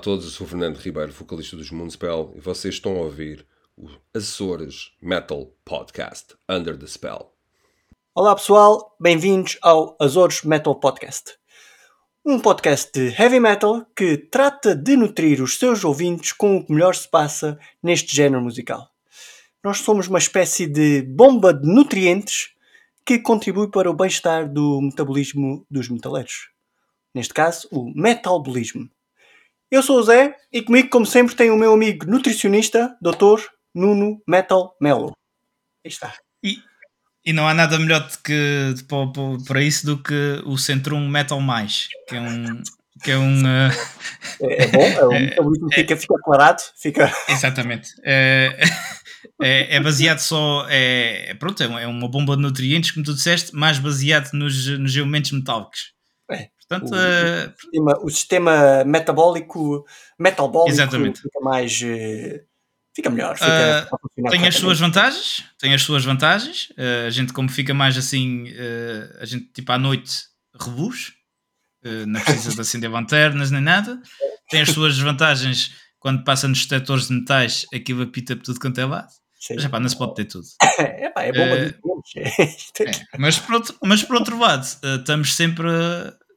todos, eu sou Fernando Ribeiro, vocalista dos Moonspell, e vocês estão a ouvir o Açores Metal Podcast, Under the Spell. Olá pessoal, bem-vindos ao Azores Metal Podcast. Um podcast de heavy metal que trata de nutrir os seus ouvintes com o que melhor se passa neste género musical. Nós somos uma espécie de bomba de nutrientes que contribui para o bem-estar do metabolismo dos metaleiros. Neste caso, o metabolismo. Eu sou o Zé e comigo, como sempre, tem o meu amigo nutricionista, Dr. Nuno Metal Melo. Aí está. E, e não há nada melhor de que, para, para isso do que o Centrum Metal Mais, que é um. Que é, um uh... é, é bom, é, um metabolismo é, fica, fica aclarado. Fica... Exatamente. É, é, é, baseado só. É, pronto, é uma bomba de nutrientes, como tu disseste, mais baseado nos, nos elementos metálicos. É. Portanto, o, uh, o, sistema, o, sistema, metabólico, metabólico exatamente. fica mais. Uh, fica melhor. Fica, uh, tem as suas vantagens. Tem as suas vantagens. Uh, a gente, como fica mais assim, a gente tipo à noite rebus. não precisa de acender lanternas nem nada. Tem as suas vantagens quando passa nos detectores de metais, aquilo apita por tudo quanto é lado. Sim. Mas epá, não se pode ter tudo. é, pá, é bomba uh, é, mas, por outro, mas por outro lado, uh, estamos sempre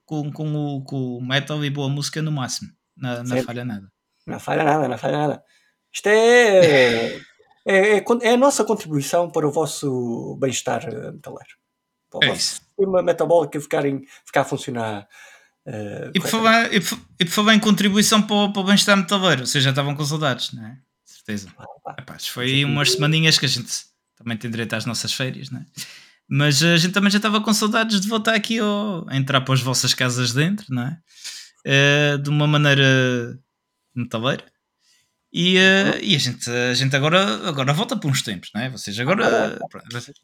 com, com, o, com o metal e boa música no máximo. Não, não falha nada. Não falha nada, não falha nada. Isto é, é, é, é a nossa contribuição para o vosso bem-estar eh, metaleiro. Para o é vosso sistema metabólico ficar, em, ficar a funcionar. Uh, e, por falar, e, por, e por falar em contribuição para o, para o bem-estar metaleiro, vocês já estavam com saudades, não é? Certeza. Ah, Epá, foi umas semaninhas que a gente também tem direito às nossas férias, não é? Mas a gente também já estava com saudades de voltar aqui ao, a entrar para as vossas casas dentro, não é? Uh, de uma maneira metaleira. E, uh, e a, gente, a gente agora, agora volta para uns tempos, não é? Vocês agora.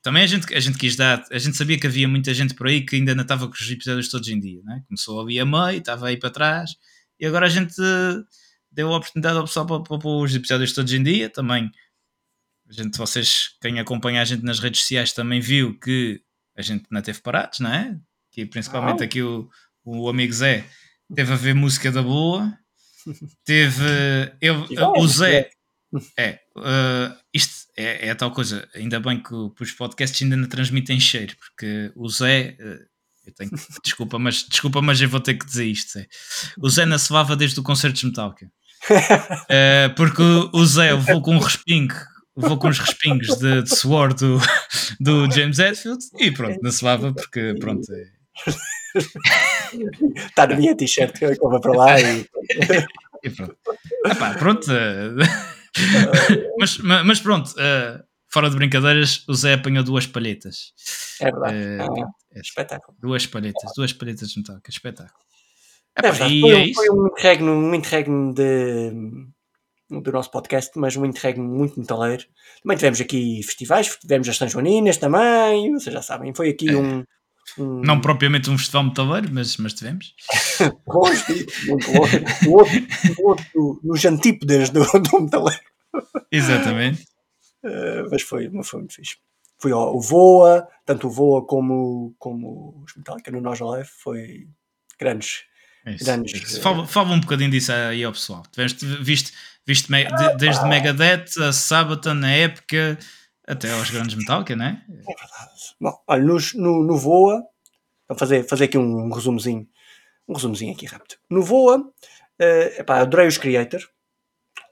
Também a gente, a gente quis dar. A gente sabia que havia muita gente por aí que ainda não estava com os episódios todos em dia, não é? Começou ali a meio, estava aí para trás. E agora a gente deu a oportunidade ao pessoal para, para, para os episódios todos em dia. Também gente, vocês, quem acompanha a gente nas redes sociais também viu que a gente não teve parados, não é? Que principalmente aqui o, o amigo Zé teve a ver música da boa, teve. Eu, o Zé. É, uh, isto é, é, a tal coisa. Ainda bem que, que, os podcasts ainda não transmitem cheiro, porque o Zé. Uh, eu tenho, desculpa, mas, desculpa, mas eu vou ter que dizer isto. Zé. O Zé não se lava desde o concerto de Metallica. Uh, porque o Zé levou com um respingo vou com os respingos de, de suor do, do James Hetfield e pronto, não se lava porque pronto. É... Está na minha t-shirt que eu vou para lá e, e pronto. Epá, pronto. Eh, mas, mas pronto, uh, fora de brincadeiras, o Zé apanhou duas palhetas. É verdade. Uh, é, espetáculo. Duas palhetas, duas palhetas de metal, que espetáculo. Epá, é verdade, foi, é foi um interregno, um interregno de do nosso podcast, mas um interregno muito metaleiro. Também tivemos aqui festivais, tivemos as São Joaninas também, vocês já sabem, foi aqui um, um... Não propriamente um festival metaleiro, mas, mas tivemos. longe, muito longe, no, outro, no, outro, nos antípodas do, do metaleiro. Exatamente. Uh, mas foi, foi muito fixe. Foi o, o Voa, tanto o Voa como, como os Metallica no Nós Live, foi grandes. Isso, grandes isso. Fala, fala, um bocadinho disso aí ao pessoal. Tiveste, viste, Viste de, desde Megadeth a Sabaton, na época, até aos grandes Metallica, não é? É verdade. Bom, olha, no, no, no Voa, vou fazer, fazer aqui um resumozinho, um resumozinho aqui rápido. No Voa, uh, epá, adorei os Creator,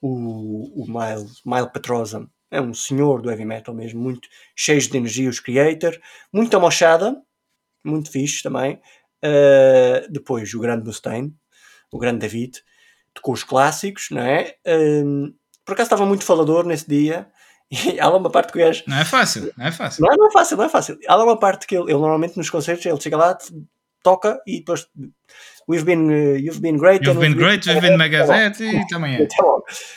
o, o Mile, Mile Petrosa é um senhor do heavy metal mesmo, muito cheio de energia, os Creator, muito amochada, muito fixe também. Uh, depois o grande Mustaine, o grande David, com os clássicos, não é? Um, por acaso estava muito falador nesse dia. E há lá uma parte que o gajo. Não é fácil, não é fácil. Não, não é fácil, não é fácil. Há lá uma parte que ele, ele normalmente nos concertos ele chega lá, toca e depois. We've been, uh, you've been great. You've been great, we've been Megadeth e também é. Tá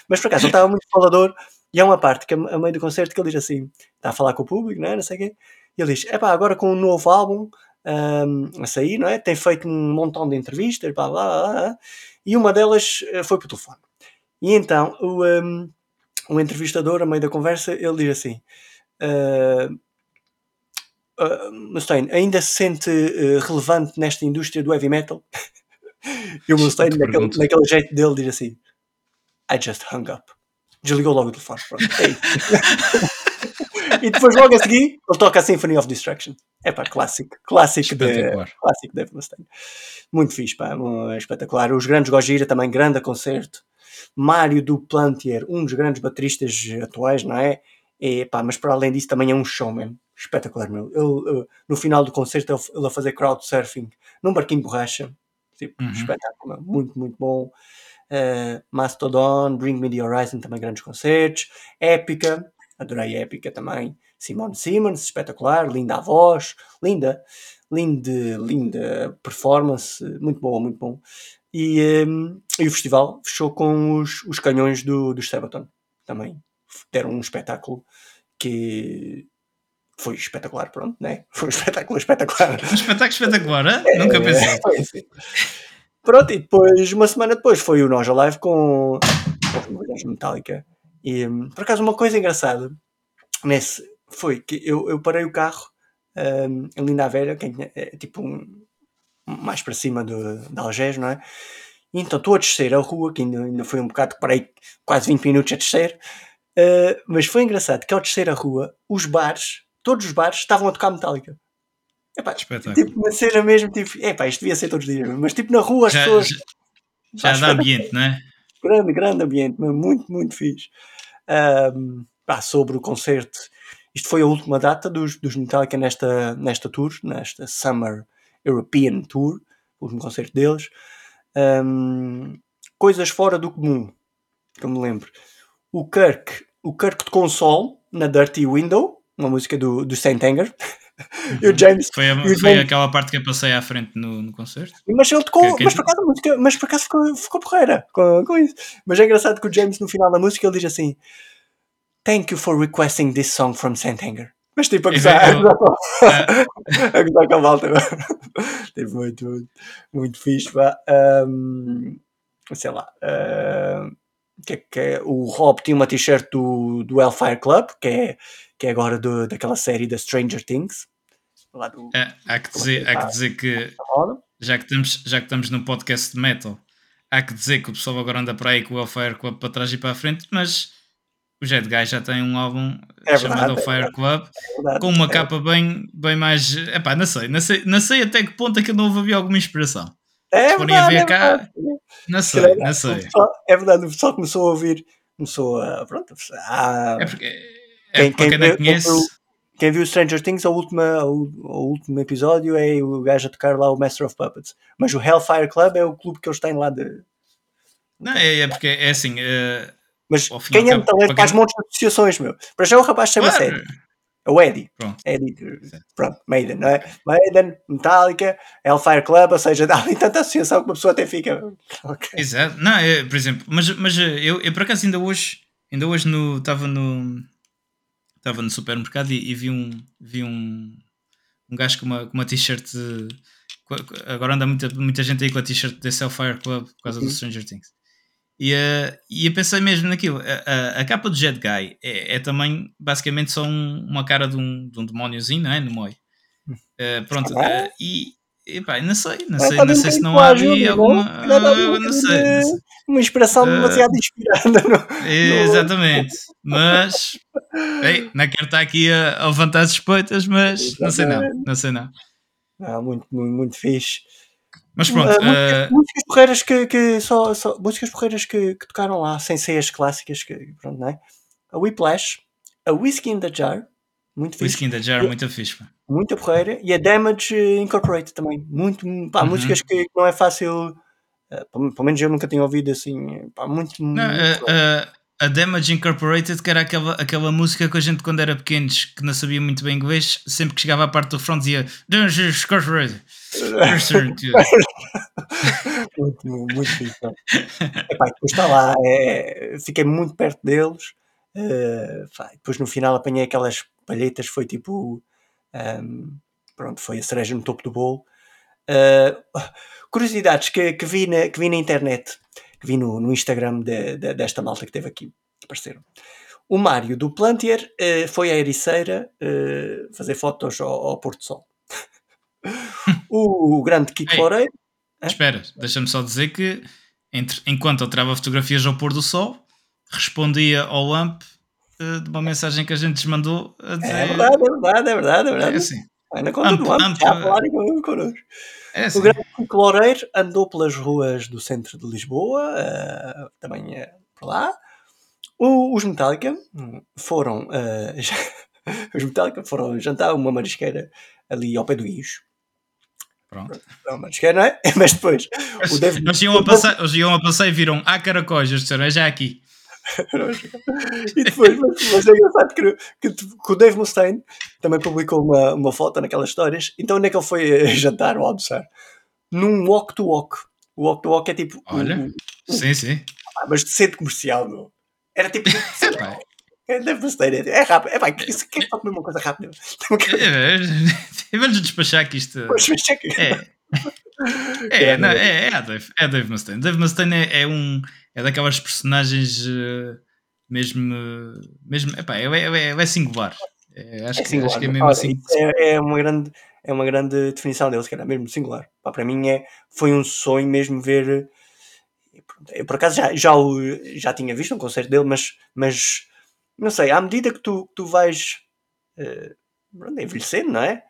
Mas por acaso ele estava muito falador e há uma parte que a meio do concerto que ele diz assim: está a falar com o público, não é? Não sei o quê. E ele diz: é pá, agora com um novo álbum um, a sair, não é? Tem feito um montão de entrevistas, blá blá blá. blá e uma delas eh, foi por telefone. E então o, um, o entrevistador, a meio da conversa, ele diz assim: uh, uh, Mustaine, ainda se sente uh, relevante nesta indústria do heavy metal? E o Mustaine, naquele, naquele jeito dele, diz assim: I just hung up. Desligou logo o telefone. Pronto, é. e depois, logo a seguir, ele toca a Symphony of Destruction. É pá, clássico. Clássico, de, clássico Dave Mustaine. Muito fixe, pá, espetacular. Os grandes Gojira também, grande concerto. Mário Duplantier, um dos grandes bateristas atuais, não é? E, pá, mas para além disso também é um showman. Espetacular, meu. Ele, no final do concerto, ele a fazer crowd surfing num barquinho de borracha. Tipo, uhum. espetáculo, muito, muito bom. Uh, Mastodon, Bring Me the Horizon, também grandes concertos. Épica, adorei Épica também. Simone Simmons, espetacular, linda a voz, linda, linda, linda performance, muito bom, muito bom. E, um, e o festival fechou com os, os canhões do, do Sabaton, também deram um espetáculo que foi espetacular, pronto, né? Foi um espetáculo espetacular. Um espetáculo espetacular, é, nunca pensei. Foi assim. Pronto, e depois, uma semana depois, foi o Nós Live com, com Metallica. E hum, por acaso, uma coisa engraçada nesse foi que eu, eu parei o carro um, ali na Velha, que é tipo um, mais para cima do, de Algés, não é? E então estou a descer a rua, que ainda, ainda foi um bocado, parei quase 20 minutos a descer, uh, mas foi engraçado que ao descer a rua, os bares, todos os bares, estavam a tocar Metallica. Epá, tipo, uma cena mesmo, tipo, epá, isto devia ser todos os dias, mas tipo na rua as já, pessoas. Já, já dá ambiente, não é? Grande, grande ambiente, muito, muito fixe. Um, sobre o concerto, isto foi a última data dos, dos Metallica nesta, nesta tour, nesta Summer European Tour, o último concerto deles. Um, coisas fora do comum, que eu me lembro. O Kirk, o Kirk de console na Dirty Window, uma música do, do Saint Anger. e o James. Foi, a, foi James, aquela parte que eu passei à frente no, no concerto. Mas ele tocou, que, mas, por acaso, música, mas por acaso ficou, ficou porreira com, com isso. Mas é engraçado que o James, no final da música, ele diz assim: Thank you for requesting this song from Saint Anger. Mas tipo, a gozar, a gozar com a malta. tipo, muito, muito, muito fixe. Pá. Um, sei lá. Uh, que, é que é, o Rob tinha uma t-shirt do, do Hellfire Club, que é, que é agora do, daquela série da Stranger Things. Lá do, é, há, que dizer, há que dizer que já que, estamos, já que estamos num podcast de metal, há que dizer que o pessoal agora anda para aí com o Hellfire Club para trás e para a frente, mas o Jet Guy já tem um álbum é chamado verdade, Fire é Club é com uma capa bem, bem mais. Epá, não sei, não sei, não sei até que ponto é que não houve alguma inspiração. É Se a ver é cá, não sei, não sei. é verdade, o pessoal começou a ouvir, começou a. Pronto, a, é porque. É quem, quem, quem, não conhece. Quem viu, quem Stranger Things, o último, o, último episódio é o gajo a tocar lá o Master of Puppets. Mas o Hellfire Club é o clube que eles têm lá de. Não, é, é porque é assim. Uh, mas quem é metalero faz montes de associações, meu. Para já o rapaz chama-se claro. Eddie. É o Eddie. Pronto. Eddie, pronto, Maiden, não é? Maiden, Metallica, Hellfire Club, ou seja, dá ali tanta associação que uma pessoa até fica. Okay. Exato. Não, é, por exemplo, mas, mas eu, eu por acaso ainda hoje, ainda hoje no, estava no estava no supermercado e, e, vi um vi um, um gajo com uma, com uma t-shirt agora anda muita, muita gente aí com a t-shirt da Hellfire Club por causa uhum. do Stranger Things e, uh, e eu pensei mesmo naquilo. A, a, a capa do Jet Guy é, é também basicamente só um, uma cara de um, de um demóniozinho, não é? No Moi. Uh, pronto. Uh, e, Epá, não sei, não sei, não sei se não há ali alguma. Não sei. Uma inspiração demasiado inspirada. No, exatamente. Mas. Ei, não quero estar aqui a, levantar suspeitas, mas não sei não. Não sei não. Ah, muito, muito, muito fixe. Mas pronto. Músicas, uh... músicas porreiras que, que só, só, músicas porreiras que, que, tocaram lá, sem ser as clássicas, que, pronto, não é? A Whiplash, a Whiskey in the Jar, muito fixe. Whiskey in the Jar, muito fixe. Pá. Muita porreira. E a Damage Incorporated também. Muito, pá, uhum. músicas que não é fácil. Uh, pelo menos eu nunca tinha ouvido assim. Pá, muito. Não, muito a Damage Incorporated, que era aquela, aquela música que a gente, quando era pequenos, que não sabia muito bem inglês, sempre que chegava à parte do front dizia Damage Incorporated. muito, muito difícil. Epá, depois está lá, é, fiquei muito perto deles. Uh, depois no final apanhei aquelas palhetas, foi tipo. Um, ehm, pronto, foi a cereja no topo do bolo. Uh, curiosidades que, que, vi na, que vi na internet que vi no, no Instagram de, de, desta malta que teve aqui, apareceram. O Mário do Plantier uh, foi à Ericeira fazer fotos ao, ao Porto Sol. o, o, grande Kiko Loureiro Espera, deixa-me só dizer que entre, enquanto eu tirava fotografias ao pôr do sol, respondia ao LAMP uh, de uma mensagem que a gente desmandou a dizer. É verdade, é verdade, é verdade. É verdade. É assim. Ainda continuamos Amp- já a amp- falarem con- connosco. É O assim. grande Cloreiro andou pelas ruas do centro de Lisboa, eh, também é por lá. O- os Metallica foram eh, já- os Metallica foram jantar uma marisqueira ali ao pé do Guicho. Pronto. Não, marisqueira não é? Mas depois o Dave, Eles iam a passar, eles iam a passar e viram há caracóis, eles disseram, é já aqui. E depois, mas, é engraçado que, que, que o Dave Mustaine também publicou uma, uma foto naquelas histórias. Então onde é que ele foi eh, jantar ou almoçar? Num walk to walk. O walk to walk é tipo. um- Olha. um- Sim, sim. Ah, mas de centro comercial, meu. Era tipo. É, deve ser, é, é rápido. É pá, que isso que é comer uma coisa rápida. É, é, Vamos despachar que isto. Pois, mas checa. É. É, não, é, é, a Dave, é Dave Mustaine. Dave Mustaine é, é um é daquelas personagens eh, mesmo mesmo epá, é, é, é, é singular. É, acho, É que, acho que é mesmo Olha, assim. é, é uma grande, é uma grande definição dele, se calhar, mesmo singular. Pá, para mim é, foi um sonho mesmo ver. Eu por acaso já, já, o, já tinha visto um concerto dele, mas, mas não sei, à medida que tu, tu vais pronto, envelhecendo, não é?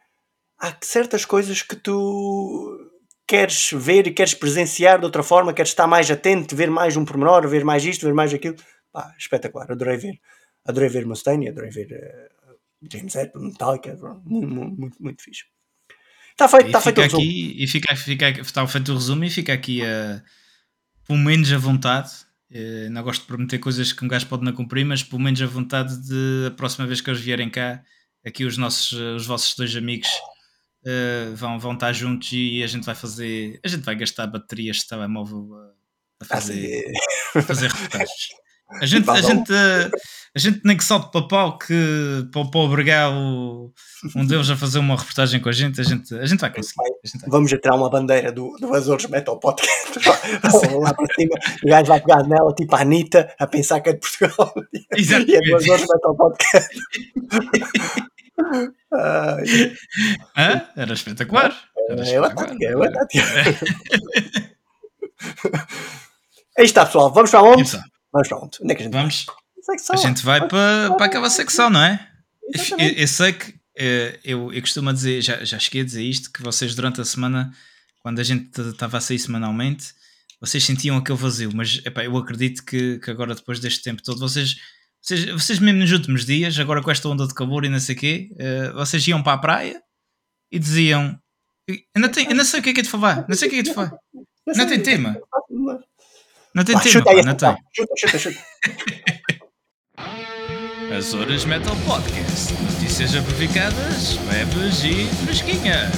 Há certas coisas que tu queres ver e queres presenciar de outra forma, queres estar mais atento, ver mais um pormenor, ver mais isto, ver mais aquilo. Pá, espetacular, adorei ver. Adorei ver Mustaine, adorei ver eh, James Hetfield, Metallica, muito, muito, muito, muito fixe. Está feito, está feito o resumo. aqui, e fica, fica, está feito o resumo e fica aqui a, pelo menos a vontade. eh, não gosto de prometer coisas que um gajo pode não cumprir, mas pelo menos a vontade de a próxima vez que eles vierem cá, aqui os nossos, os vossos dois amigos eh, vão, vão estar juntos e a gente vai fazer, a gente vai gastar baterias de telemóvel a, a Ah, fazer, a fazer reportagens. A gente, a, gente, eh, a gente nem que salte para pau que para, para obrigar o, um deles a fazer uma reportagem com a gente, a gente, a gente vai conseguir. Gente vai Vamos atirar uma bandeira do, do Azores Metal Podcast lá para cima. O gajo vai pegar nela, tipo a Anitta, a pensar que é de Portugal. E é do. Azores Metal Podcast. Era espetacular. Era é uma espetacular. tática, é uma tática. Aí está, pessoal. Vamos para onde? Vamos para onde? Onde é que a gente Vamos, vai? A gente vai para, para aquela secção, não é? Eu, eu sei que eh, eu, eu costumo dizer, já, já cheguei a dizer isto, que vocês durante a semana, quando a gente estava a sair semanalmente, vocês sentiam aquele vazio, mas epá, eu acredito que, que agora, depois deste tempo todo, vocês, vocês, vocês mesmo nos últimos dias, agora com esta onda de calor e não sei o quê, eh, vocês iam para a praia e diziam. Eu não, tenho, eu não sei o que é que é de falar, não sei o que é que é de falar, não tem tema, não tem tema, chuta pá, aí, não tem. chuta, chuta, chuta. Metal Podcast. Notícias amplificadas, leves e fresquinhas.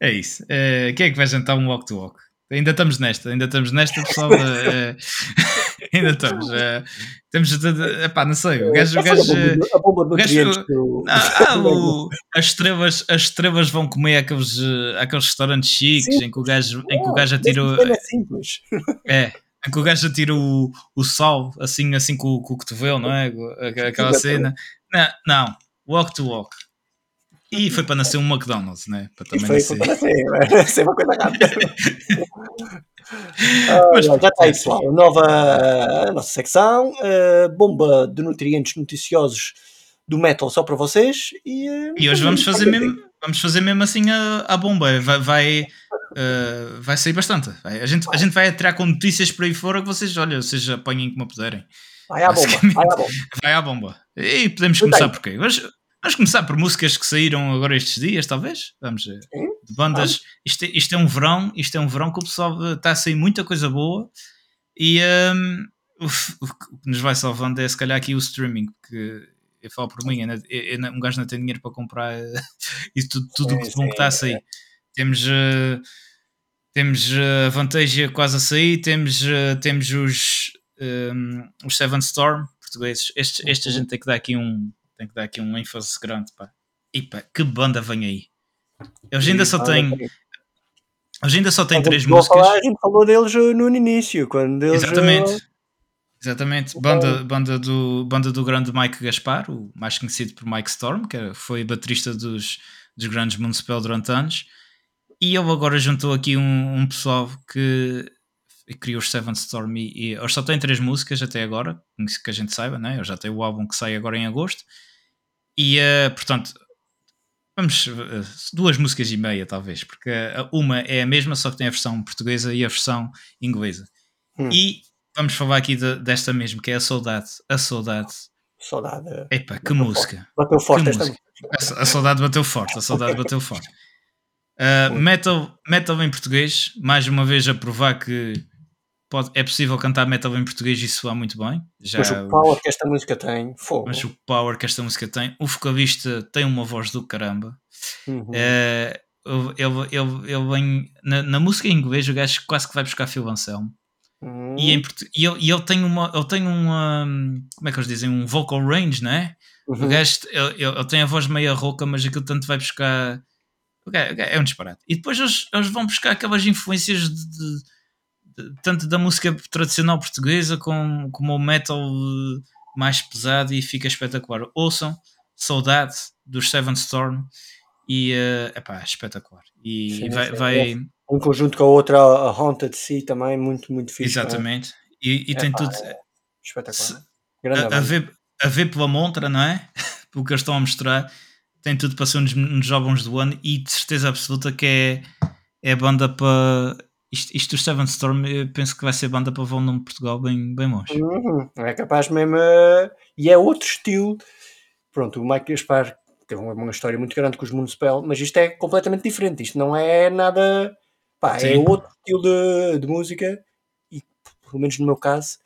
É isso. Eh, quem é que vai jantar um walk to walk? Ainda estamos nesta, ainda estamos nesta, pessoal. eh, ainda estamos. eh, temos de, de, epá, não sei. O gajo. O gajo a bomba- a bomba de o gajo- ah, o- as, estrelas, as estrelas vão comer aqueles, aqueles restaurantes chiques Sim. em que o gajo, em que o gajo tema é simples. É, em que o gajo atira o, o sal assim, assim com, o- com o cotovelo, não é? Aquela- Aquela cena. Não, não, walk to walk. E foi para nascer um McDonald's, né? Para E também foi nascer. para ser, vai ser uma coisa rápida. Ah, Mas já está aí, pessoal. Nova, a nossa secção. eh, bomba de nutrientes noticiosos do metal só para vocês. E, eh, E hoje vamos fazer mesmo, vamos fazer mesmo assim a, a bomba. Vai, vai, eh, vai sair bastante. Vai- a, gente, a gente vai atirar com notícias por aí fora que vocês, olha, vocês apanhem como puderem. Vai à bomba, vai à bomba. Vai à bomba. E podemos começar bem. por quê? Vamos, vamos começar por músicas que saíram agora estes dias, talvez? Vamos ver. De bandas. Isto, é- isto é um verão, isto é um verão que o pessoal está a sair muita coisa boa e hum, o, f- o que nos vai salvando é se calhar aqui o streaming, porque eu falo por mim, não- um gajo não tem dinheiro para comprar isso tudo, tudo o que bom que está a sair. Temos, eh, temos eh, a Vantage quase a sair, temos, eh, temos os, um, os Seven Storm portugueses. Estes, estes a gente tem que dar aqui um, tem que dar aqui um ênfase grande. Pá. E pá, que banda vem aí? Eles ainda só têm, eles ainda só têm Mas três músicas. falar, a gente falou deles eh, no início, quando eles. eh, Exatamente. Exatamente. Banda, banda, do, banda do grande Mike Gaspar, o mais conhecido por Mike Storm, que foi baterista dos, dos grandes Municipal durante anos. E ele agora juntou aqui um, um pessoal que criou os Seven Storm e, e só têm três músicas até agora, que a gente saiba, né? Eu já tenho o álbum que sai agora em agosto. E uh, portanto, vamos uh, duas músicas e meia, talvez, porque uh, uma é a mesma, só que tem a versão portuguesa e a versão inglesa. Hum. E vamos falar aqui de, desta mesmo, que é a Saudade. A Saudade. Saudade. Epa, que música. Bateu forte esta música. A, a, saudade bateu forte, a saudade bateu forte. Uh, metal, metal em português, mais uma vez a provar que pode, é possível cantar metal em português e soar muito bem. Já mas o power os, que esta música tem, fogo. Mas o power que esta música tem, o vocalista tem uma voz do caramba. Uhum. Uh, ele, ele, ele vem na, na, música em inglês, o gajo quase que vai buscar Phil Anselmo. Uhum. E, em, e, ele, e ele tem uma, ele tem uma, como é que eles dizem? Um vocal range, não é? Uhum. O gajo ele, ele, tem a voz meia rouca, mas aquilo tanto vai buscar é um disparate. E depois eles, eles vão buscar aquelas influências de, de, tanto da música tradicional portuguesa como, como o metal eh, mais pesado e fica espetacular. Ouçam Saudade dos Seven Storm e uh, epá, espetacular. E sim, vai, sim. vai... É. Um conjunto com a outra, a Haunted Sea também, muito, muito fixe. É? Exatamente. É? E, e tem tudo. É espetacular. A, a, ver, a ver pela montra, não é? Porque eles estão a mostrar tem tudo para ser um dos, um dos álbuns do ano e de certeza absoluta que é, é banda para. Isto, isto do Seven Storm, eu penso que vai ser banda para levar o nome de Portugal bem, bem longe. Uhum, é capaz mesmo. Uh, e é outro estilo. Pronto, o Mike Gaspar teve uma, uma história muito grande com os Municipal, mas isto é completamente diferente. Isto não é nada. Pá, é outro estilo de, de música e, pelo menos no meu caso,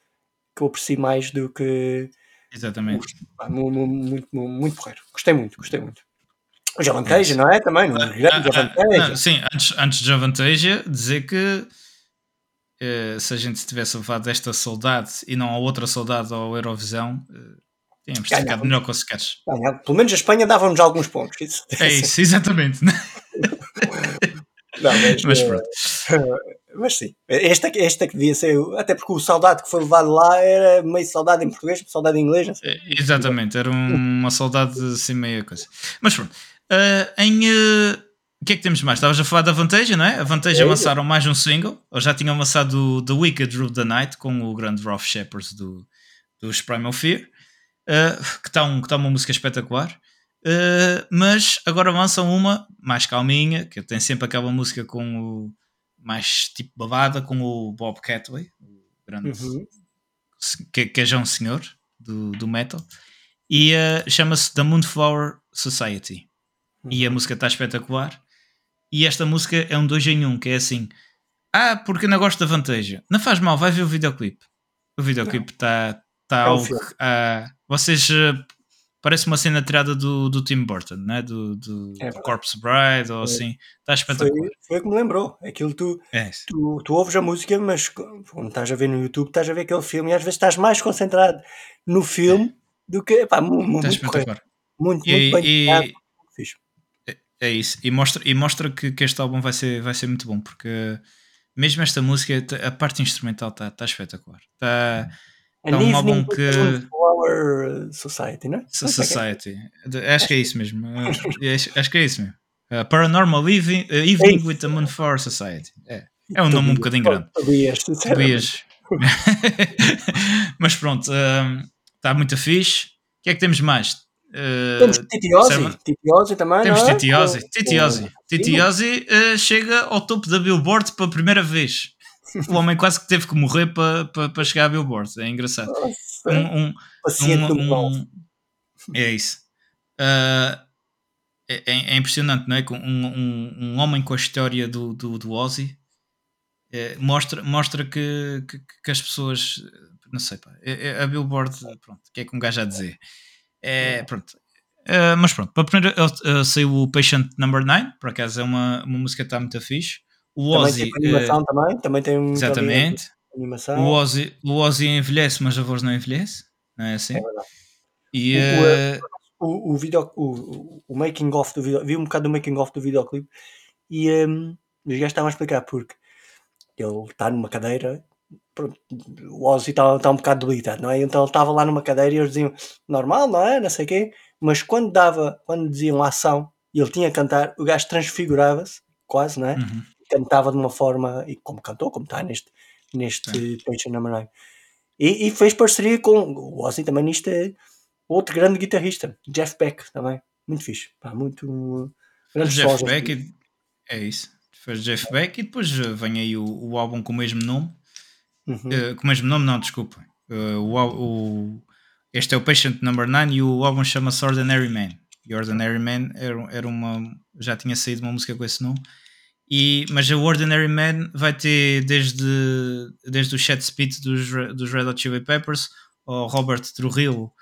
que eu aprecio mais do que. Exatamente. Pá, muito, muito, muito porreiro. Gostei muito, gostei muito. O Javanteja, não é? Também, no grande Javanteja. Sim, antes, antes de Javanteja, dizer que uh, se a gente tivesse levado esta saudade e não a outra saudade ao Eurovisão, uh, tínhamos ficado melhor com os sketches. Pelo menos a Espanha dava-nos alguns pontos. Isso. É isso, exatamente. não, mas, mas pronto. Uh, mas sim, esta, esta que devia ser, até porque o saudade que foi levado lá era meio saudade em português, saudade em inglês. É, exatamente, era uma saudade assim meio coisa. Mas pronto, Uh, em. Uh, o que é que temos mais? Estavas a falar da Vantage, não é? A Vantage é lançaram mais um single. Ou já tinham lançado The Wicked Rule the Night com o grande Ralph Shepard do, dos Primal Fear, uh, que está um, tá uma música espetacular. Uh, mas agora lançam uma mais calminha, que tem sempre aquela música com o mais tipo balada, com o Bob Catley, o grande uhum. que, que é já um senhor do, do metal, e uh, chama-se The Moonflower Society e a música está espetacular. E esta música é um 2 em 1, um, que é assim: Ah, porque não gosto da vantagem. Não faz mal, vai ver o videoclipe. O videoclipe está tá, é algo. Ah, vocês. Uh, parece uma cena tirada do, do Tim Burton, né? do, do, é, do Corpse Bride ou é. assim. Está espetacular. Foi, foi que me lembrou. Aquilo tu, é. tu, tu ouves a música, mas quando estás a ver no YouTube, estás a ver aquele filme e às vezes estás mais concentrado no filme é. do que. Pá, muito, muito. Muito, e, muito bem. É isso, e mostra, e mostra que, que este álbum vai ser, vai ser muito bom, porque mesmo esta música, a parte instrumental está tá espetacular. Está tá um álbum que. Flower Society, não é? Society. Acho que é isso mesmo. acho, acho que é isso mesmo. Uh, Paranormal Evening, uh, Evening with the Moonflower Society. É, é um nome um bocadinho grande. Tobias. Mas pronto, está uh, muito fixe. O que é que temos mais? Uh, temos Titiose, Titiose também. Temos é? Titiose, Titiose. Titiose uh, chega ao topo da Billboard pela primeira vez. O homem quase que teve que morrer para pa, pa chegar à Billboard. É engraçado. Nossa, um, um, um, um, É isso. Uh, é, é, impressionante, não é? Um, um, um homem com a história do, do, do Ozzy é, mostra, mostra que, que, que, as pessoas. Não sei, pá, é, é a Billboard, pronto, o que é que um gajo a dizer? É, pronto. Uh, mas pronto, para primeiro uh, saiu o Patient Number 9, por acaso é uma, uma música que está muito fixe. O também Ozzy. Tem animação uh, também, também tem um. Exatamente. Animação. O Ozzy, o Ozzy envelhece, mas a voz não envelhece, não é assim? É. E, o, o, o, video, o, o making of do vídeo vi um bocado do making of do videoclipe e um, os gajos estavam a explicar porque ele está numa cadeira pronto, o Ozzy está tá um bocado debilitado, não é? Então ele estava lá numa cadeira e eles diziam normal, não é? Não sei o quê, mas quando dava, quando diziam ação, e ele tinha a cantar, o gajo transfigurava-se, quase, não é? Uhum. Cantava de uma forma, e como cantou, como está neste, neste Patient Number 9. E, e fez parceria com o Ozzy também nisto é outro grande guitarrista, Jeff Beck também. Muito fixe. Pá, muito. Fez grandes Jeff. Beck é isso. Fez Jeff Beck e depois vem aí o, o álbum com o mesmo nome. Uhum. Eh, com o mesmo nome, não, desculpa. Eh, o, o- este é o Patient Number 9 e o álbum chama-se Ordinary Man. E Ordinary Man era, era uma. Já tinha saído uma música com esse nome. E, mas o Ordinary Man vai ter desde, desde o Chat Speed dos, dos Red Hot Chili Peppers ao Robert Trujillo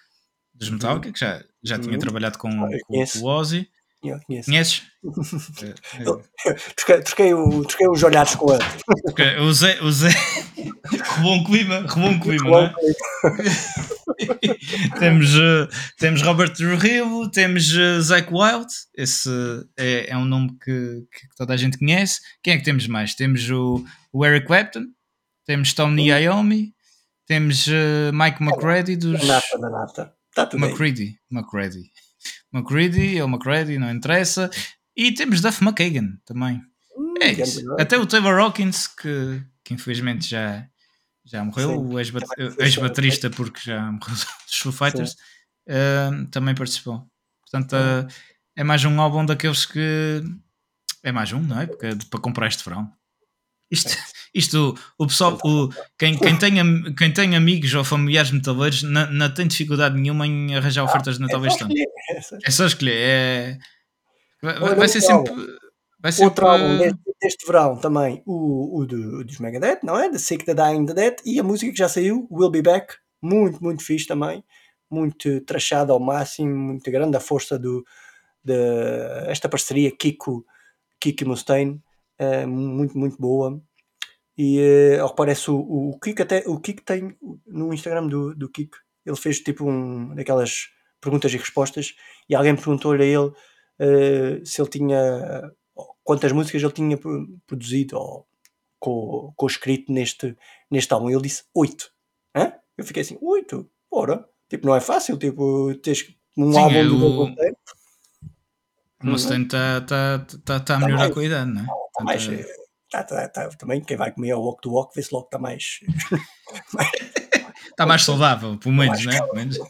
dos Metallica, que já, já tinha Uhum. trabalhado com, Ah, com, com o Ozzy. Eu conheço. Conheces? Troquei, troquei, o- troquei os olhares com ele. Ok, O Zé, o Zé. Rebou um clima, um clima, não é? temos, eh, temos Robert Trujillo, temos eh, Zach Wild, esse é, é um nome que, que toda a gente conhece. Quem é que temos mais? Temos o, o Eric Clapton, temos Tony Iommi, temos Mike McCready dos. Nata. Está tudo bem. McCready, McCready. Ou McCready, não interessa. E temos Duff McKagan também. Hum, É grande isso. nome. Até o Taylor Hawkins, que, que infelizmente já, já morreu, Sim. o ex-baterista, porque já morreu dos Foo Fighters, eh, também participou. Portanto, eh, é mais um álbum daqueles que. É mais um, não é? Porque é de- para comprar este verão. Isto, isto o pessoal, o, quem, quem, tem, quem tem amigos ou familiares metaleiros não, não tem dificuldade nenhuma em arranjar ofertas de Natal É este só ano. escolher. É só escolher. É... Vai, vai ser sempre. Vai sempre Outro álbum deste, deste verão também, o, o do, dos Megadeth, não é? The Sick, The Dying, The Dead. E a música que já saiu, Will Be Back. Muito, muito fixe também. Muito trachada ao máximo. Muito grande a força do, de esta parceria Kiko, Kiko e Mustaine. Eh, muito, muito boa. E eh, ao que parece, o, o, Kiko até, o Kiko tem no Instagram do, do Kiko, ele fez tipo um daquelas perguntas e respostas e alguém perguntou-lhe a ele eh, se ele tinha quantas músicas ele tinha pro- produzido ou co, co-escrito neste, neste álbum. E ele disse oito. Hã? Eu fiquei assim, oito? Ora, tipo, não é fácil, tipo, tens um Sim, álbum é do o- Mustaine está tá, tá, tá a melhorar mais. com a idade, não é? Tá mais, é- tá- tá- tá- também quem vai comer ao walk to walk vê-se logo que está mais Está mais saudável, pelo menos, né? Pelo menos.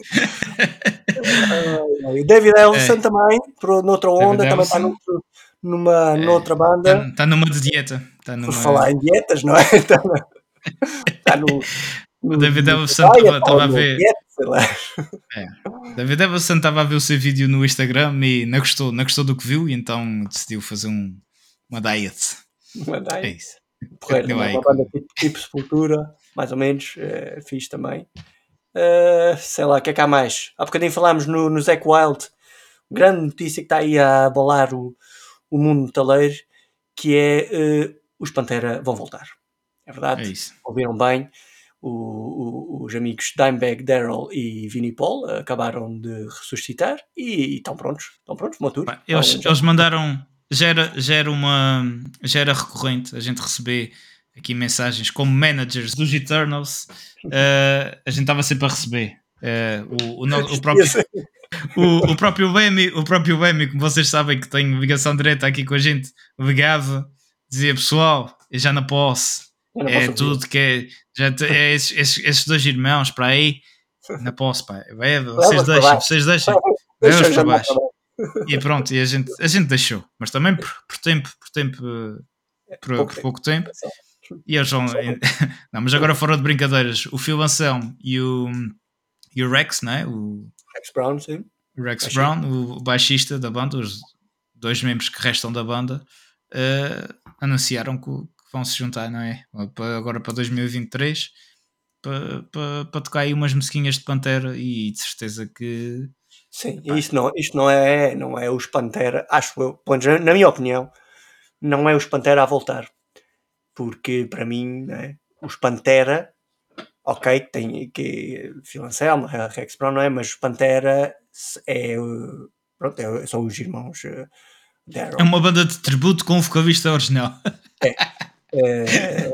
O David Ellison É. também, por, noutra David onda, também está noutro- numa, É. noutra banda. Está tá numa de dieta. Está numa... por falar em dietas, não é? Está, está no, no. O David diet estava- a ver- lá. David Everson estava a ver o seu vídeo no Instagram e não gostou, não gostou do que viu e então decidiu fazer um, uma diet. Uma É diet. isso. Porreiro, é uma banda tipo, tipo Sepultura, mais ou menos, é, fixe também. Eh, sei lá, o que é que há mais? Há bocadinho falámos no, no Zack Wild, grande notícia que está aí a abalar o, o mundo metaleiro, que é eh, os Pantera vão voltar. É verdade? É isso. ouviram bem, o- o- os amigos Dimebag, Daryl e Vinnie Paul acabaram de ressuscitar e, e estão prontos, estão prontos, uma tour. Eles, eles mandaram. Já era, já, era uma, já era recorrente a gente receber aqui mensagens como managers dos Eternals. eh, a gente estava sempre a receber. Eh, o, o, o próprio, o, o próprio Bemi, o próprio Bemi, como vocês sabem que tem ligação direta aqui com a gente, ligava, dizia pessoal, eu já não posso. Não É posso tudo que é. Já te- é esses, esses- esses dois irmãos para aí. Não posso, pá. Vai, vocês baixo. vocês deixem. ouvir. Deixa Leva-os eu para baixo. E pronto, e a gente, a gente deixou. Mas também por, por tempo, por tempo, eh, por, pouco por pouco tempo. Só. E eles vão. Não, mas agora fora de brincadeiras, o Phil Anselmo e o, e o Rex, né? o Rex Brown, sim. o Rex Baixista. Brown, o baixista da banda, os dois membros que restam da banda, eh, anunciaram que, que vão se juntar, não é? Agora para 2023, para, para, para tocar aí umas musiquinhas de Pantera e de certeza que. Sim, e isto não, isto não é, não é os Pantera, acho eu, pelo menos na minha opinião, não é os Pantera a voltar. Porque para mim, né, os Pantera, ok, tem que Phil Anselmo, Rex Brown, não é? Mas os Pantera é, pronto, é- são os irmãos uh, Daryl. É uma banda de tributo com o vocalista original. Eh,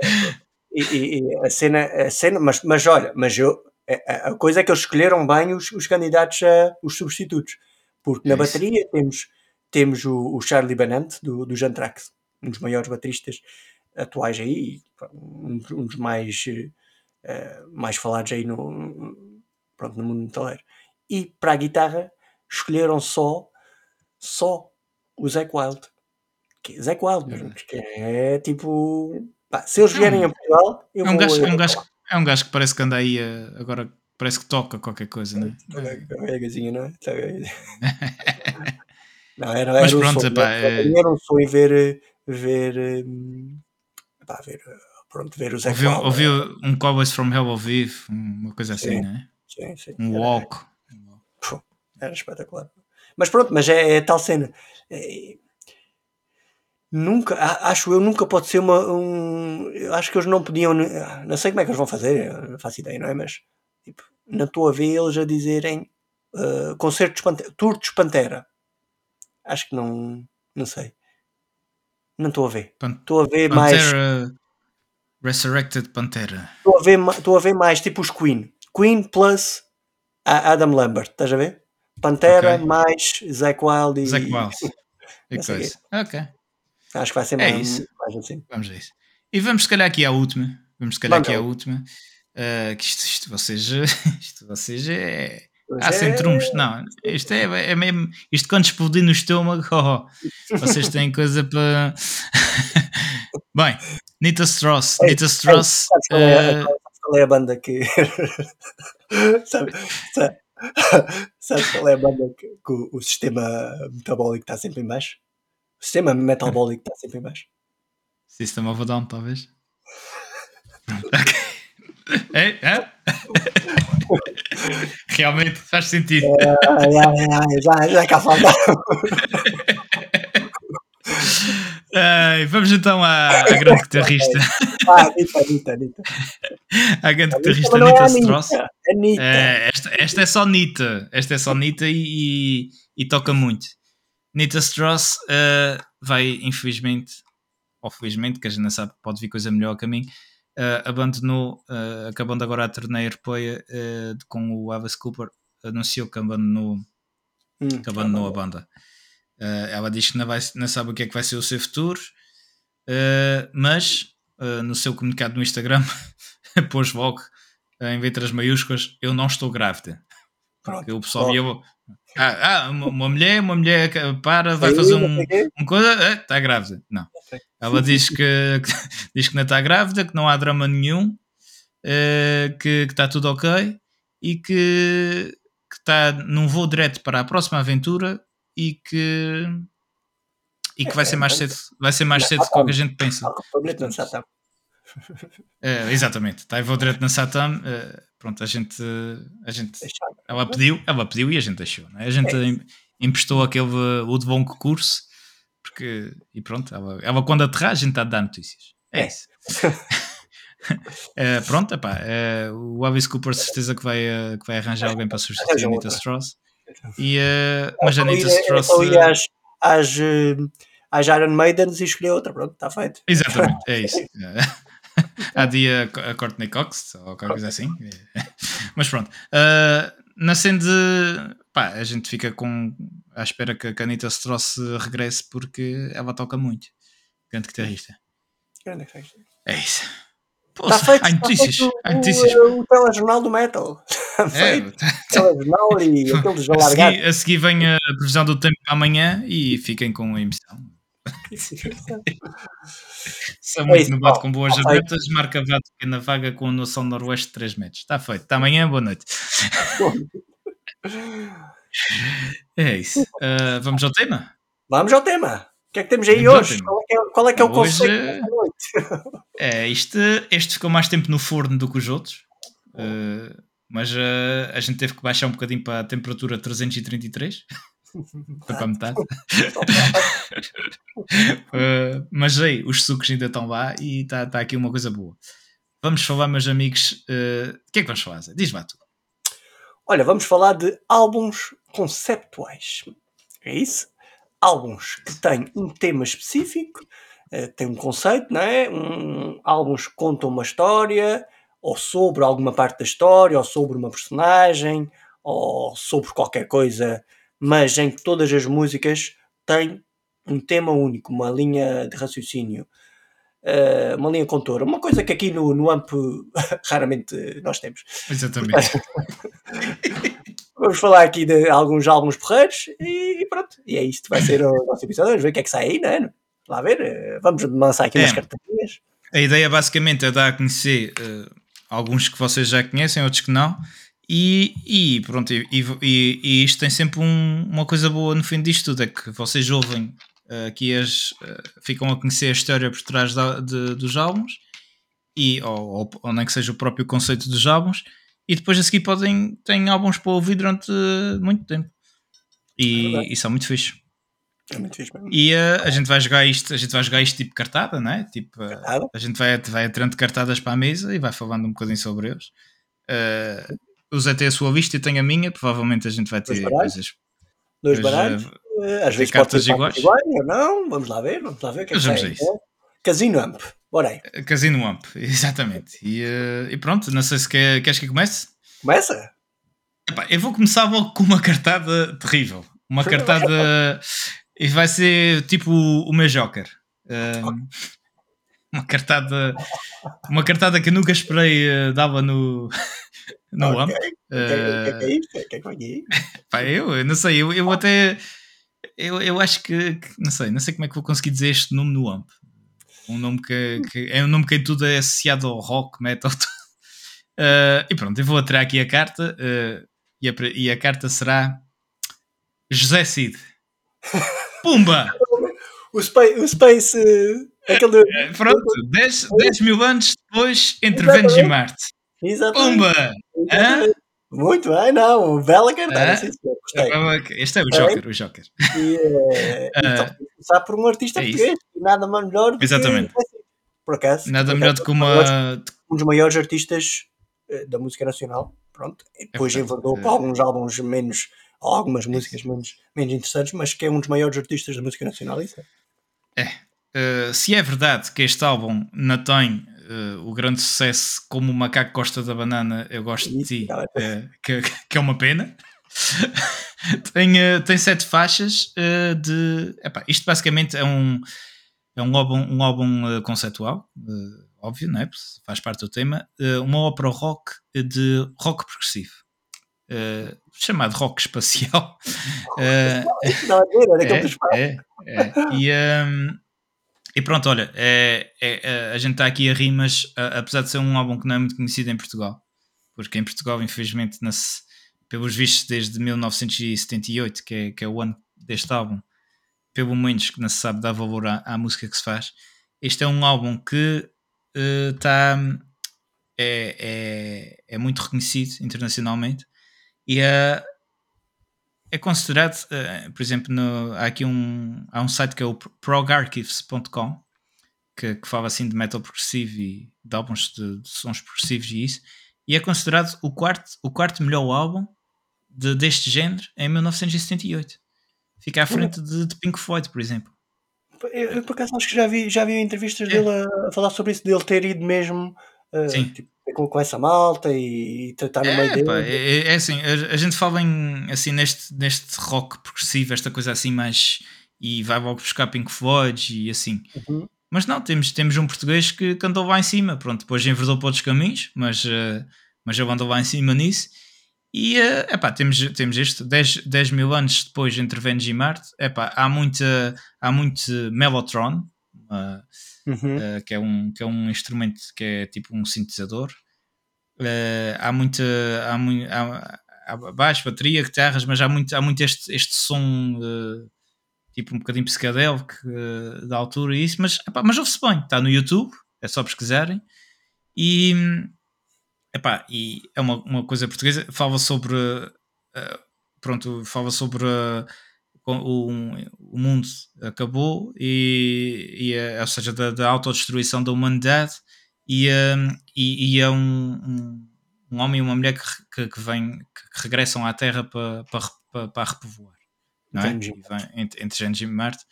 e, e- e a cena, a cena mas, mas olha, mas eu, a coisa é que eles escolheram bem os, os candidatos a os substitutos, porque É na isso. bateria temos, temos o, o Charlie Benante do, do Jantrax, um dos maiores bateristas atuais aí, um, um dos mais, uh, mais falados aí no, pronto, no mundo metaleiro. E para a guitarra escolheram só, só o Zac Wild. Que é Zac Wild mesmo, que é tipo. Pá, se eles vierem a Portugal, eu É um vou. gajo, é um gajo. É um gajo que parece que anda aí a- agora, parece que toca qualquer coisa, não é? A não é? Tá. Não, era, Mas era um pronto, sonho, epá, era, é- era um sonho ver, ver, hum, epá, ver, pronto, ver o Zac Ouviu, Wild. ouviu um Cowboys from Hell ao vivo, uma coisa assim, Sim. não é? Sim, sim. Um Era- walk. Era espetacular. Mas pronto, mas é, é tal cena. É- nunca, acho eu, nunca pode ser uma. Um, acho que eles não podiam. ah, Não sei como é que eles vão fazer, não faço ideia, não é? Mas tipo, não estou a ver eles a dizerem ah, concertos Pantera, tour dos Pantera. Acho que não. Não sei. Não estou a ver. Estou a ver mais. Pantera. Resurrected Pantera. Estou a ver, estou a ver mais tipo os Queen. Queen plus a Adam Lambert, estás a ver? Pantera Ok. mais Zac Wild e. Zac Wild. E coisa. Ok, Acho que vai ser É mais, isso. mais assim. vamos a isso. E vamos se calhar aqui à última. Vamos se calhar Vamos aqui à ao- última. Ah, que isto, isto vocês. Isto vocês é. Mas sem é- trunfos. Não, isto é, é mesmo. Isto quando explodir no estômago, oh, oh, vocês têm coisa para. Bem, Nita Strauss. Ei, Nita Strauss. Sabes qual é, ah, sabes qual é a banda que. sabe, sabe, sabes qual é a banda que, que o, o sistema metabólico está sempre em baixo? O sistema metabólico está sempre em baixo. System of a Down, talvez. É? É? Realmente faz sentido. Ai, ai, ai, já, já cá falta. Vamos então à, à grande guitarrista. Ah, Anitta, Anitta, Anitta. À grande guitarrista é Nita. Anitta. Anitta. É, esta, esta é só Nita. Esta é só Nita e, e, e toca muito. Nita Strauss eh, vai, infelizmente, ou felizmente, que a gente não sabe, pode vir coisa melhor a caminho, eh, abandonou, eh, acabando agora a turnê europeia com o Alice Cooper, anunciou que abandonou, Hum, que abandonou a banda. Ela diz que não, vai, não sabe o que é que vai ser o seu futuro, mas no seu comunicado no Instagram pôs logo em letras maiúsculas: Eu não estou grávida. Pronto. O pessoal Bom. Ah, ah, uma, mulher, uma mulher que para, vai fazer um, sei quê. uma coisa, está grávida. Não. Ela diz que, que- diz que não está grávida, que não há drama nenhum, eh, que está tudo ok e que, que está num voo direto para a próxima aventura e que e que vai ser mais cedo, vai ser mais cedo do que que a gente pensa. Tá. Eh, exatamente, está em voo direto na Satam. eh, pronto, a gente, a gente ela pediu, ela pediu e a gente deixou. Não é? A gente em- emprestou aquele o de bom concurso porque, e pronto, ela, ela quando aterrar a gente está a dar notícias. É É. isso. Eh, pronto, epá, eh, o Alice Cooper certeza que vai, que vai arranjar alguém para substituir a Anita. Strauss. E, eh, mas a É só Anita é Strauss. ir eh, às, às, às Iron Maidens e escolher outra. Pronto, está feito. Exatamente, é isso. Há dia a Courtney Cox ou qualquer coisa assim. Mas pronto. Uh, na cena de. Pá, a gente fica com. à espera que a Canita Strauss regresse porque ela toca muito. Grande guitarrista. Grande festa. É isso. Pô, Está feito, há notícias. o, notícias. o, o telejornal do metal. Está É, feito. O telejornal e aqueles a, seguir, a seguir vem a previsão do tempo para amanhã e fiquem com a emissão. São É no bate com boas abertas, marca vato pequena vaga com noção noroeste de 3 metros. Está feito. Até amanhã, boa noite. É isso. Ah, vamos ao tema? Vamos ao tema. O que é que temos aí Vamos hoje? Qual é que é, qual é, que é o Hoje- conceito desta noite? É, este, este ficou mais tempo no forno do que os outros. Ah, mas ah, a gente teve que baixar um bocadinho para a temperatura 333. Foi para metade. Uh, mas aí, os sucos ainda estão lá e está tá aqui uma coisa boa. Vamos falar, meus amigos. uh, O que é que vamos falar? Zé? Diz lá tu. Olha, vamos falar de álbuns conceptuais. É isso? Álbuns que têm um tema específico, eh, têm um conceito, não é? Um, álbuns que contam uma história, ou sobre alguma parte da história, ou sobre uma personagem, ou sobre qualquer coisa, mas em que todas as músicas tem um tema único, uma linha de raciocínio, uh, uma linha contora, uma coisa que aqui no, no AMP raramente nós temos. Exatamente. Vamos falar aqui de alguns álbuns porreiros e, e pronto. E é isto, vai ser o nosso episódio. Vamos ver o que é que sai aí, não é? Lá ver, eh, vamos lançar aqui é. umas cartinhas. A ideia basicamente é dar a conhecer uh, alguns que vocês já conhecem, outros que não. E, e pronto, e, e, e, isto tem sempre um, uma coisa boa no fim disto tudo, é que vocês ouvem uh, aqui as, uh, ficam a conhecer a história por trás da, de, dos álbuns, e, ou, ou, ou, nem que seja o próprio conceito dos álbuns, e depois a seguir podem, têm álbuns para ouvir durante muito tempo. E é isso é muito fixe. É muito fixe mesmo. E uh, a gente vai jogar isto, a gente vai jogar isto tipo cartada, não é? Tipo, cartada? a gente vai, vai atrando cartadas para a mesa e vai falando um bocadinho sobre eles. Uh, o Zé tem a sua vista e tem a minha, provavelmente a gente vai ter Dois coisas. Dois baralhos. Uh, às vezes cartas iguais. iguais. ou não, vamos lá ver, vamos lá ver o que é que sai. Casino Amp, bora aí. Casino Amp, exatamente. E, uh, e pronto, não sei se quer, queres que comece. Começa? Epá, eu vou começar logo com uma cartada terrível. Uma cartada. e vai ser tipo o meu Joker. Um, uma cartada. Uma cartada que eu nunca esperei uh, dava no. No okay. AMP. O que é, é isto? O que é que foi aqui? Pá, eu, eu não sei, eu, eu até. Eu, eu acho que, que, Não sei, não sei como é que vou conseguir dizer este nome no AMP. Um nome que, que é um nome que tudo é associado ao rock, metal. Uh, e pronto, eu vou atirar aqui a carta uh, e, a, e, a, carta será José Cid. Pumba! o Space. O space aquele... Uh, pronto, 10, 10 mil anos depois entre Vênus e Marte. Exatamente. Pumba! Exatamente. Muito bem, não, bela carteira, sim, gostei. Este é o Joker, o Joker. E, uh, então, começar por um artista é português, nada melhor do Exatamente. que... Por acaso. Nada melhor do que uma... Um dos maiores artistas eh, da música nacional, pronto. E depois é enverdou para alguns álbuns menos, algumas músicas menos, menos interessantes, mas que é um dos maiores artistas da música nacional, isso é. Uh, se é verdade que este álbum não tem uh, o grande sucesso como o Macaco Costa da Banana, eu gosto de ti, uh, que, que, é uma pena. tem, tem sete faixas de. Epá, isto basicamente é um, é um álbum, um álbum conceptual óbvio, não é? faz parte do tema, eh, uma ópera rock de rock progressivo. Uh, chamado rock espacial. Uh, não, é, é, é, E, um, e pronto, olha, é, é, a gente está aqui a rir, mas apesar de ser um álbum que não é muito conhecido em Portugal, porque em Portugal, infelizmente, nasce, pelos vistos desde 1978, que é, que é o ano deste álbum, pelo menos que não se sabe dar valor à, à música que se faz. Este é um álbum que está eh, uh, é, é, é, muito reconhecido internacionalmente e é, é considerado, uh, por exemplo, no, há aqui um, há um site que é o progarchives.com que, que, fala assim de metal progressivo e de álbuns de, de, sons progressivos e isso, e é considerado o quarto, o quarto melhor álbum de, deste género em 1978. Fica à frente de, de Pink Floyd, por exemplo. Eu, eu, por acaso acho que já vi, já vi entrevistas é. dele a, a, falar sobre isso, dele ter ido mesmo uh, tipo, com, com, essa malta e, tratar no é, meio dele. Pá, é, é, assim, a, a, gente fala em, assim, neste, neste rock progressivo, esta coisa assim mais. e vai logo buscar Pink Floyd e assim. Uhum. Mas não, temos, temos um português que cantou lá em cima, pronto, depois enverdou para outros caminhos, mas, uh, mas ele andou lá em cima nisso. E uh, epá, temos, temos isto, 10, 10 mil anos depois entre Vênus e Marte, epá, há, muita, há muito Mellotron, uh, uhum. uh, que, é um, que é um instrumento que é tipo um sintetizador. Uh, há muita. Há, muito, há, há baixo, bateria, guitarras, mas há muito, há muito este, este som tipo um bocadinho psicadélico da altura e isso, mas, mas ouve-se bem, está no YouTube, é só pesquisarem. E Epá, e é uma, uma coisa portuguesa, fala sobre. Uh, pronto, fala sobre. O, o mundo acabou e, e ou seja, da, da autodestruição da humanidade e, e, e, é um, um, um, homem e uma mulher que, que, vem, que regressam à Terra para, para, para, repovoar não é? entre, entre Gênesis e Marte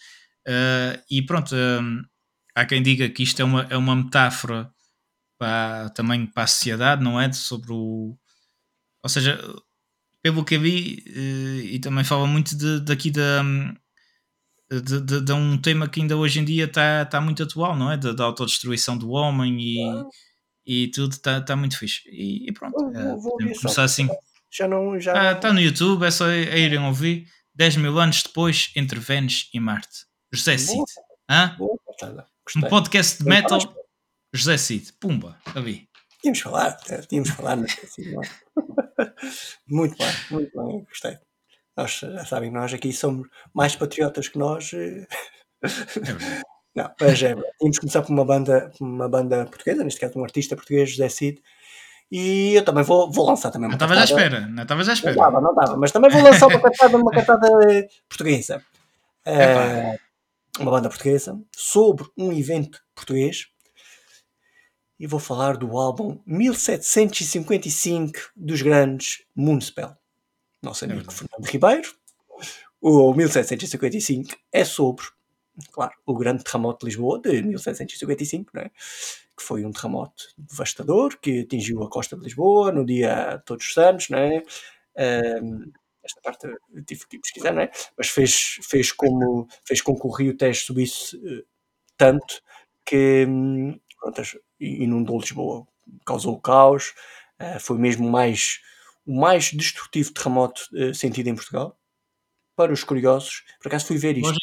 uh, e pronto um, há quem diga que isto é uma, é uma metáfora para, também para a sociedade, não é? Sobre o. Ou seja, pelo que vi, eh, e também fala muito de, daqui da. de, de, de, um tema que ainda hoje em dia está tá muito atual, não é? Da, da autodestruição do homem e, e tudo está tá muito fixe. E, e pronto, vou, vou é, começar assim. Já não. Já ah, Está no YouTube, é só irem ouvir. 10 mil anos depois, entre Vênus e Marte. José Cid. Hã? um podcast de metal, José Cid. Pumba, vi. Tínhamos falar, tínhamos falar, não sei não. muito bem, muito bem, gostei. Nós já sabem, nós aqui somos mais patriotas que nós. Eh, é não, mas é, tínhamos começar por uma banda, uma banda portuguesa, neste caso um artista português, José Cid, e eu também vou, vou lançar também uma Não estavas à espera, não estavas à espera. Não estava, não estava, mas também vou lançar uma cartada, uma cartada portuguesa. É, uma banda portuguesa, sobre um evento português. E vou falar do álbum 1755 dos grandes Moonspell nosso amigo é Fernando Ribeiro. O 1755 é sobre, claro, o grande terremoto de Lisboa de 1755, né? que foi um terremoto devastador que atingiu a costa de Lisboa no dia Todos os Santos, né? Um, esta parte eu tive que pesquisar, né? mas fez, fez, como, fez com que o rio Tejo subisse uh, tanto que um, pronto, inundou Lisboa, causou caos, uh, foi mesmo mais o mais destrutivo terremoto uh, sentido em Portugal. Para os curiosos, por acaso fui ver isto.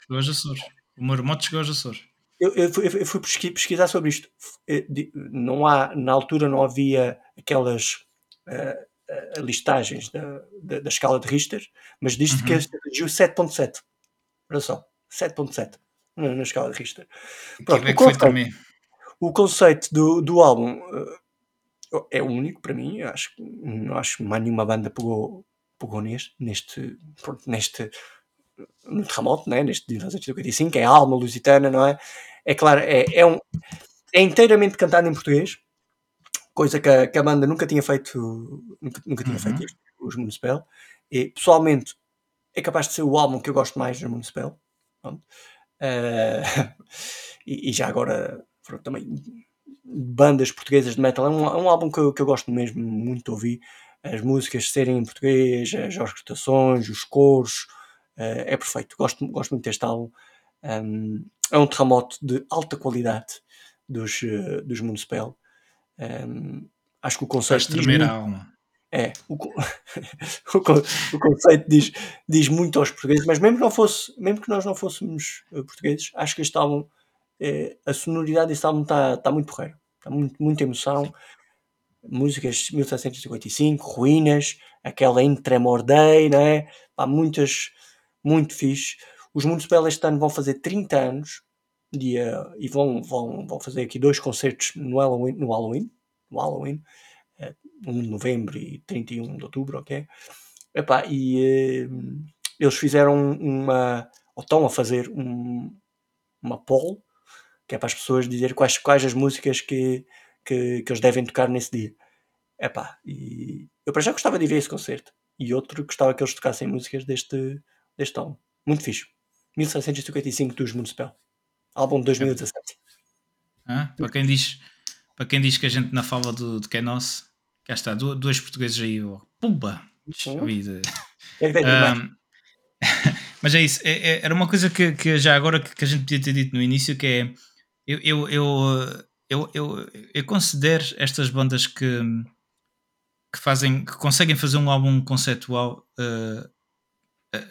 Chegou aos Açores. O marmoto chegou aos Açores. Eu, eu, fui, eu fui pesquisar sobre isto. Eh, não há, na altura não havia aquelas uh, listagens da, da, da, escala de Richter, mas diz-se uhum. que atingiu 7.7. Olha só, 7.7 na, na, escala de Richter. Pronto, o, conceito, o conceito do, do álbum uh, é único para mim. Acho, não acho que mais nenhuma banda pegou, pegou neste, neste, pronto, neste no terremoto, né? neste de 1955, é a alma lusitana, não é? É claro, é, é, um, é inteiramente cantado em português, coisa que a, que a banda nunca tinha feito, nunca, nunca tinha uhum. feito isto, os Municipal. E pessoalmente é capaz de ser o álbum que eu gosto mais dos Municipal. Uh, e, e, já agora pronto, também bandas portuguesas de metal. É um, é um álbum que eu, que eu gosto mesmo muito de ouvir. As músicas serem em português, as orquestrações, os coros, uh, é perfeito. Gosto, gosto muito deste álbum. Um, é um terremoto de alta qualidade dos, uh, dos Municipal. Um, acho que o conceito. Diz muito, alma. É, o, o, conceito diz, diz muito aos portugueses, mas mesmo que, não fosse, mesmo que nós não fôssemos eh, portugueses, acho que este álbum é, a sonoridade desse álbum está tá muito porreiro. Está muito, muita emoção. Músicas de 1755, Ruínas, aquela Tremor Day, não é? Há muitas, muito fixe. Os Municipal este ano vão fazer 30 anos dia, e vão, vão, vão fazer aqui dois concertos no Halloween, no Halloween, no Halloween 1 de novembro e 31 de outubro, ok? Epá, e eh, eles fizeram uma, ou estão a fazer um, uma poll que é para as pessoas dizer quais, quais as músicas que, que, que eles devem tocar nesse dia. Epá, e eu para já gostava de ver esse concerto. E outro gostava que eles tocassem músicas deste, deste álbum. Muito fixe. 1755 dos Municipal. Álbum de 2017. Ah, para, quem diz, para quem diz que a gente na fala do, de quem é nosso, cá está, dois portugueses aí, pumba! Vida. É que um, mas é isso, é, é, era uma coisa que, que já agora que, que, a gente podia ter dito no início, que é eu, eu, eu, eu, eu, considero estas bandas que, que fazem, que conseguem fazer um álbum conceptual uh,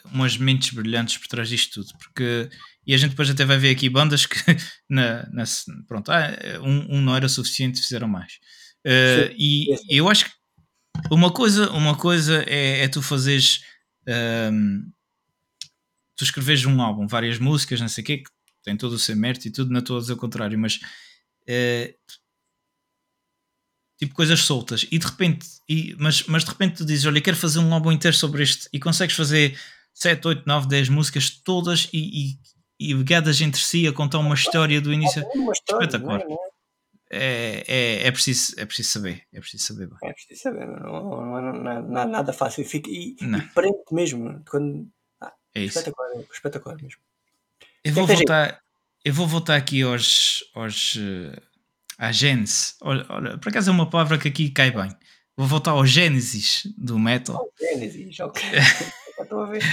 umas mentes brilhantes por trás disto tudo, porque e a gente depois até vai ver aqui bandas que na, na pronto, ah, um, um, não era suficiente, fizeram mais. Uh, sim, e sim. eu acho que uma coisa, uma coisa é, é tu fazeres um, tu escreves um álbum, várias músicas, não sei o quê, que tem todo o seu mérito e tudo, não estou a dizer o contrário, mas é, tipo coisas soltas e de repente, e, mas, mas de repente tu dizes, olha, quero fazer um álbum inteiro sobre este e consegues fazer 7, 8, 9, 10 músicas todas e, e, e ligadas entre si a contar uma história do início. Espetacular. É, é, é, preciso, é preciso saber. É preciso saber. É preciso saber. Não, é nada fácil. Fica, e, e prende mesmo. Quando, ah, é. Espetacular, espetacular mesmo. Eu vou, voltar, eu vou voltar aqui aos, aos, uh, à Gênesis. Olha, olha, por acaso é uma palavra que aqui cai bem. Vou voltar ao Gênesis do metal. Oh, Gênesis, ok. Estou a ver.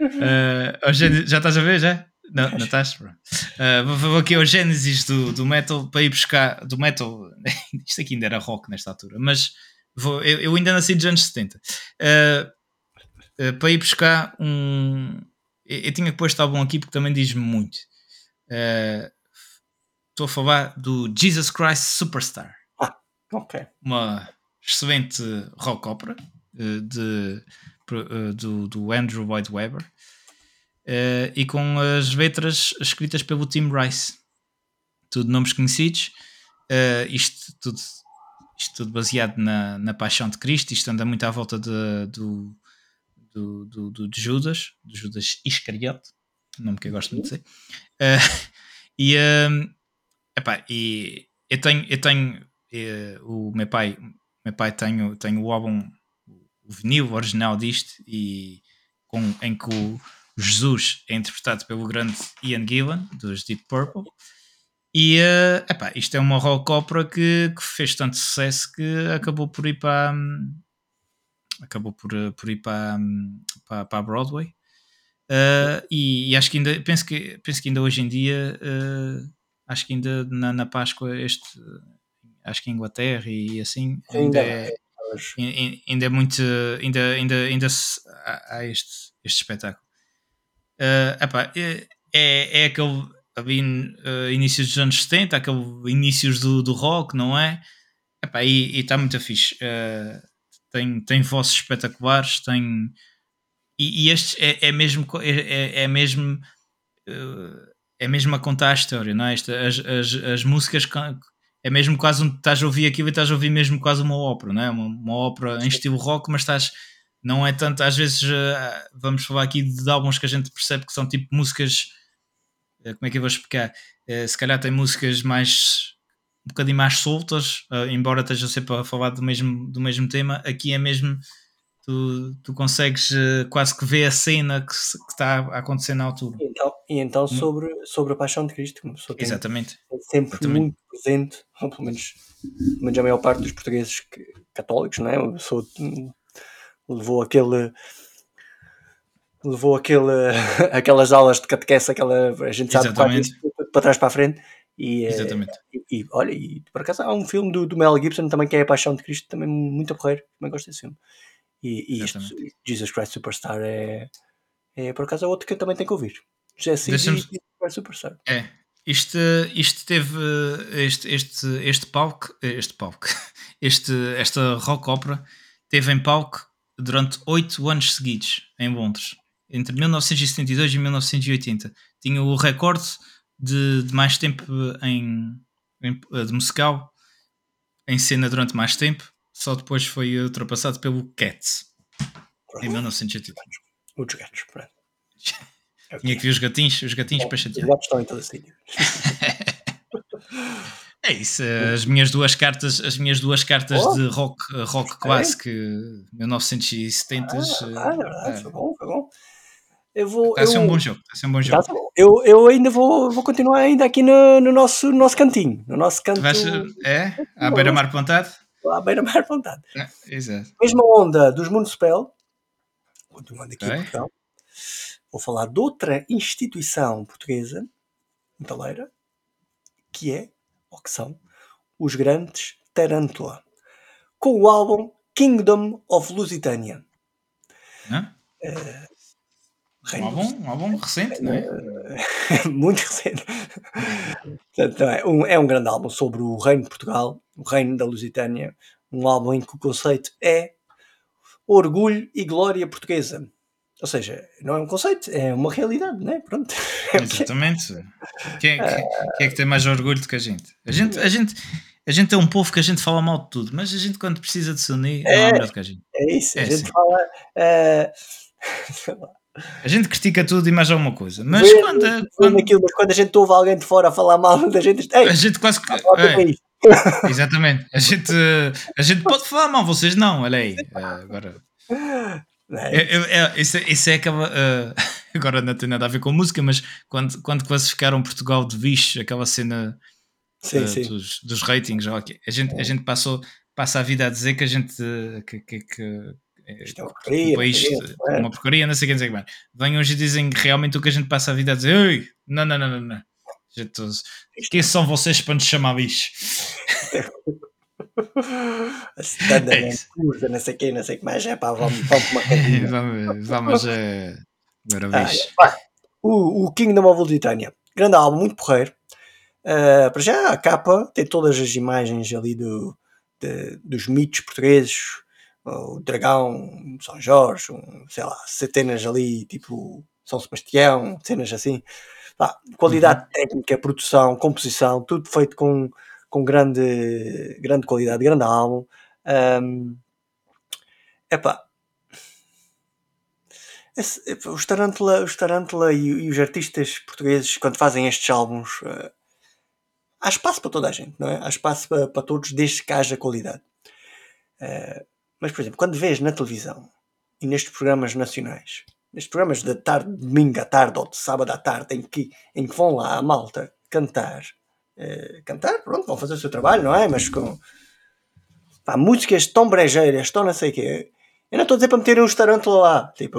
Uh, já estás a ver, já? Não, não estás? Uh, vou, vou aqui ao Gênesis do, do metal para ir buscar. Do metal, isto aqui ainda era rock nesta altura, mas vou, eu, eu ainda nasci dos anos 70. Uh, uh, para ir buscar um. Eu, eu tinha posto álbum aqui porque também diz-me muito. Estou a falar do Jesus Christ Superstar. Ah, ok. Uma excelente rock opera de, do, do Andrew Lloyd Webber uh, e com as letras escritas pelo Tim Rice. Tudo nomes conhecidos, uh, isto, tudo, isto tudo baseado na, na paixão de Cristo, isto anda muito à volta de, do, do, do, do, de Judas, de Judas Iscariote, nome que eu gosto muito de dizer. Uh, e, uh, epá, e eu tenho, eu tenho uh, o meu pai, meu pai tem, tem o álbum, o vinil original disto, e com, em que o, Jesus é interpretado pelo grande Ian Gillan, dos Deep Purple. E uh, epá, isto é uma rock opera que, que, fez tanto sucesso que acabou por ir para. Acabou por, eh, por ir para, um, para, para a Broadway. Uh, e, e, acho que ainda penso que, penso que ainda hoje em dia uh, acho que ainda na, na Páscoa este acho que em Inglaterra e assim ainda, ainda é, ainda é muito ainda, ainda, ainda há este, este espetáculo Uh, epá, é, é, é aquele ali, uh, inícios dos anos 70, aquele inícios do, do rock, não é? Epá, e está muito fixe. Uh, tem, tem vozes espetaculares, tem. E, e este é, é mesmo. É, é, é mesmo. Uh, é mesmo a contar a história, não é? Esta, as, as, as músicas é mesmo quase um, estás a ouvir aquilo e estás a ouvir mesmo quase uma ópera, não é? Uma, uma ópera em estilo rock, mas estás não é tanto, às vezes uh, vamos falar aqui de álbuns que a gente percebe que são tipo músicas, uh, como é que eu vou explicar? Se calhar tem músicas mais um bocadinho mais soltas, embora esteja sempre a falar do mesmo, do mesmo tema, aqui é mesmo tu, tu consegues quase que ver a cena que, que, está a acontecer na altura. E então, e então hum. sobre, sobre a paixão de Cristo, como tem, Exatamente. sempre Exatamente. muito presente, ou pelo menos, pelo menos a maior parte dos portugueses que, católicos, não é? Eu sou levou aquele levou aquele, aquelas aulas de catequese, aquela, a gente sabe quase para trás para a frente. E, eh, Exatamente. E, e, olha, e por acaso há um filme do, do Mel Gibson também que é A Paixão de Cristo, também muito a correr, também gosto desse filme. E, e isto, Jesus Christ Superstar é, é por acaso é outro que eu também tenho que ouvir. Jesus Christ Superstar. É, isto, isto teve este, este, este palco, este palco, este, esta rock opera teve em palco durante oito anos seguidos em Londres, entre 1972 e 1980. Tinha o recorde de, de mais tempo em, em, de musical em cena durante mais tempo, só depois foi ultrapassado pelo Cats em 1980. Os gatos, pronto. Tinha que ver os gatinhos, os gatinhos para chatear. Os gatos estão em todo sítio. É isso, as minhas duas cartas, as minhas duas cartas oh. de rock, rock é. clássico, 1970. Ah, ah, é verdade, é. foi bom, foi bom. Eu vou, está a ser um bom jogo. Está a ser um bom jogo. Eu, eu ainda vou, vou continuar ainda aqui no, no, nosso, no nosso cantinho. No nosso canto. Vais, é? À beira-mar pontado? À beira-mar pontado. É, exato. Mesma onda dos Municipal. Continuando aqui okay. Portugal. Vou falar de outra instituição portuguesa, metaleira, que é ou que são, os grandes Tarantula, com o álbum Kingdom of Lusitania. Uh, um, álbum, um álbum recente, não é? muito recente. Portanto, é, um, é um grande álbum sobre o Reino de Portugal, o Reino da Lusitânia, um álbum em que o conceito é orgulho e glória portuguesa. Ou seja, não é um conceito, é uma realidade, não é? Pronto. Exatamente. Quem, é, quem é que tem mais orgulho do que a gente? A gente, a gente? a gente é um povo que a gente fala mal de tudo, mas a gente quando precisa de se unir é, é melhor do que a gente. É isso, é a gente assim. fala. Uh, a gente critica tudo e mais alguma coisa. Mas quando, quando... Aquilo, mas quando a gente ouve alguém de fora a falar mal da gente, a gente quase que. exatamente. A gente, a gente pode falar mal, vocês não, olha aí. Agora. É? Eu, isso, isso é aquela. Uh, agora não tem nada a ver com música, mas quando, quando classificaram Portugal de bicho, aquela cena sim, uh, sim. Dos, dos ratings, okay, a, gente, a gente passou, passa a vida a dizer que a gente. que, que, que É, Isto é uma porcaria, país, é? uma porcaria, não sei o que, não sei o que mais. Venham hoje e dizem que realmente o que a gente passa a vida a dizer, Ei, não, não, não, não, não. Gente, quem são vocês para nos chamar bicho? A standard, É é curva, não sei quê, não sei o que mais. É pá, vamos, vamos uma vamos, vamos é, agora Ah, pá, o, o Kingdom of Lusitânia, grande álbum, muito porreiro. Ah, para já, a capa tem todas as imagens ali do, de- dos mitos portugueses, o dragão, São Jorge, um, sei lá, centenas ali, tipo São Sebastião, cenas assim. Pá, qualidade técnica, produção, composição, tudo feito com, com grande, grande qualidade, grande álbum. Um, epá, esse- os Tarantula, os Tarantula e, e os artistas portugueses, quando fazem estes álbuns, eh, há espaço para toda a gente, não é? Há espaço para, para todos, desde que haja qualidade. Eh, mas, por exemplo, quando vês na televisão e nestes programas nacionais, nestes programas da tarde, de domingo à tarde ou de sábado à tarde, em que, em que vão lá a malta cantar, eh, cantar, pronto, vão fazer o seu trabalho, não é? Mas com pá, músicas tão brejeiras, tão não sei o quê. Eu não estou a dizer para meterem uns Tarantula lá, tipo,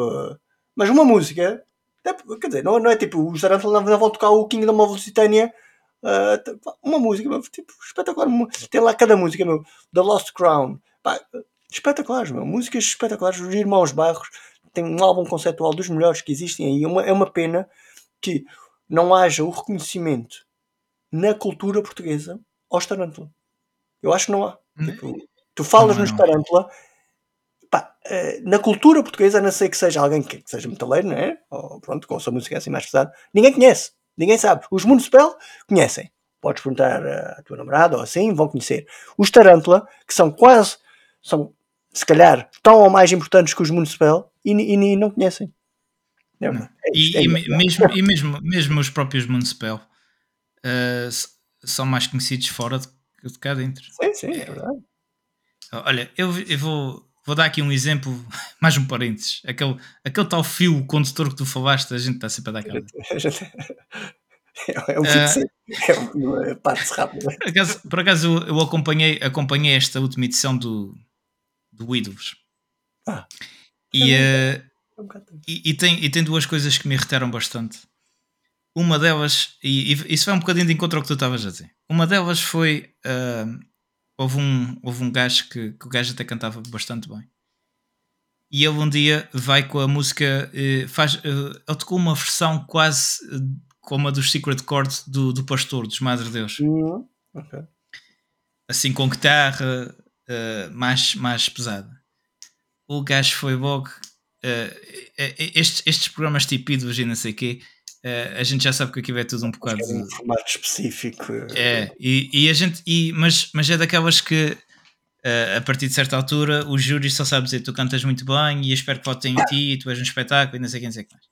mas uma música, é, quer dizer, não, não é tipo, os Tarantula não, vão tocar o Kingdom of Lusitania, t- pá, uma música, tipo, espetacular, tem lá cada música, meu, The Lost Crown, pá, espetaculares, meu, músicas espetaculares, os Irmãos Barros, tem um álbum conceptual dos melhores que existem aí, é uma, é uma pena que não haja o reconhecimento na cultura portuguesa aos Tarantula. Eu acho que não há. Tipo, tu falas Não nos não. Tarantula, pá, eh, na cultura portuguesa, a não ser que seja alguém que, que seja metaleiro, não é? Ou pronto, com a sua música assim mais pesada, ninguém conhece, ninguém sabe. Os Municipal conhecem. Podes perguntar à tua namorada ou assim, vão conhecer. Os Tarantula, que são quase, são se calhar tão ou mais importantes que os Municipal e, e, e não conhecem. Não, é isto, E, é e mesmo, e mesmo, mesmo os próprios Municipal eh, s- são mais conhecidos fora de, de cá dentro. Sim, sim, é verdade. Olha, eu, eu vou, vou dar aqui um exemplo, mais um parênteses. Aquele, aquele tal fio condutor que tu falaste, a gente está sempre a dar aquela. É um Ah. fixo. É uma parte rápida. Por acaso, por acaso eu, eu acompanhei, acompanhei esta última edição do, do Widows. Ah. E, eh, É um e, e tem, e tem duas coisas que me irritaram bastante. Uma delas, e, e isso vai um bocadinho de encontro ao que tu estavas a dizer. Uma delas foi. ah, houve, um, houve um gajo que, que o gajo até cantava bastante bem. E ele um dia vai com a música. eh, faz, eh, ele tocou uma versão quase como a dos Secret Chords do, do Pastor, dos Madre Deus Hum, ok. assim com guitarra eh, mais, mais pesada. O gajo foi logo. eh, estes, estes programas tipidos e não sei o quê, eh, a gente já sabe que aquilo é tudo um bocado. É um formato específico. É, e, e a gente. E, mas, mas é daquelas que eh, a partir de certa altura o júri só sabe dizer tu cantas muito bem e espero que votem em ti e tu és um espetáculo e não sei o que, não sei o que mais.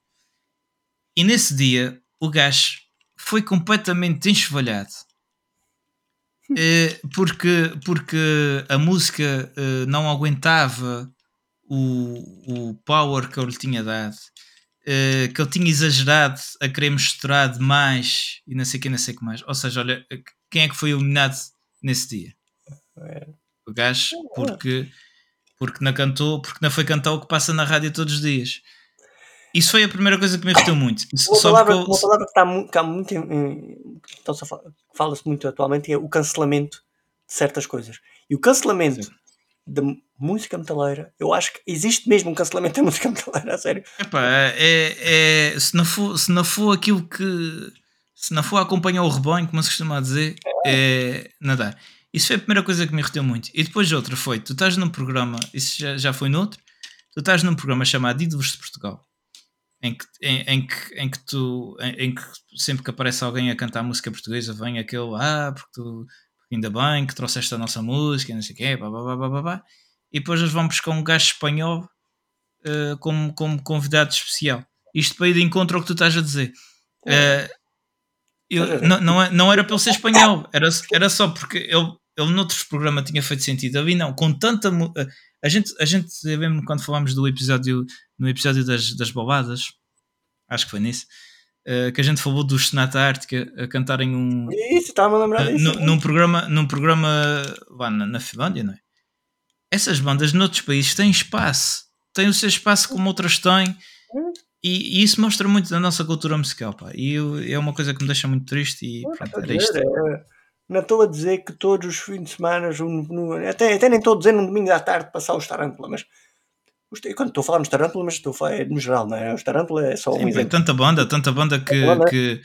E nesse dia o gajo foi completamente enxovalhado eh, porque, porque a música eh, não aguentava o, o power que eu lhe tinha dado. eh, que ele tinha exagerado a querer misturar demais e não sei o que, não sei o que mais. Ou seja, olha, quem é que foi eliminado nesse dia? É. O gajo, porque, porque não cantou, porque não foi cantar o que passa na rádio todos os dias. Isso foi a primeira coisa que me irritou muito. Isso- Uma palavra, uma palavra que está mu- que há muito. então fala-se muito atualmente é o cancelamento de certas coisas. E o cancelamento Sim. da música metaleira, eu acho que existe mesmo um cancelamento da música metaleira, a sério. Epá, é, é- se, não for, se não for aquilo que. Se não for acompanhar o rebanho, como se costuma dizer, é nadar. Isso foi a primeira coisa que me irritou muito. E depois outra foi: tu estás num programa, isso já, já foi noutro, tu estás num programa chamado Ídolos de Portugal, em que, em, em que, em que tu, em, em que sempre que aparece alguém a cantar música portuguesa, vem aquele, ah, porque tu, ainda bem que trouxeste a nossa música, não sei o quê, blá, blá, blá, blá, blá, e depois eles vão buscar um gajo espanhol eh, como, como convidado especial. Isto para ir de encontro ao que tu estás a dizer. Eh, eu- não, não, é- não era pelo ser espanhol, era, era só porque ele, ele noutros programas tinha feito sentido. Ali não, com tanta. eh, A gente, a gente lembro quando falámos do episódio, no episódio das, das bobadas, acho que foi nisso, eh, que a gente falou dos Sonata Ártica a cantarem um, Isso, estava-me a lembrar Uh, disso. nu- num programa, num programa lá na, na Finlândia, não é? Essas bandas noutros países têm espaço tem o seu espaço como outras têm. E, e isso mostra muito da nossa cultura musical, pá. E eu- é uma coisa que me deixa muito triste. E pronto, era isto. é, não estou a dizer que todos os fins de semana, um- até, até nem estou a dizer num domingo à tarde passar os Tarântula, mas quando estou a falar nos Tarântula, mas estou a falar é no geral, não é? Os Tarântula é só um Sim, pá, exemplo. tanta banda, tanta banda que, banda. que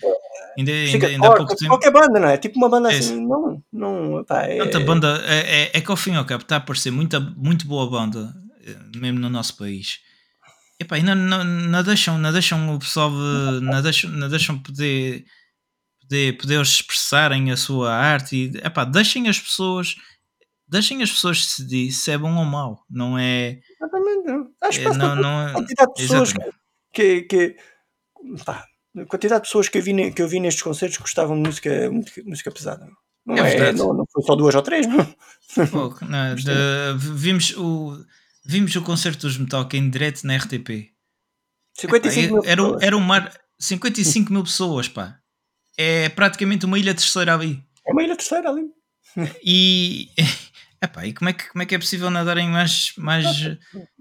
ainda, ainda, ainda há pouco tempo. qualquer banda, não é? Tipo uma banda É assim, não, não, pá, é, Tanta banda, é, é, é que ao fim e ao cabo está a aparecer muita, muito boa banda, eh, mesmo no nosso país. Epá, e não, não, não, deixam, não deixam o pessoal, não deixam, não deixam poder, poder, poder expressarem a sua arte e epá, deixem as pessoas, deixem as pessoas decidir se é bom ou mau, não é, Exatamente, não. Acho que é não, não a é- quantidade de pessoas exatamente. que, que pá, a quantidade de pessoas que eu vi, que eu vi nestes concertos gostavam de música, música, pesada. Não, É é, não, não foi só duas ou três, não. Pouco, não, de- vimos, o, vimos o concerto dos Metallica em direto na RTP. 55 mil Pá, era, pessoas. era um mar 55 mil pessoas, pá. É praticamente uma ilha terceira ali. É uma ilha terceira ali. E, epá, e como, é que, como é que é possível nadarem mais, mais,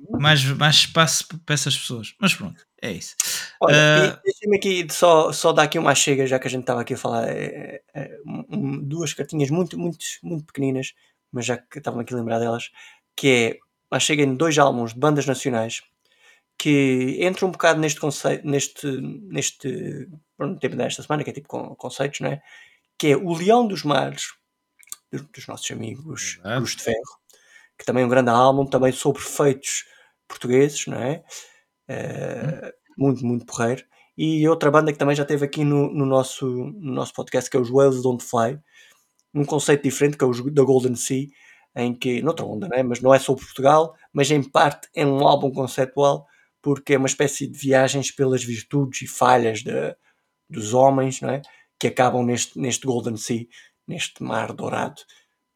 mais, mais espaço para essas pessoas? Mas pronto, é isso. Olha, e deixa-me aqui só, só dar aqui uma chega, já que a gente estava aqui a falar, é, é, um- um- duas cartinhas muito, muito, muito pequeninas, mas já que estavam aqui a lembrar delas, que é, lá chega em dois álbuns de bandas nacionais que entram um bocado neste conceito, neste, neste pronto, tema desta semana, que é tipo con- conceitos, não é? Que é o Leão dos Mares, dos, dos nossos amigos Verdade. Cruz de Ferro, que também é um grande álbum, também sobre feitos portugueses, não é? Eh, muito, muito porreiro. E outra banda que também já teve aqui no, no nosso, no nosso podcast, que é os Whales Don't Fly, um conceito diferente, que é os da Golden Sea, em que, noutra onda, né? mas não é sobre Portugal, mas em parte é um álbum conceptual, porque é uma espécie de viagens pelas virtudes e falhas de- dos homens, não é? que acabam neste, neste Golden Sea, neste mar dourado,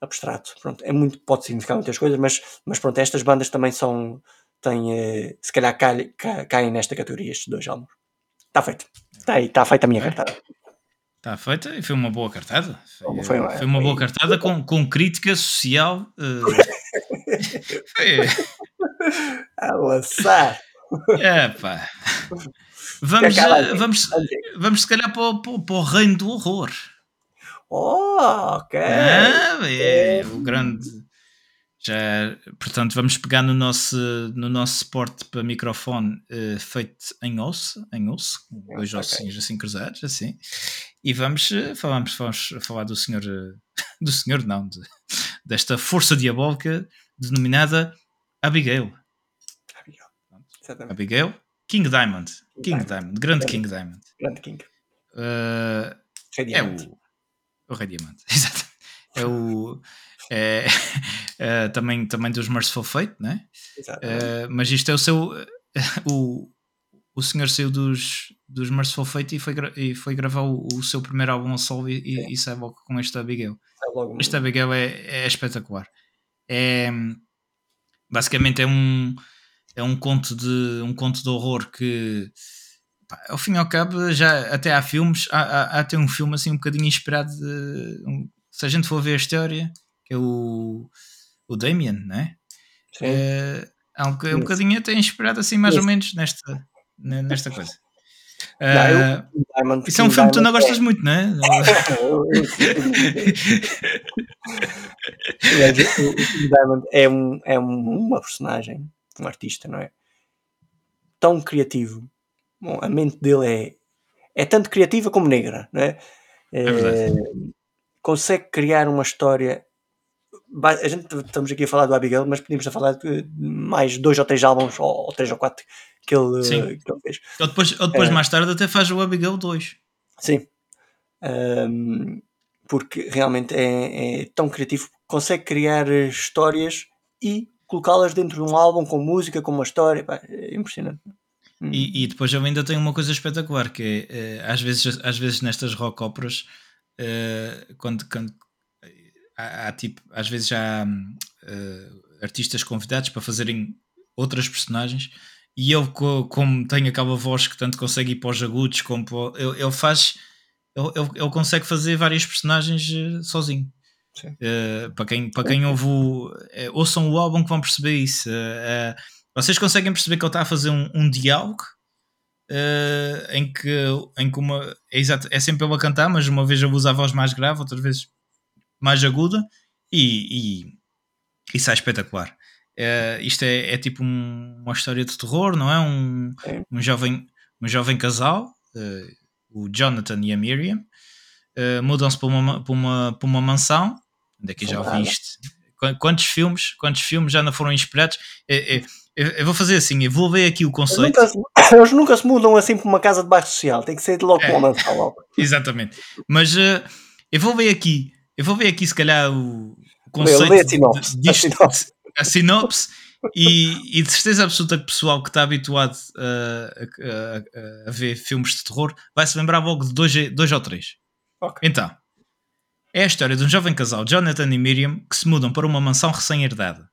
abstrato. Pronto, é muito, pode significar muitas coisas, mas, mas pronto, estas bandas também são, têm, eh, se calhar caem, ca- caem nesta categoria, estes dois álbuns. Está feito. Está aí, está feita a minha É. cartada. Está feita e foi uma boa cartada. Foi, Foi- foi uma boa foi- cartada com, com crítica social. eh, foi- A lançar. É pá. Vamos, eh, aqui. vamos, vamos se calhar para o, para o- reino do horror. Oh, ok. Ah, é, o grande. Já, portanto, vamos pegar no nosso, no nosso suporte para microfone eh, feito em osso, em osso, com dois ossinhos assim cruzados, assim, e vamos, eh, vamos, vamos falar do senhor, do senhor não, de- desta força diabólica denominada Abigail. Exatamente. Abigail, King Diamond, King Diamond. Diamond, grande Grande. King Diamond. Grande King. Rei é o, o Rei Diamante, exato. É o. É, é, também, também dos Merciful Fate, né? É, mas isto é o seu. O, o senhor saiu dos, dos Merciful Fate e foi, e foi gravar o, o seu primeiro álbum a solo e, e, e sai logo com este Abigail. Logo Este Abigail é, é espetacular. É, basicamente é um, é um conto de um conto de horror que pá, ao fim e ao cabo já até há filmes, há, há, há até um filme assim um bocadinho inspirado de, um- se a gente for ver a história, que é o, o Damien, né? Sim. É, há um, um bocadinho até inspirado assim mais ou Esse. menos nesta, ne- nesta coisa. Não, eu- King Diamond- isso é um filme que tu não Diamond gostas muito, não é? Mas o- Diamond é, um, é um- uma personagem, um artista, não é? Tão criativo. Bom, a mente dele é, é tanto criativa como negra, não é? verdade. Eh, consegue criar uma história. A gente estamos aqui a falar do Abigail, mas podíamos falar de mais dois ou três álbuns, ou, ou três ou quatro, que ele, Sim. eh, que ele fez. Ou depois, ou depois É. mais tarde até faz o Abigail 2. Sim. Ahm, porque realmente é, é tão criativo, consegue criar eh, histórias e colocá-las dentro de um álbum com música, com uma história. pá, é impressionante. Hum. E, e depois eu ainda tenho uma coisa espetacular que é eh, às, vezes, às vezes nestas rock operas eh, quando, quando há, há tipo, às vezes há eh, artistas convidados para fazerem outras personagens e co- como tem aquela voz que tanto consegue ir para os agudos como para, ele, faz ele, consegue fazer várias personagens sozinho Eh, para quem, para quem ouve o, eh, ouçam o álbum que vão perceber isso Eh, vocês conseguem perceber que ele está a fazer um, um diálogo uh, em que, em que uma, é, exato, é sempre ele a cantar, mas uma vez eu uso a voz mais grave, outras vezes mais aguda, e, e, e sai espetacular. Uh, isto é, é tipo um, uma história de terror, não é? Um, um, jovem, um jovem casal, uh, o Jonathan e a Miriam, uh, mudam-se para uma, para, uma, para uma mansão. Onde é que eu já ouvi isto? Quantos filmes, quantos filmes já não foram inspirados? É, é, eu vou fazer assim, eu vou ver aqui o conceito. Eles nunca, eles nunca se mudam assim para uma casa de baixo social, tem que ser de logo é, uma mansão logo. Exatamente. Mas uh, eu vou ver aqui, eu vou ver aqui se calhar o, conceito. Lê a sinopse. De, a sinopse. A sinopse e, e, de certeza absoluta que o pessoal que está habituado a, a, a, a ver filmes de terror vai se lembrar logo de dois, dois ou três. Okay. Então, é a história de um jovem casal, Jonathan e Miriam, que se mudam para uma mansão recém-herdada.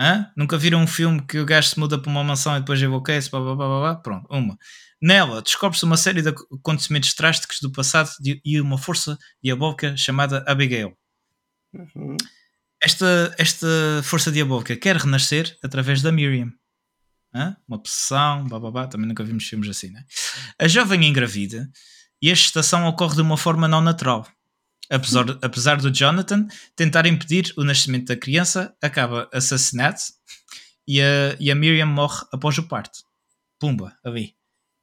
Hã? Nunca viram um filme que o gajo se muda para uma mansão e depois evoquece, blá blá blá blá? Pronto, uma. Nela descobre-se uma série de acontecimentos drásticos do passado e uma força diabólica chamada Abigail. Uhum. Esta, esta força diabólica quer renascer através da Miriam. Hã? Uma possessão, blá blá blá. Também nunca vimos filmes assim, né? A jovem engravida e a gestação ocorre de uma forma não natural. Apesar, apesar do Jonathan tentar impedir o nascimento da criança, acaba assassinado e a, e a Miriam morre após o parto. Pumba, ali.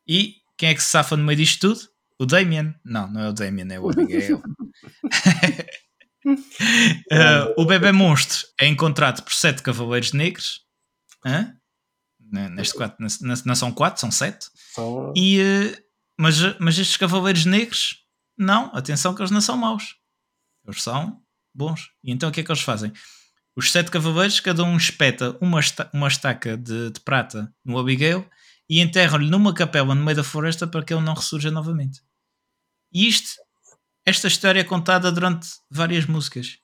E quem é que se safa no meio disto tudo? O Damien? Não, não é o Damien, é o Abigail. uh, o bebê monstro é encontrado por sete cavaleiros negros. Hã? Neste quatro, não são quatro, são sete. E, uh, mas, mas estes cavaleiros negros não, atenção que eles não são maus. Eles são bons. E então o que é que eles fazem? Os sete cavaleiros, cada um espeta uma, esta uma estaca de, de, prata no Abigail e enterram-lhe numa capela no meio da floresta para que ele não ressurja novamente. E isto, esta história é contada durante várias músicas.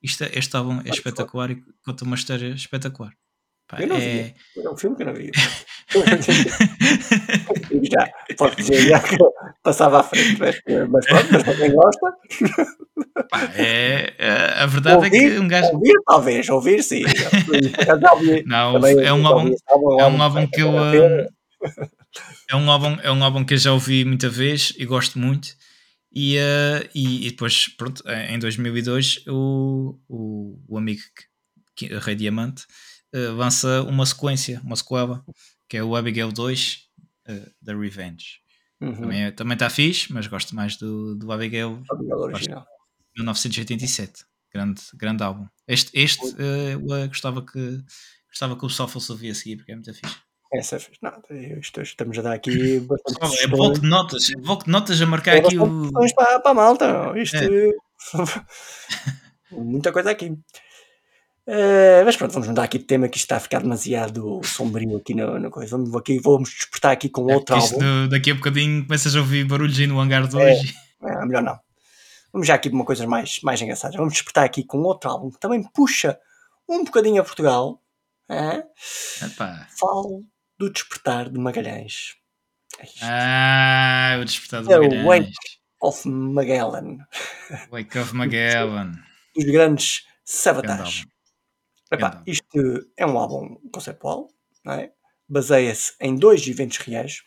Isto, este álbum é espetacular e conta uma história espetacular. Eu não é... vi. É um filme que eu não vi. já, pode dizer já que passava à frente, mas, pronto, mas para quem gosta. Pá, é, é, a verdade ouvir, é que um gajo. Ouvir, talvez, ouvir sim. não, é um álbum, é um álbum que eu. É um álbum, é um álbum que eu já ouvi muita vez e gosto muito. E, uh, e, e, depois, pronto, em 2002, o, o, o amigo Rei Diamante uh, lança uma sequência, uma sequela, que é o Abigail 2 uh, da Revenge. Uhum. Também, também está fixe, mas gosto mais do, do Abigail, Abigail original. 1987. Grande, grande álbum. Este, este uh, gostava, que, gostava que o pessoal fosse ouvir a seguir, porque é muito fixe. Essa fez. Não, isto, estamos a dar aqui bastante. É bloco de notas, é bloco de notas a marcar é aqui o. Para, para a malta, isto. É. Muita coisa aqui. Uh, mas pronto, vamos mudar aqui de tema que isto está a ficar demasiado sombrio aqui na, na coisa. Vamos, aqui, vamos despertar aqui com é, outro álbum. daqui a bocadinho começas a ouvir barulhos aí no hangar de hoje. É, é, melhor não. Vamos já aqui para uma coisa mais, mais engraçada. Vamos despertar aqui com outro álbum que também puxa um bocadinho a Portugal. É? Falo do Despertar de Magalhães. É ah, o Despertar de Magalhães. É o Wake of Magellan. Wake of Magellan. Os grandes Sabotage. Epá, isto é um álbum conceptual, é? baseia-se em dois eventos reais.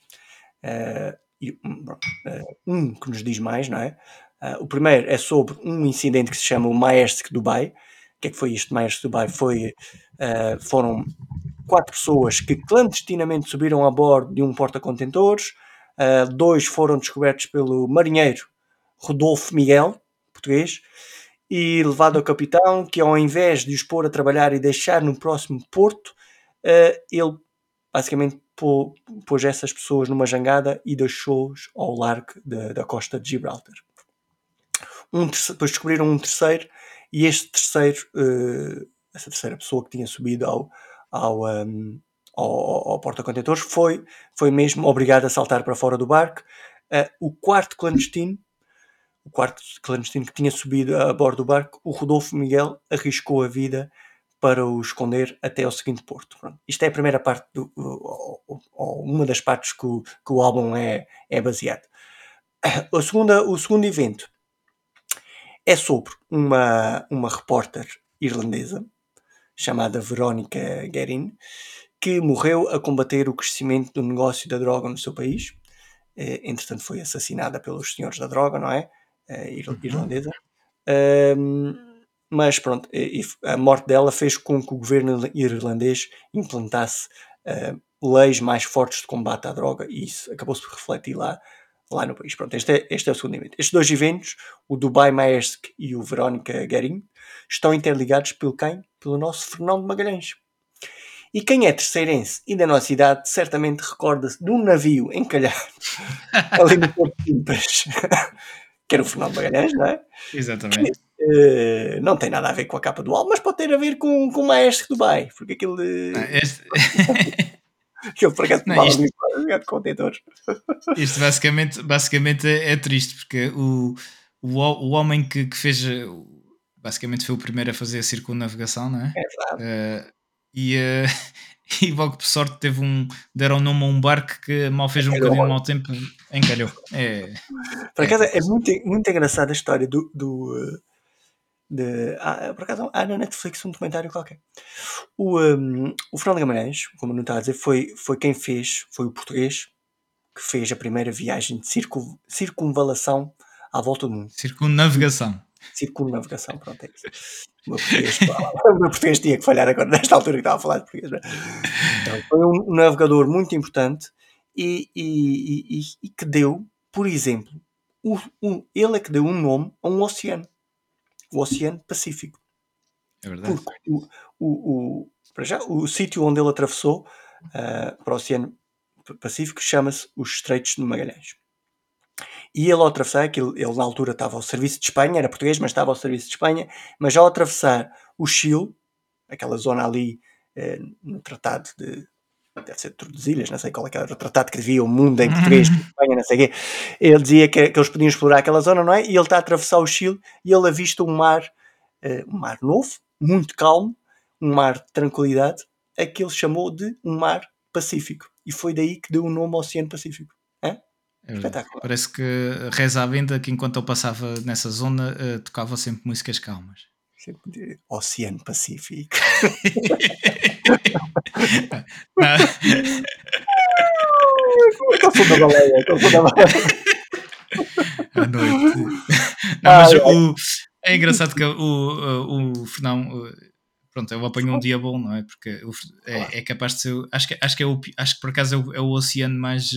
Uh, e, um, uh, um, que nos diz mais, não é? Uh, o primeiro é sobre um incidente que se chama o Maersk Dubai. O que é que foi isto? Maersk Dubai foi, foram quatro pessoas que clandestinamente subiram a bordo de um porta-contentores. dois foram descobertos pelo marinheiro Rodolfo Miguel, português, e levado ao capitão, que ao invés de os pôr a trabalhar e deixar no próximo porto, uh, ele basicamente pôs essas pessoas numa jangada e deixou-os ao largo da, da costa de Gibraltar. Um depois descobriram um terceiro, e este terceiro, uh, essa terceira pessoa que tinha subido ao, ao, um, ehm, ao, ao porta-contentores foi, foi mesmo obrigado a saltar para fora do barco. Uh, o quarto clandestino o quarto clandestino que tinha subido a bordo do barco, o Rodolfo Miguel arriscou a vida para o esconder até ao seguinte porto. Pronto. Isto é a primeira parte, do, ou, ou uma das partes que o, que o álbum é, é baseado. A segunda, o segundo evento é sobre uma, uma repórter irlandesa chamada Verónica Guerin, que morreu a combater o crescimento do negócio da droga no seu país. Uh, entretanto, foi assassinada pelos senhores da droga, não é? Uh, irlandesa. Uhum. mas pronto, a morte dela fez com que o governo irlandês implantasse leis mais fortes de combate à droga e isso acabou-se por refletir lá lá no país. Pronto, este é, este é o segundo evento. Estes dois eventos, o Dubai Maersk e o Verónica Garim, estão interligados pelo quem? Pelo nosso Fernando Magalhães. E quem é terceirense e da nossa idade certamente recorda-se de um navio encalhado ali no Porto de Pimpas, que era o Fernando Magalhães, não é? Exatamente. Que, uh, não tem nada a ver com a capa do álbum, mas pode ter a ver com, com o Maersk Dubai, porque aquele... Ah, este... Aquele por acaso não, isto, de contentores. Isto basicamente, basicamente é, é triste, porque o, o, o homem que, que, fez basicamente foi o primeiro a fazer a circunnavegação, não é? É verdade. Uh, e, uh, e logo por sorte teve um, deram nome a um barco que mal fez um bocadinho de mau tempo, encalhou. É, por acaso é, é muito, muito engraçada a história do, do de, ah, por acaso há na Netflix um documentário qualquer. O, um, o Fernando Guimarães, como não está a dizer, foi, foi quem fez, foi o português que fez a primeira viagem de circun, circunvalação à volta do mundo. Circunnavegação. Circunnavegação, pronto, é isso. O meu português, o meu português tinha que falhar agora, nesta altura que estava a falar de português. É? Então, foi um, navegador muito importante e, e, e, e, que deu, por exemplo, o, um, ele é que deu um nome a um oceano o Oceano Pacífico. É verdade. Porque o, o, o, para já, o sítio onde ele atravessou uh, para o Oceano Pacífico chama-se os Estreitos de Magalhães. E ele ao atravessar, que ele, na altura estava ao serviço de Espanha, era português, mas estava ao serviço de Espanha, mas ao atravessar o Chile, aquela zona ali eh, no Tratado de deve ser de Tordesilhas, não sei qual é que era o tratado que devia o mundo em português, uhum. Espanha, não sei o quê. Ele dizia que, que, eles podiam explorar aquela zona, não é? E ele está a atravessar o Chile e ele avista um mar, uh, um mar novo, muito calmo, um mar de tranquilidade, a que ele chamou de um mar Pacífico. E foi daí que deu o nome ao Oceano Pacífico. Espetáculo. Parece que reza a venda que enquanto eu passava nessa zona uh, tocava sempre músicas calmas. Oceano Pacífico. Estou da baleia, estou da baleia. À noite. Não, mas o, é engraçado que o, o, o Fernão pronto, eu apanho um dia bom, não é? Porque é, é capaz de ser. Acho que, acho que, é o, acho que por acaso é o, é o oceano mais.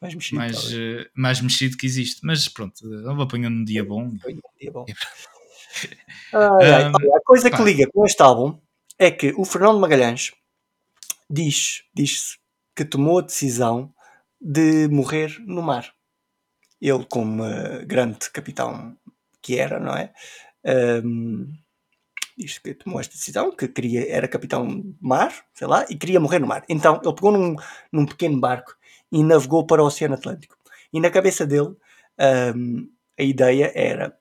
Mais mexido, mais, mais mexido que existe, mas pronto, eu apanho um dia bom. Um dia bom. Ai, ai, a coisa pá. que liga com este álbum é que o Fernando Magalhães diz, diz que tomou a decisão de morrer no mar. Ele, como uh, grande capitão que era, não é? Um, diz que tomou esta decisão, que queria, era capitão de mar, sei lá, e queria morrer no mar. Então ele pegou num, num pequeno barco e navegou para o Oceano Atlântico. E na cabeça dele um, a ideia era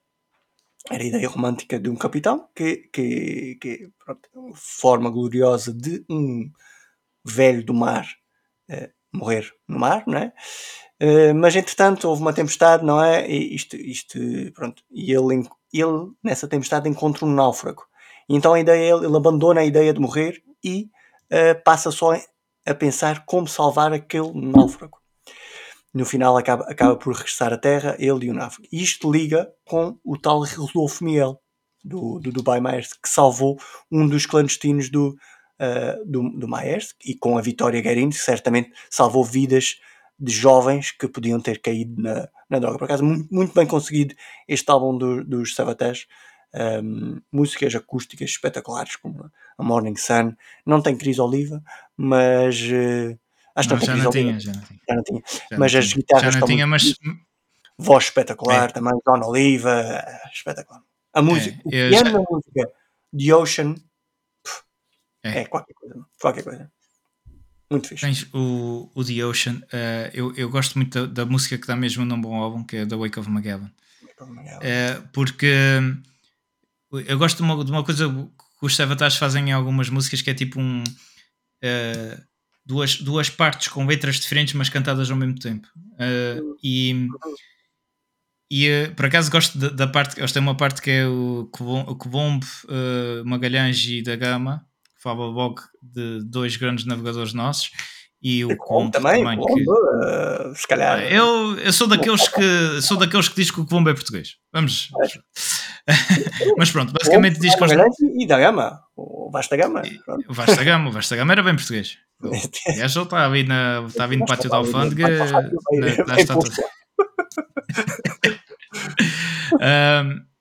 era a ideia romântica de um capitão que, que, que pronto, forma gloriosa de um velho do mar uh, morrer no mar, não é? Uh, mas entretanto houve uma tempestade, não é? E isto, isto pronto, e ele, ele nessa tempestade encontra um náufrago. E então a ideia, ele, ele abandona a ideia de morrer e uh, passa só a pensar como salvar aquele náufrago no final acaba, acaba por regressar à Terra, ele e o náufrago. E isto liga com o tal Rodolfo Miel, do, do Dubai Maersk, que salvou um dos clandestinos do, uh, do, do Maersk, e com a Vitória Guerin, certamente salvou vidas de jovens que podiam ter caído na, na droga. Por acaso, muito, bem conseguido este álbum do, dos Savatage. Um, músicas acústicas espetaculares, como a Morning Sun. Não tem Cris Oliva, mas uh, Acho não, já, não tinha, já não tinha, já não tinha. Já mas não as guitarras já não tinha, mas... voz espetacular é. também, Don Oliva, espetacular. A música, é, o piano já... da música, The Ocean, é. é. qualquer coisa, qualquer coisa. Muito fixe. Tens o, o The Ocean, uh, eu, eu gosto muito da, da, música que dá mesmo num bom álbum, que é The Wake of Magellan. Uh, porque eu gosto de uma, de uma coisa que os Savatage fazem em algumas músicas que é tipo um. Uh, duas, duas partes com letras diferentes, mas cantadas ao mesmo tempo. Uh, e e uh, por acaso gosto da, da parte, eles têm uma parte que é o Cobombo, uh, Magalhães e da Gama, Fablabog de dois grandes navegadores nossos e o Como Comp também, também que, se calhar. eu, eu sou daqueles que sou daqueles que diz que o Colombo é português. Vamos. Mas pronto, basicamente diz que os, E da Gama, o Vasta Gama. pronto. o Vasta Gama, o Vasta Gama era bem português. O gajo está ali, na, está ali no pátio da alfândega. na- na estátua. Ahm,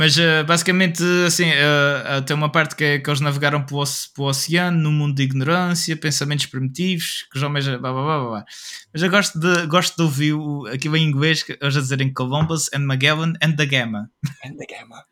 mas ah, basicamente, assim, ah, ah, tem uma parte que é que eles navegaram para o, para o oceano, num mundo de ignorância, pensamentos primitivos, que os homens. Blá, blá, blá, blá. Mas eu gosto de, gosto de ouvir o, aqui em inglês, que eles a dizerem Columbus and Magellan and the Gamma. Da Gama.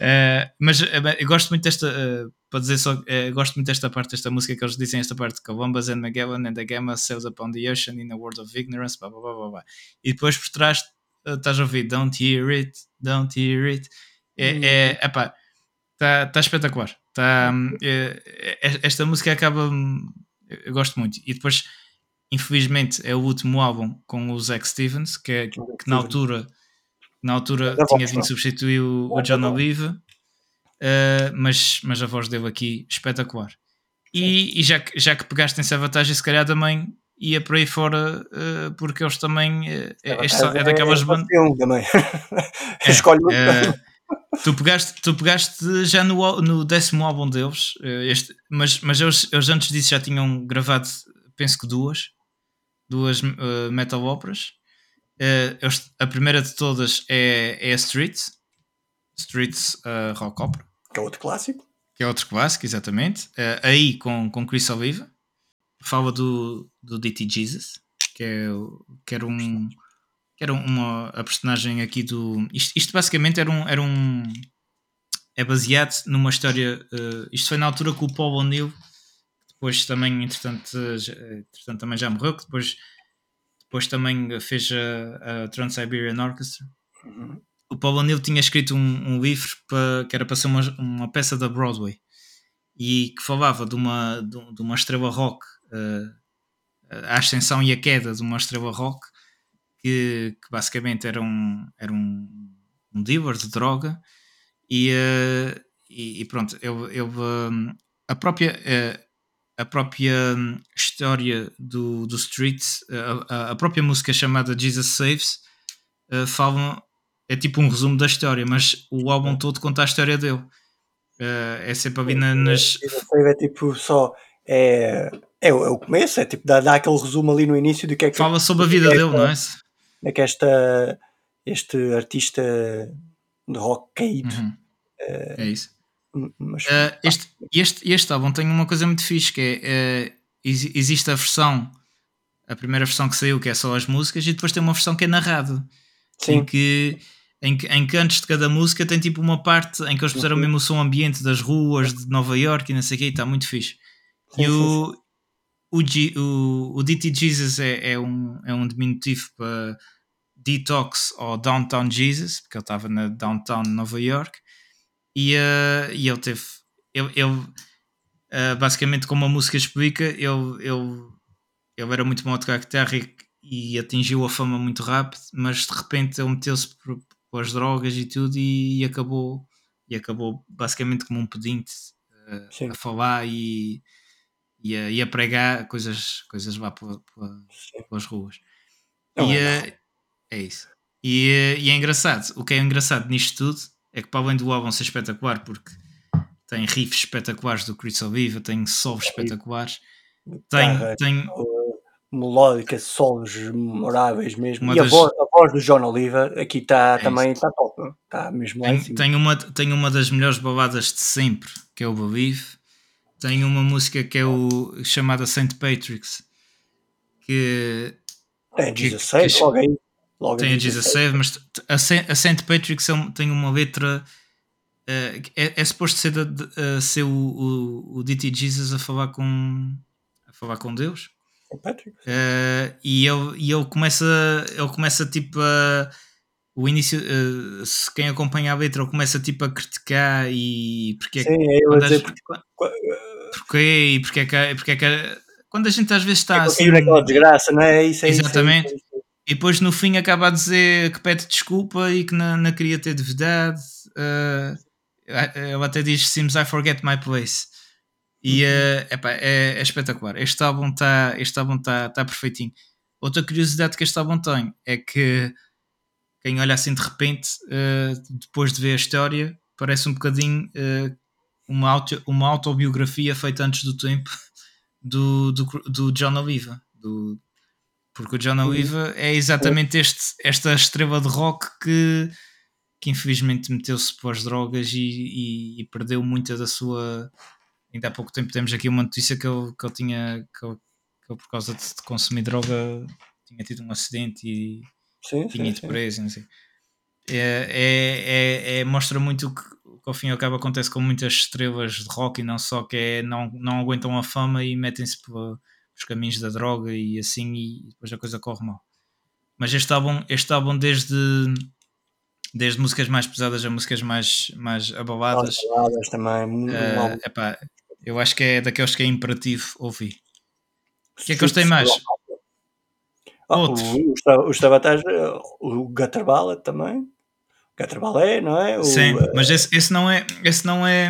Uh, mas uh, eu gosto muito desta, uh, para dizer só, uh, gosto muito desta parte desta música que eles dizem esta parte Columbus and Magellan and the Gamma sails upon the ocean in a world of ignorance, blá blá blá blá, blá. e depois por trás uh, estás a ouvir Don't hear it, don't hear it. É, é, epá, está tá espetacular. Tá, hum, é- é- esta música acaba, hum, eu gosto muito. E depois, infelizmente, é o último álbum com o Zack Stevens, que, é, que na altura, na altura Da tinha vindo substituir o, o Da John. Oliva, uh, mas, mas a voz dele aqui espetacular. E, e já, que, já que pegaste em Savatage, se calhar também ia por aí fora, uh, porque eles também uh, é, é, é daquelas bandas. Um também. Escolhe. Eh, tu, pegaste, tu pegaste já no, no décimo álbum deles, este, mas, mas eles, eles antes disso já tinham gravado, penso que duas, duas eh, metal óperas. Eh, eles- a primeira de todas é, é a Street, Streets eh, Rock Opera, Que é outro clássico. que é outro clássico, exatamente. Aí com, com Chris Oliva, fala do, do DT Jesus, que, é, que era um que era uma a personagem aqui do isto, isto basicamente era um, era um é baseado numa história eh, isto foi na altura que o Paul O'Neill depois também entretanto, entretanto também já morreu que depois depois também fez a, a Trans-Siberian Orchestra Uhum. o Paul O'Neill tinha escrito um, um livro para, que era para ser uma, uma peça da Broadway e que falava de uma, de, de uma estrela rock, a ascensão e a queda de uma estrela rock, que, que basicamente era um, era um, um dealer de droga, e, eh, e, e pronto, eu, eu, hum, a própria. eh, a própria história do, do Street, a, a- própria música chamada Jesus Saves, eh, fala, é tipo um resumo da história, mas o álbum todo conta a história dele. Eh, é sempre ali na- nas. É tipo só. É, é, o- é o começo, é tipo, dá, dá aquele resumo ali no início do que é que, Fala sobre a vida dele, não é? é que esta, este artista de rock caído. Uhum. É isso. Mas, Uh, este, este, este álbum tem uma coisa muito fixe que é uh, exi- existe a versão a primeira versão que saiu que é só as músicas e depois tem uma versão que é narrado em sim, que, em, que, em que antes de cada música tem tipo uma parte em que eles puseram Uhum. mesmo o som ambiente das ruas de Nova York e não sei o que, está muito fixe. sim, e sim, o, o, G, o, o DT Jesus é, é, um, é um diminutivo para Detox ou Downtown Jesus, porque ele estava na Downtown Nova York e, eh, e ele teve. Ele, ele, eh, basicamente, como a música explica, ele, ele, ele era muito bom a tocar guitarra e, e atingiu a fama muito rápido, mas de repente ele meteu-se por- pelas drogas e tudo e, acabou e acabou basicamente como um pedinte Sim. a falar e, e, a, e a pregar coisas, coisas lá pela- pela- sim. pelas ruas. Não e, é eh, é isso. E, eh, e é engraçado. O que é engraçado nisto tudo é que, para além do álbum ser espetacular, porque tem riffs espetaculares do Chris Oliva, tem solos espetaculares, tem, Guitarra, tem uh, melódica, solos memoráveis mesmo. E a, das- voz, a voz do John Oliva aqui está É também está top. Está mesmo lá em Tem, cima. tem uma, tem uma das melhores baladas de sempre, que é o Believe. Tem uma música que é o chamada Saint Patrick's, que Tem que- Jesus Save, que- logo aí. Logo tem a Jesus Save, mas a Saint, a Saint Patrick's é tem uma letra. que é, é suposto ser, de- eh, ser o, o, o DT Jesus a falar com a falar com Deus. Eh, e ele, e ele começa ele começa tipo a o início eh, se quem acompanha a letra ele começa tipo a criticar e porque é que Sim, é eu a quando dizer as- porque, porquê e porque é que, porque é que quando a gente às vezes está porque assim naquela desgraça, não é? É Isso, é isso, é Exatamente. isso, é isso. e depois no fim acaba a dizer que pede desculpa e que não, não queria ter de verdade. eh, ela até diz: Seems I forget my place. E uh, epá, é, é, espetacular. Este álbum está este álbum tá, tá perfeitinho. Outra curiosidade que este álbum tem é que quem olha assim de repente, uh, depois de ver a história, parece um bocadinho uh, uma, auto, uma autobiografia feita antes do tempo do, do, do John Oliva. Do, porque o John Oliva é exatamente este, esta estrela de rock que, que infelizmente meteu-se para as drogas e, e, e, perdeu muita da sua. Ainda há pouco tempo temos aqui uma notícia que ele, que ele tinha. Que ele, que ele, por causa de, de consumir droga, tinha tido um acidente e sim, tinha ido preso. Não sei. É, é, é, é, mostra muito que, que ao fim e ao cabo acontece com muitas estrelas de rock e não só que é, não, não aguentam a fama e metem-se pelos caminhos da droga e assim e depois a coisa corre mal. Mas este álbum, este álbum desde desde músicas mais pesadas a músicas mais, mais abaladas. Abaladas também. Uh, epá, eu acho que é daqueles que é imperativo ouvir. O que é que eu gostei mais? Oh, Outro. O, o, o Gutter Ballad também. Gutter Ballet, não é? O, Sim, uh, mas esse, esse, não é, esse não é,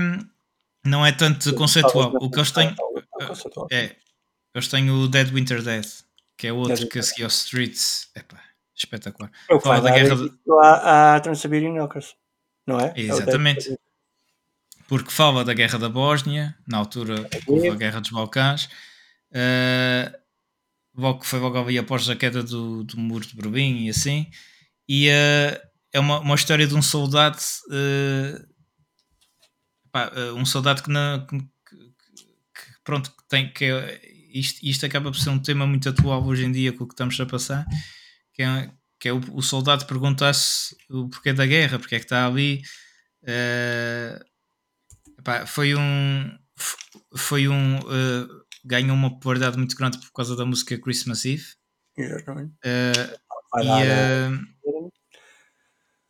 não é tanto conceitual. O que eles têm é, eles têm o Dead Winter Dead, que é outro que a seguir aos Streets. Epá, espetacular. Eu Fala da guerra de... à, à Trans-Siberian não é? Exatamente. É Porque fala da guerra da Bósnia, na altura houve a guerra dos Balcãs. Uh, logo que foi logo ali após a queda do, do muro de Berlim e assim. E uh, é uma, uma história de um soldado. Uh, pá, um soldado que, na, que, que, pronto, que tem que é, isto, isto acaba por ser um tema muito atual hoje em dia com o que estamos a passar, que é, que é o, o soldado perguntar-se o porquê da guerra, porque é que está ali. Uh, foi um. Foi um. Uh, ganhou uma popularidade muito grande por causa da música Christmas Eve. Exatamente. Uh, e,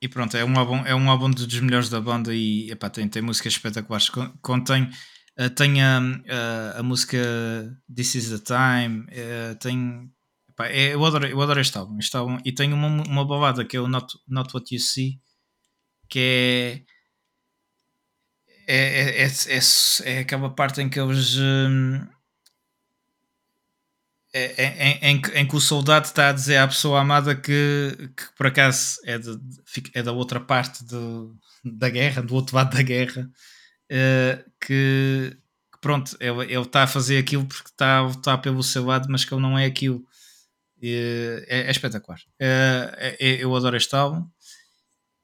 e, pronto, é um álbum, é um álbum dos melhores da banda e epá, tem, tem músicas espetaculares. Contém uh, tem a, a, música This Is the Time, tem. Epá, é, eu, adoro, eu adoro este álbum, este álbum. E tem uma, uma balada que é o Not, Not What You See, que é. É, é, é, é, é aquela parte em que eles hum, em, é, é, é, em, em, que o soldado está a dizer à pessoa amada que, que por acaso é, de, é da outra parte do, da guerra, do outro lado da guerra, uh, que, que, pronto, ele, ele está a fazer aquilo porque está, está pelo seu lado, mas que ele não é aquilo. É, é, espetacular. Uh, eu adoro este álbum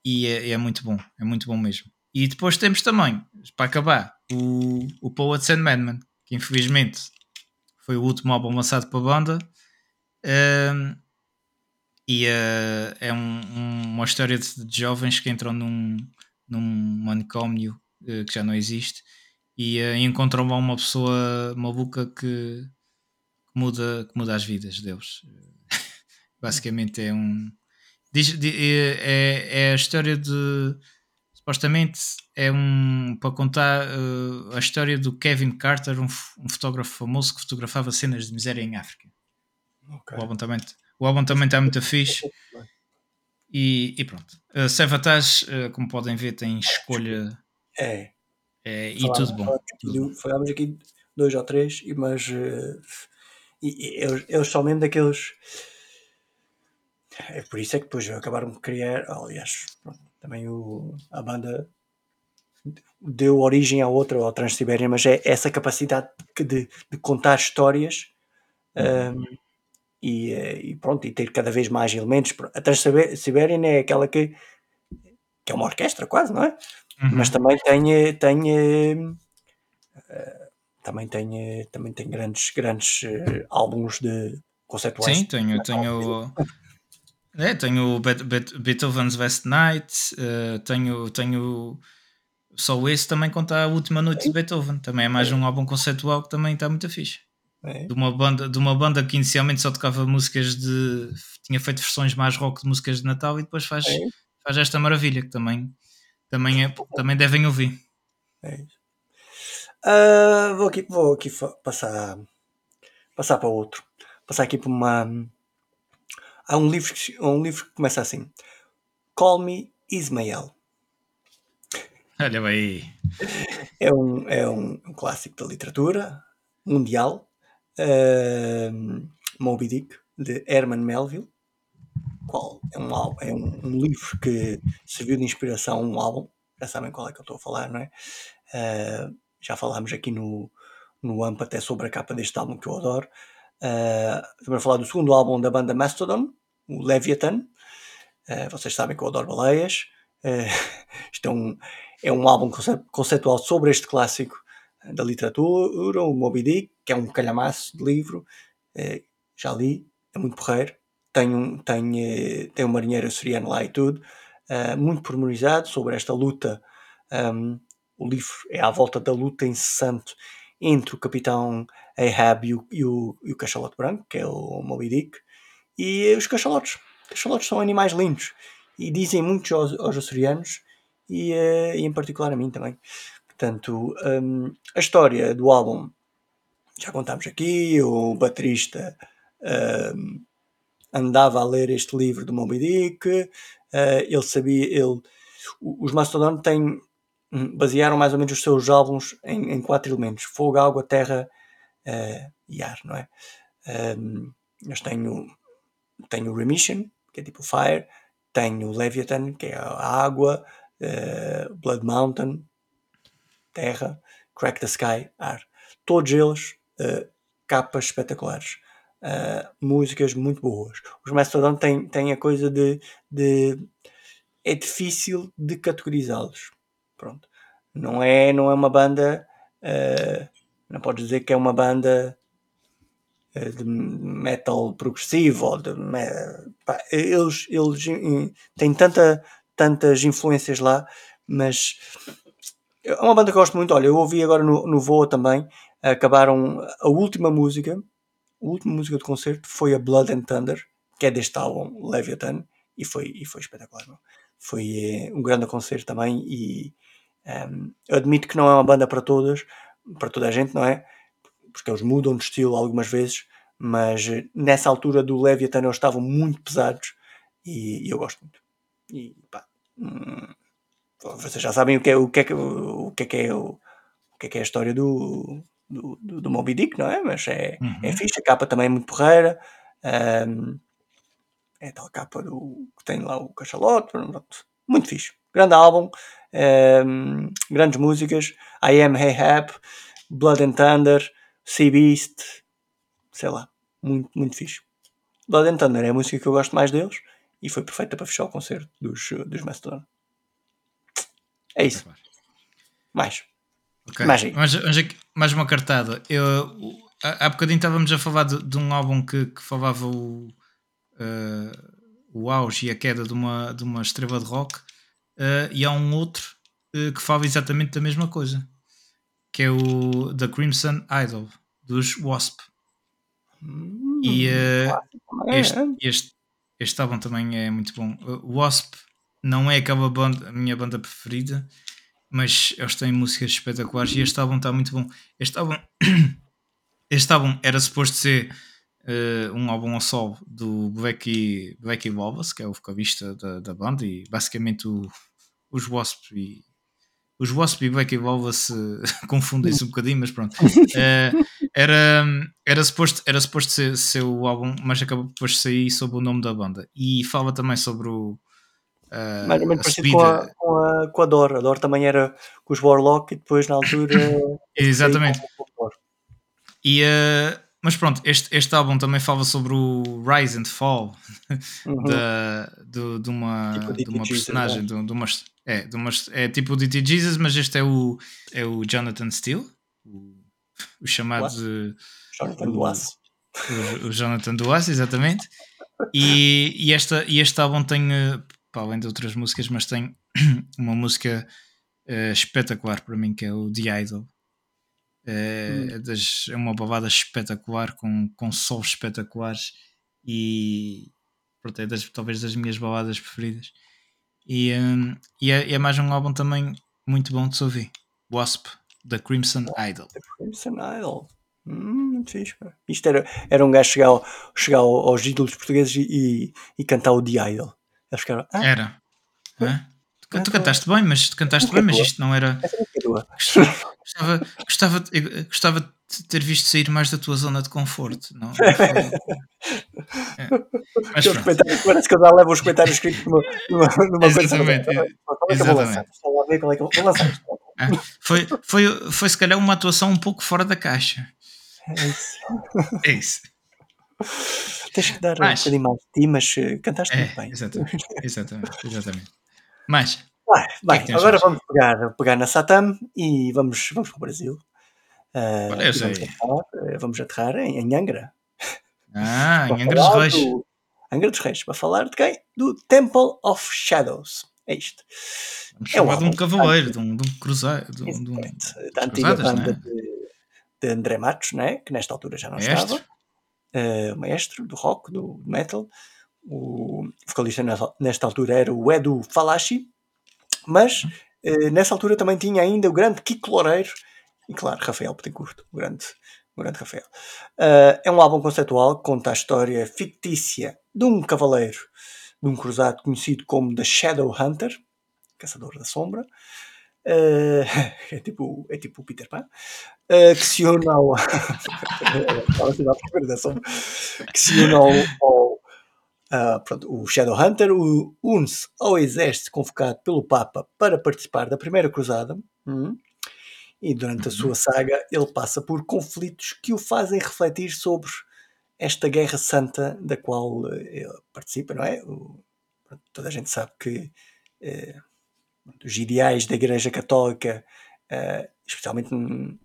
e é, muito bom, é muito bom mesmo. E depois temos também, para acabar, o, o Poets and Madman, que infelizmente foi o último álbum lançado pela banda. E uh, é um, um, uma história de, de, jovens que entram num, num manicômio uh, que já não existe e uh, encontram lá uma pessoa maluca que, que, muda, que muda as vidas deles. Basicamente é um. Diz, é, é, é a história de supostamente é um para contar uh, a história do Kevin Carter, um, um, fotógrafo famoso que fotografava cenas de miséria em África. Okay. O, álbum também, o álbum também está muito fixe. E, e pronto. Uh, Savatage, uh, como podem ver, tem escolha. É. é e tudo bom. Falámos aqui dois ou três, mas uh, e, e, eles, eles são mesmo daqueles. É por isso é que depois acabaram de criar, aliás, pronto, também o, a banda deu origem a outra, ao Transsibéria, mas é essa capacidade de, de contar histórias um, e, eh, e, pronto, e ter cada vez mais elementos. A Transsibéria é aquela que, que é uma orquestra quase, não é? Uhum. Mas também tem, tem uh, também tem, também tem grandes, grandes álbuns de conceituais. Sim, tenho, tenho é, tenho Beethoven's West Night, uh, tenho, tenho só esse também conta a última noite de Beethoven. Também é mais é. um álbum conceitual que também está muito fixe. É. De, uma banda, de uma banda que inicialmente só tocava músicas de. tinha feito versões mais rock de músicas de Natal e depois faz, é. faz esta maravilha que também, também, é, também devem ouvir. É. Uh, vou aqui, vou aqui passar, passar para outro. Passar aqui para uma Há um livro, há um livro que começa assim: Call Me Ismael. Olha aí. É um, é um, um clássico da literatura mundial. Uh, Moby Dick, de Herman Melville. Qual é um, álbum, é um, um, livro que serviu de inspiração a um álbum. Já sabem qual é que eu estou a falar, não é? Uh, já falámos aqui no, no AMP até sobre a capa deste álbum que eu adoro. Uh, estamos a falar do segundo álbum da banda Mastodon, o Leviathan. Uh, vocês sabem que eu adoro baleias. Uh, isto é um, é um álbum conceitual sobre este clássico da literatura, o Moby Dick, que é um calhamaço de livro. Uh, já li, é muito porreiro. Tem um, tem, tem um marinheiro açoriano lá e tudo. muito pormenorizado sobre esta luta. Um, o livro é à volta da luta incessante entre o capitão Ahab e o, e o, e o cachalote branco, que é o Moby Dick, e os cachalotes. Cachalotes são animais lindos e dizem muito aos, aos açorianos e, uh, e, em particular a mim também. Portanto, um, a história do álbum já contámos aqui, o baterista um, andava a ler este livro do Moby Dick, uh, ele sabia, ele, os Mastodon têm, hum, basearam mais ou menos os seus álbuns em, em quatro elementos, fogo, água, terra uh, e ar, não é? Um, eles têm o, têm o Remission, que é tipo Fire, tenho Leviathan, que é a água, uh, Blood Mountain, terra, Crack the Sky, ar. Todos eles uh, capas espetaculares. Uh, músicas muito boas. Os Mastodon têm, têm a coisa de, de é difícil de categorizá-los. Pronto. Não é, não é uma banda. Uh, não podes dizer que é uma banda eh, de metal progressivo ou de pá, eles, eles têm tanta, tantas influências lá, mas é uma banda que eu gosto muito. Olha, eu ouvi agora no, no também. Acabaram a última música, a última música do concerto foi a Blood and Thunder, que é deste álbum Leviathan, e foi, e foi espetacular. Não? Foi é, um grande concerto também. E um, ehm, admito que não é uma banda para todas, para toda a gente, não é? porque eles mudam de estilo algumas vezes, mas eh, nessa altura do Leviathan eles estavam muito pesados e, e eu gosto muito. E pá, hum, vocês já sabem o que é o que é, o que é, que é, o, o que é, que é a história do, do, do, do Moby Dick, não é? Mas é, é uhum. é fixe, a capa também é muito porreira. Um, é tal capa do, que tem lá o cachalote, muito fixe. Grande álbum, um, grandes músicas. I Am Hey Hap, Blood and Thunder, Sea Beast, sei lá, muito, muito fixe. Blood and Thunder é a música que eu gosto mais deles e foi perfeita para fechar o concerto dos, dos Mastodon. É isso. Mais. Okay. Mais, mais, mais uma cartada. Eu, há bocadinho estávamos a falar de, de um álbum que, que falava o, uh, o auge e a queda de uma, de uma estrela de rock, uh, e há um outro uh, que fala exatamente da mesma coisa, que é o The Crimson Idol, dos Wasp. Hum, e este, este, este álbum também é muito bom. Wasp não é aquela banda, a minha banda preferida, mas eles têm músicas espetaculares e este álbum está muito bom. Este álbum, este álbum era suposto ser uh, um álbum ao sol do Blacky, Blacky Wallace, que é o vocalista da, da banda, e basicamente o, os Wasp e os Wasp e Blacky Wallace confundem-se um bocadinho, mas pronto. Uh, era, era suposto, era suposto ser, ser o álbum, mas acabou depois de sair sob o nome da banda. E fala também sobre o Uh, Mais ou menos parecido com a, com, a, com a Dor. A Dor também era com os Warlock e depois na altura. Exatamente. E, uh, mas pronto, este, este álbum também fala sobre o Rise and Fall uhum. da, do, de, uma, tipo de uma personagem, Jesus, é. de, de, uma, é, de uma, é tipo o D.T. Jesus, mas este é o, é o Jonathan Steele, o, o chamado de, Jonathan Duas. O, o Jonathan Duas, exatamente. E, e, esta, e este álbum tem, eh, para além de outras músicas, mas tem uma música uh, espetacular para mim que é o The Idol. É, hum. das, é uma balada espetacular com, com solos espetaculares e pronto, é das, talvez das minhas baladas preferidas. E, um, e é, é, mais um álbum também muito bom de se ouvir. Wasp, The Crimson Idol. The Crimson Idol. Hum, muito fixe. Isto era, era um gajo chegar, ao, chegar aos ídolos portugueses e, e, e cantar o The Idol. Eles ficaram. Ah, era. Ah, tu, cantaste bem, mas tu cantaste bem, mas isto não era. Gostava, gostava, gostava de ter visto sair mais da tua zona de conforto. Não, é. Mas parece que eu já levo os comentários escritos numa, numa, Exatamente. Coisa. Exatamente. É. Foi, foi, foi se calhar uma atuação um pouco fora da caixa. É isso. É isso. Tens que dar mas, um bocadinho mais de ti, mas eh, cantaste é, muito bem. Exatamente, exatamente, exatamente. Bem, que é agora vamos pegar, pegar na Satam e vamos, vamos para o Brasil. Uh. Vamos aterrar, vamos aterrar em, em Angra. Ah, em Angra dos Reis. Do, Angra dos Reis, para falar de quem? Do Temple of Shadows. É isto. Vamos é um de um cavaleiro, de um, de um cruzado. De um, de um, da antiga banda é? de, de, André Matos, né? que nesta altura já não maestro. estava. Uh, maestro do rock, do metal. O vocalista nesta altura era o Edu Falachi mas uh, nessa altura também tinha ainda o grande Kiko Loureiro e, claro, Rafael Petencourt, o grande, o grande Rafael. Uh, é um álbum conceptual que conta a história fictícia de um cavaleiro, de um cruzado conhecido como The Shadow Hunter, Caçador da Sombra. Uh, é, tipo, é tipo o Peter Pan, uh, que se une ao. que se une ao, ao, Uh, pronto, o Shadowhunter une-se ao exército convocado pelo Papa para participar da Primeira Cruzada. Hum, e durante a uhum. sua saga ele passa por conflitos que o fazem refletir sobre esta guerra santa da qual uh, ele participa, não é? O, toda a gente sabe que uh, os ideais da Igreja Católica, uh, especialmente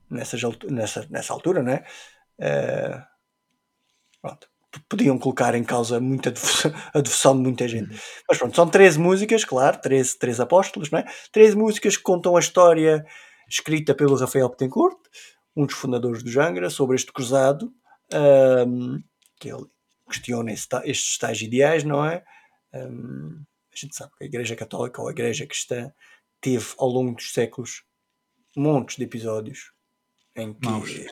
nessas, nessa, nessa altura, não é? pronto, podiam colocar em causa muita a devoção de muita gente. Uhum. Mas pronto, são 13 músicas, claro, 13, 13 apóstolos, não é? 13 músicas que contam a história escrita pelo Rafael Betancourt, um dos fundadores do Jangra, sobre este cruzado, um, que ele questiona estes tais ideais, não é? Um, a gente sabe que a Igreja Católica ou a Igreja Cristã teve ao longo dos séculos montes de episódios em que.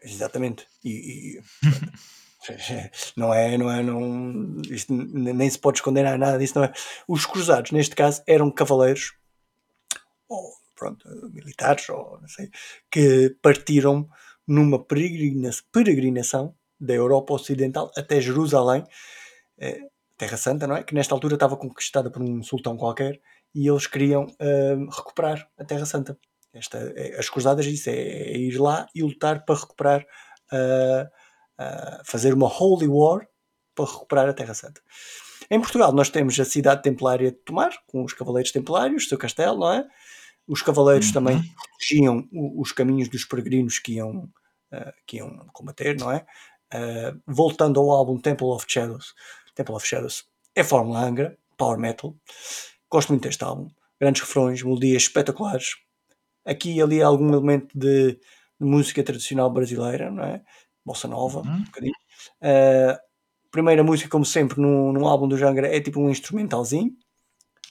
Exatamente. E, e Não é, não é, não, isto nem se pode esconder nada disso, não é? Os cruzados, neste caso, eram cavaleiros, ou pronto, militares, ou não sei, que partiram numa peregrinação da Europa Ocidental até Jerusalém, eh, Terra Santa, não é? Que nesta altura estava conquistada por um sultão qualquer e eles queriam uh, recuperar a Terra Santa. Esta, é, as cruzadas, isso é, é, ir lá e lutar para recuperar uh, fazer uma Holy War para recuperar a Terra Santa. Em Portugal nós temos a cidade templária de Tomar, com os cavaleiros templários, seu castelo, não é? Os cavaleiros uhum. também protegiam os caminhos dos peregrinos que iam, uh, que iam combater, não é? Uh, voltando ao álbum Temple of Shadows, Temple of Shadows é fórmula Angra, power metal. Gosto muito deste álbum. Grandes refrões, melodias espetaculares. Aqui e ali algum elemento de, de música tradicional brasileira, não é? Bossa nova, uhum. um bocadinho. Uh, primeira música, como sempre, num, num álbum do Jangra é tipo um instrumentalzinho.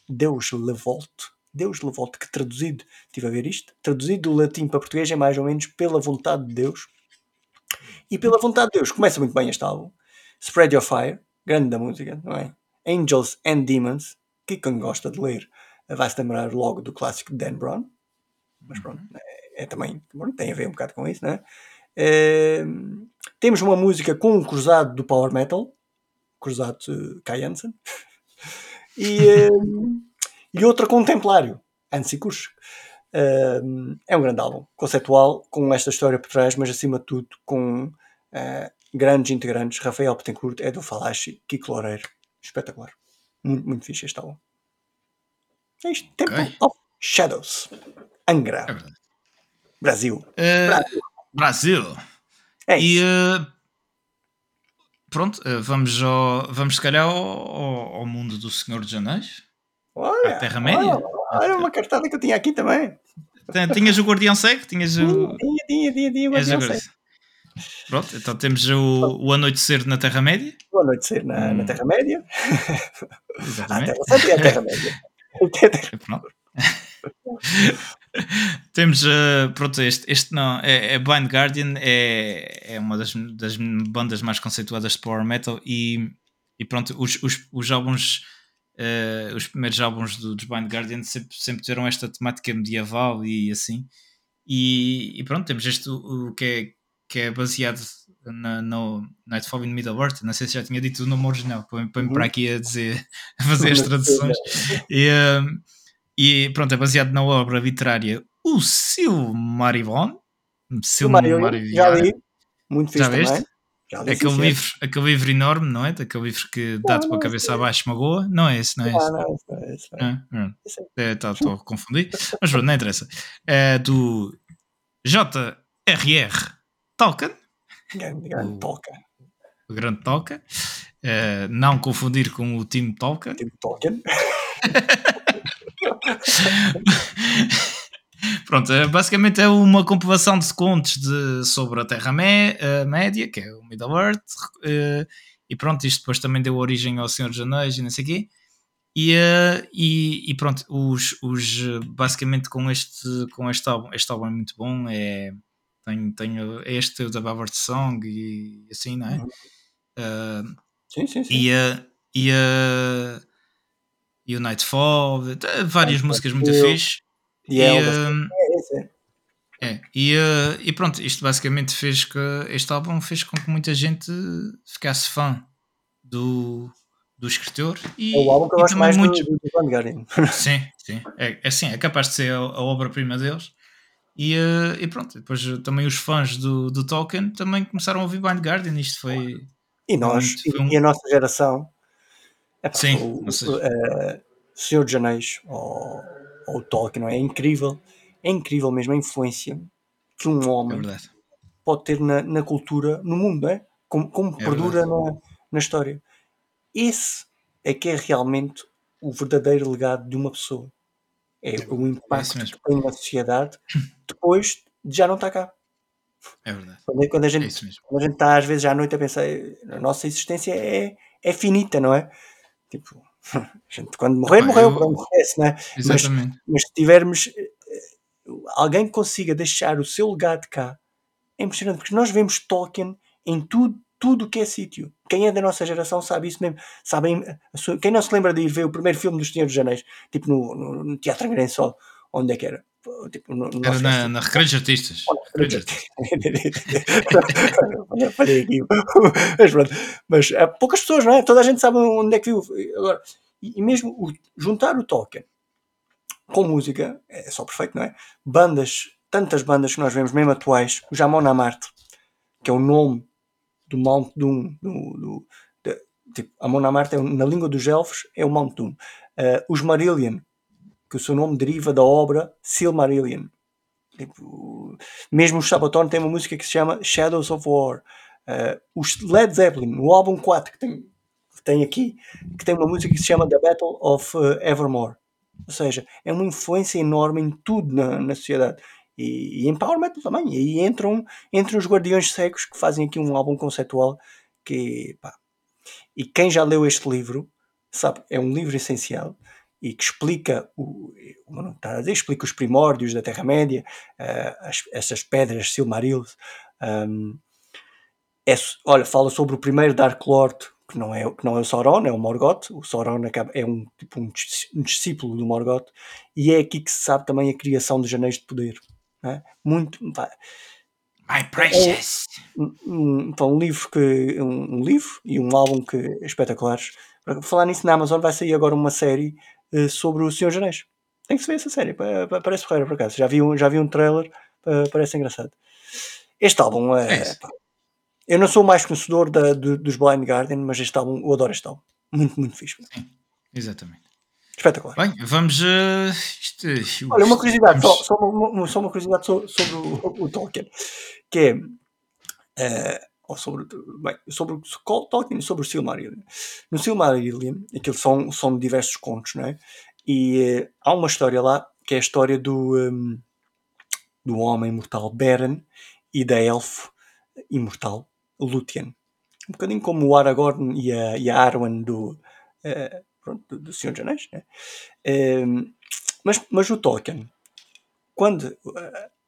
Deus Levolte. Deus Levolte, que traduzido, estive a ver isto, traduzido do latim para português é mais ou menos pela vontade de Deus. E pela vontade de Deus, começa muito bem este álbum. Spread Your Fire, grande da música, não é? Angels and Demons, que quem gosta de ler vai-se lembrar logo do clássico de Dan Brown. Mas pronto, é, é também, tem a ver um bocado com isso, não é? Uh, temos uma música com um cruzado do Power Metal, cruzado uh, Kai Hansen, e, uh, e outra com um Templário, Ansi Kursk. Uh, é um grande álbum, conceptual, com esta história por trás, mas acima de tudo com eh, grandes integrantes. Rafael Petencourt, Edu Falachi, Kiko Loureiro. Espetacular. Muito, muito fixe este álbum. É isto. Temple okay. of Shadows. Angra. É Brasil. Eh, Brasil. Brasil. É e uh, pronto, uh, vamos, ao, vamos se calhar ao, ao, mundo do Senhor dos Anéis. Olha, a Terra-média. Olha, uma cartada que eu tinha aqui também. Tinhas o Guardião Cego? Tinhas o. Tinha, tinha, tinha, tinha o Guardião Cego. Pronto, então temos o, o Anoitecer na Terra-média. O Anoitecer na, hum. na Terra-média. Exatamente. A Terra-média a Terra-média. Pronto. Temos, uh, pronto, este, este não, é, é Blind Guardian, é, é uma das, das bandas mais conceituadas de Power Metal e, e pronto, os, os, os álbuns, uh, os primeiros álbuns do, dos Blind Guardian sempre, sempre tiveram esta temática medieval e assim, E, e pronto, temos este o, o que, é, que é baseado na, no Nightfall in Middle-earth. Não sei se já tinha dito o nome original, põe-me uhum. para aqui a dizer, a fazer as traduções. E, um, e pronto, é baseado na obra literária O Silmarillion. Silmarillion, já li, muito fixe já também. Viste? aquele, livro, aquele livro enorme, não é? Aquele livro que dá-te com a cabeça abaixo magoa. Não é esse, não é esse. Não, não, não é esse. Estou é, é, a confundir. Mas pronto, não interessa. É do J.R.R. Tolkien. Grande, grande Tolkien. O grande Tolkien. É, não confundir com o Tim Tolkien. Tim Tolkien. Pronto, é, basicamente é uma compilação de contos de, sobre a Terra-média, que é o Middle-earth, uh, e pronto, isto depois também deu origem ao Senhor dos Anéis e não sei o quê. E, uh, e, e, pronto, os, os, basicamente com este, com este álbum, este álbum é muito bom, é, tem, tem este, o da Bavard Song e assim, não é? Uh, sim, sim, sim. E, e, uh, e o Nightfall, várias músicas muito fixe. E, e, uh, é, é, e, uh, e pronto, isto basicamente fez que este álbum fez com que muita gente ficasse fã do, do escritor e, é o álbum que eu gosto mais muito... do, do Vanguardian. Sim, sim, é, é, assim, é capaz de ser a, a obra-prima deles. E, uh, e pronto, depois também os fãs do, do Tolkien também começaram a ouvir Blind Guardian. Isto foi. E nós, muito, foi um... e a nossa geração. É, Sim, o, o, uh, Senhor de Anéis, ou ou Tolkien, não é? É incrível, é incrível mesmo a influência que um homem é pode ter na, na, cultura, no mundo, é? Como, como é perdura na, na história. Esse é que é realmente o verdadeiro legado de uma pessoa. É, é o impacto que tem na sociedade depois de já não estar cá. É verdade. Quando, quando, a gente, é quando a gente está às vezes à noite a pensar, a nossa existência é, é finita, não é? Tipo, gente, quando morrer, morreu, eu... pronto, acontece, né? Exatamente. Mas, mas se tivermos eh, alguém que consiga deixar o seu legado cá, é impressionante, porque nós vemos Tolkien em tudo tudo que é sítio. Quem é da nossa geração sabe isso mesmo. Sabem, quem não se lembra de ir ver o primeiro filme dos Senhores dos Anéis, tipo no, no, no Teatro Angrense só, onde é que era? Tipo, no, era na, na Recreios Artistas. Falei aqui. mas pronto. Mas há poucas pessoas, não é? Toda a gente sabe onde é que viu. Agora, e, e mesmo o, juntar o Tolkien com música é só perfeito, não é? Bandas, tantas bandas que nós vemos, mesmo atuais, o Jamon Amarte, que é o nome do Mount Doom, do, do, de, tipo, Amon Amarte é, na língua dos elfos é o Mount Doom. Uh, os Marillion, que o seu nome deriva da obra Silmarillion. Tipo, mesmo o Sabaton tem uma música que se chama Shadows of War. Uh, os Led Zeppelin, no álbum 4 que tem, que tem aqui, que tem uma música que se chama The Battle of uh, Evermore. Ou seja, é uma influência enorme em tudo na, na sociedade. E, e em Power Metal também. E aí entram, entram os Guardiões Cegos que fazem aqui um álbum conceptual que. Pá. E quem já leu este livro sabe, é um livro essencial e que explica, o, não está a dizer, explica os primórdios da Terra-média, uh, essas pedras Silmarils. Um, é, olha, fala sobre o primeiro Dark Lord, que não é, que não é o Sauron, é o Morgoth. O Sauron é um, tipo, um, um discípulo do Morgoth, e é aqui que se sabe também a criação dos Anéis de Poder. É? Muito. Pá, My precious! É um, um, um, livro que um, um, livro e um álbum que é espetaculares. Para falar nisso na Amazon vai sair agora uma série uh, sobre o Senhor Anéis. Tem que se ver essa série, parece porreira por acaso. Já vi um, já vi um trailer, uh, parece engraçado. Este álbum é. é eu não sou mais conhecedor da, do, dos Blind Guardian, mas este álbum, eu adoro este álbum. Muito, muito fixe. Sim, exatamente. Espetacular. Bem, vamos. Uh, isto, isto, Olha, uma curiosidade, vamos... só, só, uma, só, uma, curiosidade sobre, sobre o, o, Tolkien, que é. Uh, sobre, bem, sobre o Tolkien sobre o Silmarillion. No Silmarillion, aquilo são, são diversos contos, não é? E uh, há uma história lá que é a história do, um, do homem imortal Beren e da elfo imortal Lúthien. Um bocadinho como o Aragorn e a, e a Arwen do, uh, pronto, do, Senhor dos Anéis. Né? Mas, mas o Tolkien, quando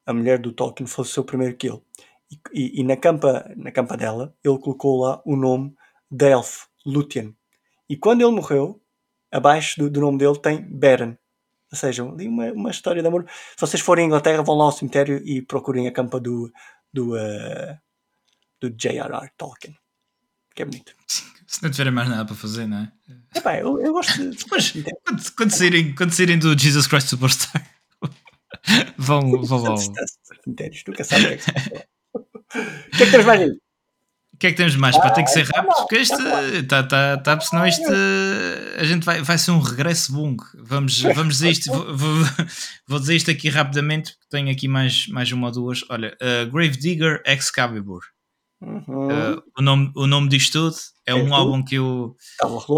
a mulher do Tolkien faleceu primeiro que ele, e, e, na, campa, na campa dela, ele colocou lá o nome de Elf, Lúthien. E quando ele morreu, abaixo do, do nome dele tem Beren. Ou seja, ali uma, uma história de amor. Se vocês forem à Inglaterra, vão lá ao cemitério e procurem a campa do, do, uh, do J.R.R. Tolkien. Que é bonito. Se não tiverem mais nada para fazer, não é? Epá, eu, eu gosto de. Depois, quando, quando, saírem, quando saírem do Jesus Christ Superstar, vão, vão lá. Cemitérios, nunca sabem o que é que se passa. O que é que temos mais aí? O que é que temos mais? Ah, tem que ser rápido, porque este tá, tá, tá, senão este a gente vai, vai ser um regresso bom. Vamos, vamos dizer isto, vou, vou, vou, dizer isto aqui rapidamente, porque tenho aqui mais, mais uma ou duas. Olha, uh, Grave Digger Excalibur. Uhum. Uh, o, nome, o nome disto tudo é, é um tudo? álbum que eu.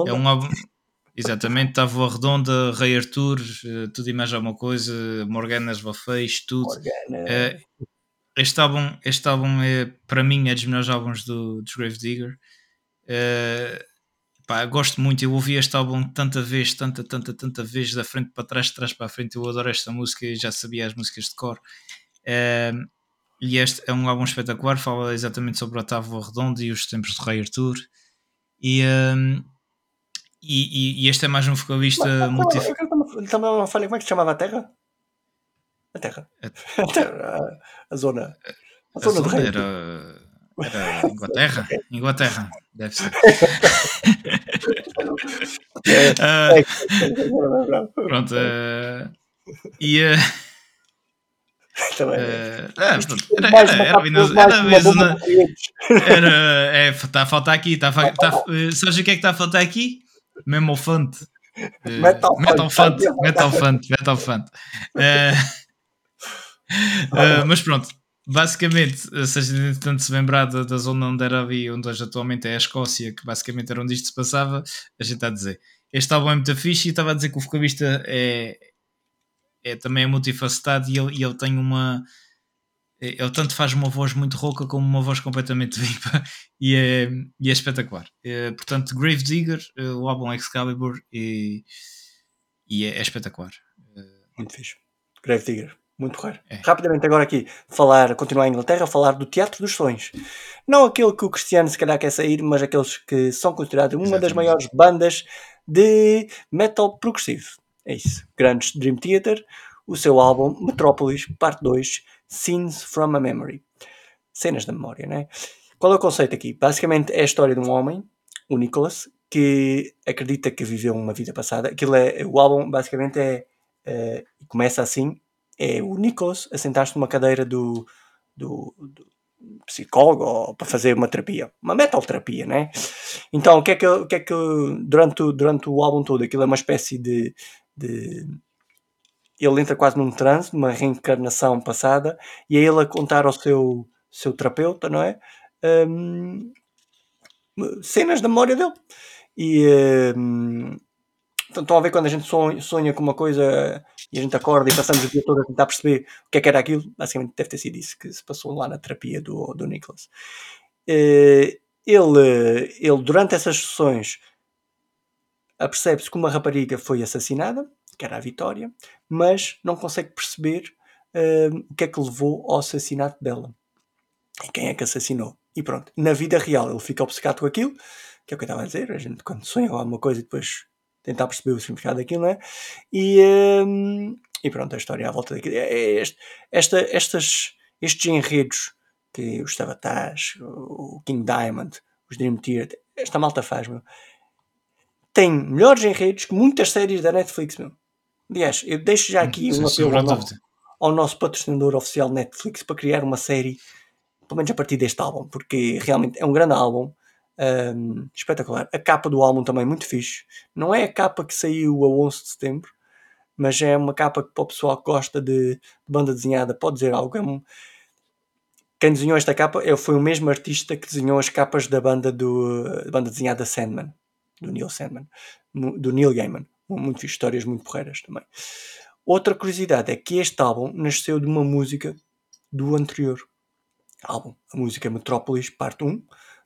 É um álbum. Exatamente, estava redonda, Rei Arthur, uh, tudo e mais alguma coisa, Morganas Vafeis, tudo. Morgana. Uh, este álbum, este álbum é, para mim, é dos melhores álbuns do, do Grave Digger. Uh, pá, gosto muito, eu ouvi este álbum tanta vez, tanta, tanta, tanta vez, da frente para trás, de trás para a frente. Eu adoro esta música e já sabia as músicas de cor. Uh, e este é um álbum espetacular, fala exatamente sobre o Otávio Redondo e os tempos de Rei Arthur. E, um, e, e, este é mais um vocalista muito. Também falha, como é que se chamava a Terra? A Terra. A, a, terra, a zona. A, a zona, zona Rei. Era, era Inglaterra? Inglaterra, deve ser. uh, pronto. Uh, e. Uh, também. Uh, era, era, era, era, é, está a faltar aqui. Está, está, sabes o que é que está a faltar aqui? Mesmo font. Uh, metal, metal font. Metal font. Metal font. Uh, uh, mas pronto. Basicamente, se a gente tanto se lembrar da, da zona onde era ali, onde hoje atualmente é a Escócia, que basicamente era onde isto se passava, a gente está a dizer. Este álbum é muito fixe e estava a dizer que o vocalista é, é, também é multifacetado e ele, e ele tem uma. É, ele tanto faz uma voz muito rouca como uma voz completamente limpa e é, e é espetacular. É, portanto, Grave Digger, o álbum Excalibur, e, e é, é espetacular. Muito fixe. Grave Digger. Muito raro. É. Rapidamente agora aqui, falar, continuar em Inglaterra, falar do Teatro dos Sonhos. Não aquele que o Cristiano se calhar quer sair, mas aqueles que são considerados uma Exatamente. das maiores bandas de metal progressivo. É isso. Grandes Dream Theater, o seu álbum Metrópolis, parte 2, Scenes from a Memory. Cenas da memória, né? Qual é o conceito aqui? Basicamente é a história de um homem, o Nicholas, que acredita que viveu uma vida passada. Aquilo é, o álbum basicamente é, é começa assim, é o Nicholas a sentar-se numa cadeira do, do, do psicólogo para fazer uma terapia, uma metal terapia, né? Então, o que é que, o que, é que durante, durante o álbum todo, aquilo é uma espécie de, de ele entra quase num transe, numa reencarnação passada, e é ele a contar ao seu, seu terapeuta, não é? Um, cenas da memória dele. E um, estão a ver quando a gente sonha, com uma coisa e a gente acorda e passamos o dia todo a tentar perceber o que é que era aquilo. Basicamente, deve ter sido isso que se passou lá na terapia do, do Nicholas. Uh, ele, ele, durante essas sessões, apercebe-se que uma rapariga foi assassinada, que era a Vitória, mas não consegue perceber uh, o que é que levou ao assassinato dela e quem é que assassinou. E pronto, na vida real ele fica obcecado com aquilo, que é o que eu estava a dizer, a gente quando sonha alguma coisa e depois tentar perceber o significado daquilo, não é? E, um, e pronto, a história à volta daquilo. É, é este, esta, estas, estes enredos que os Sabatás, o King Diamond, os Dream Theater, esta malta faz, meu tem melhores enredos que muitas séries da Netflix, meu. Aliás, eu deixo já aqui hum, um apelo ao ao nosso patrocinador oficial Netflix para criar uma série, pelo menos a partir deste álbum, porque realmente é um grande álbum, um, espetacular. A capa do álbum também muito fixe. Não é a capa que saiu a 11 de setembro, mas é uma capa que para o pessoal que gosta de, banda desenhada pode dizer algo. É um, quem desenhou esta capa foi o mesmo artista que desenhou as capas da banda, do, da banda desenhada Sandman do Neil Sandman, do Neil Gaiman. Muito histórias muito porreiras também. Outra curiosidade é que este álbum nasceu de uma música do anterior álbum, a música Metropolis, parte 1,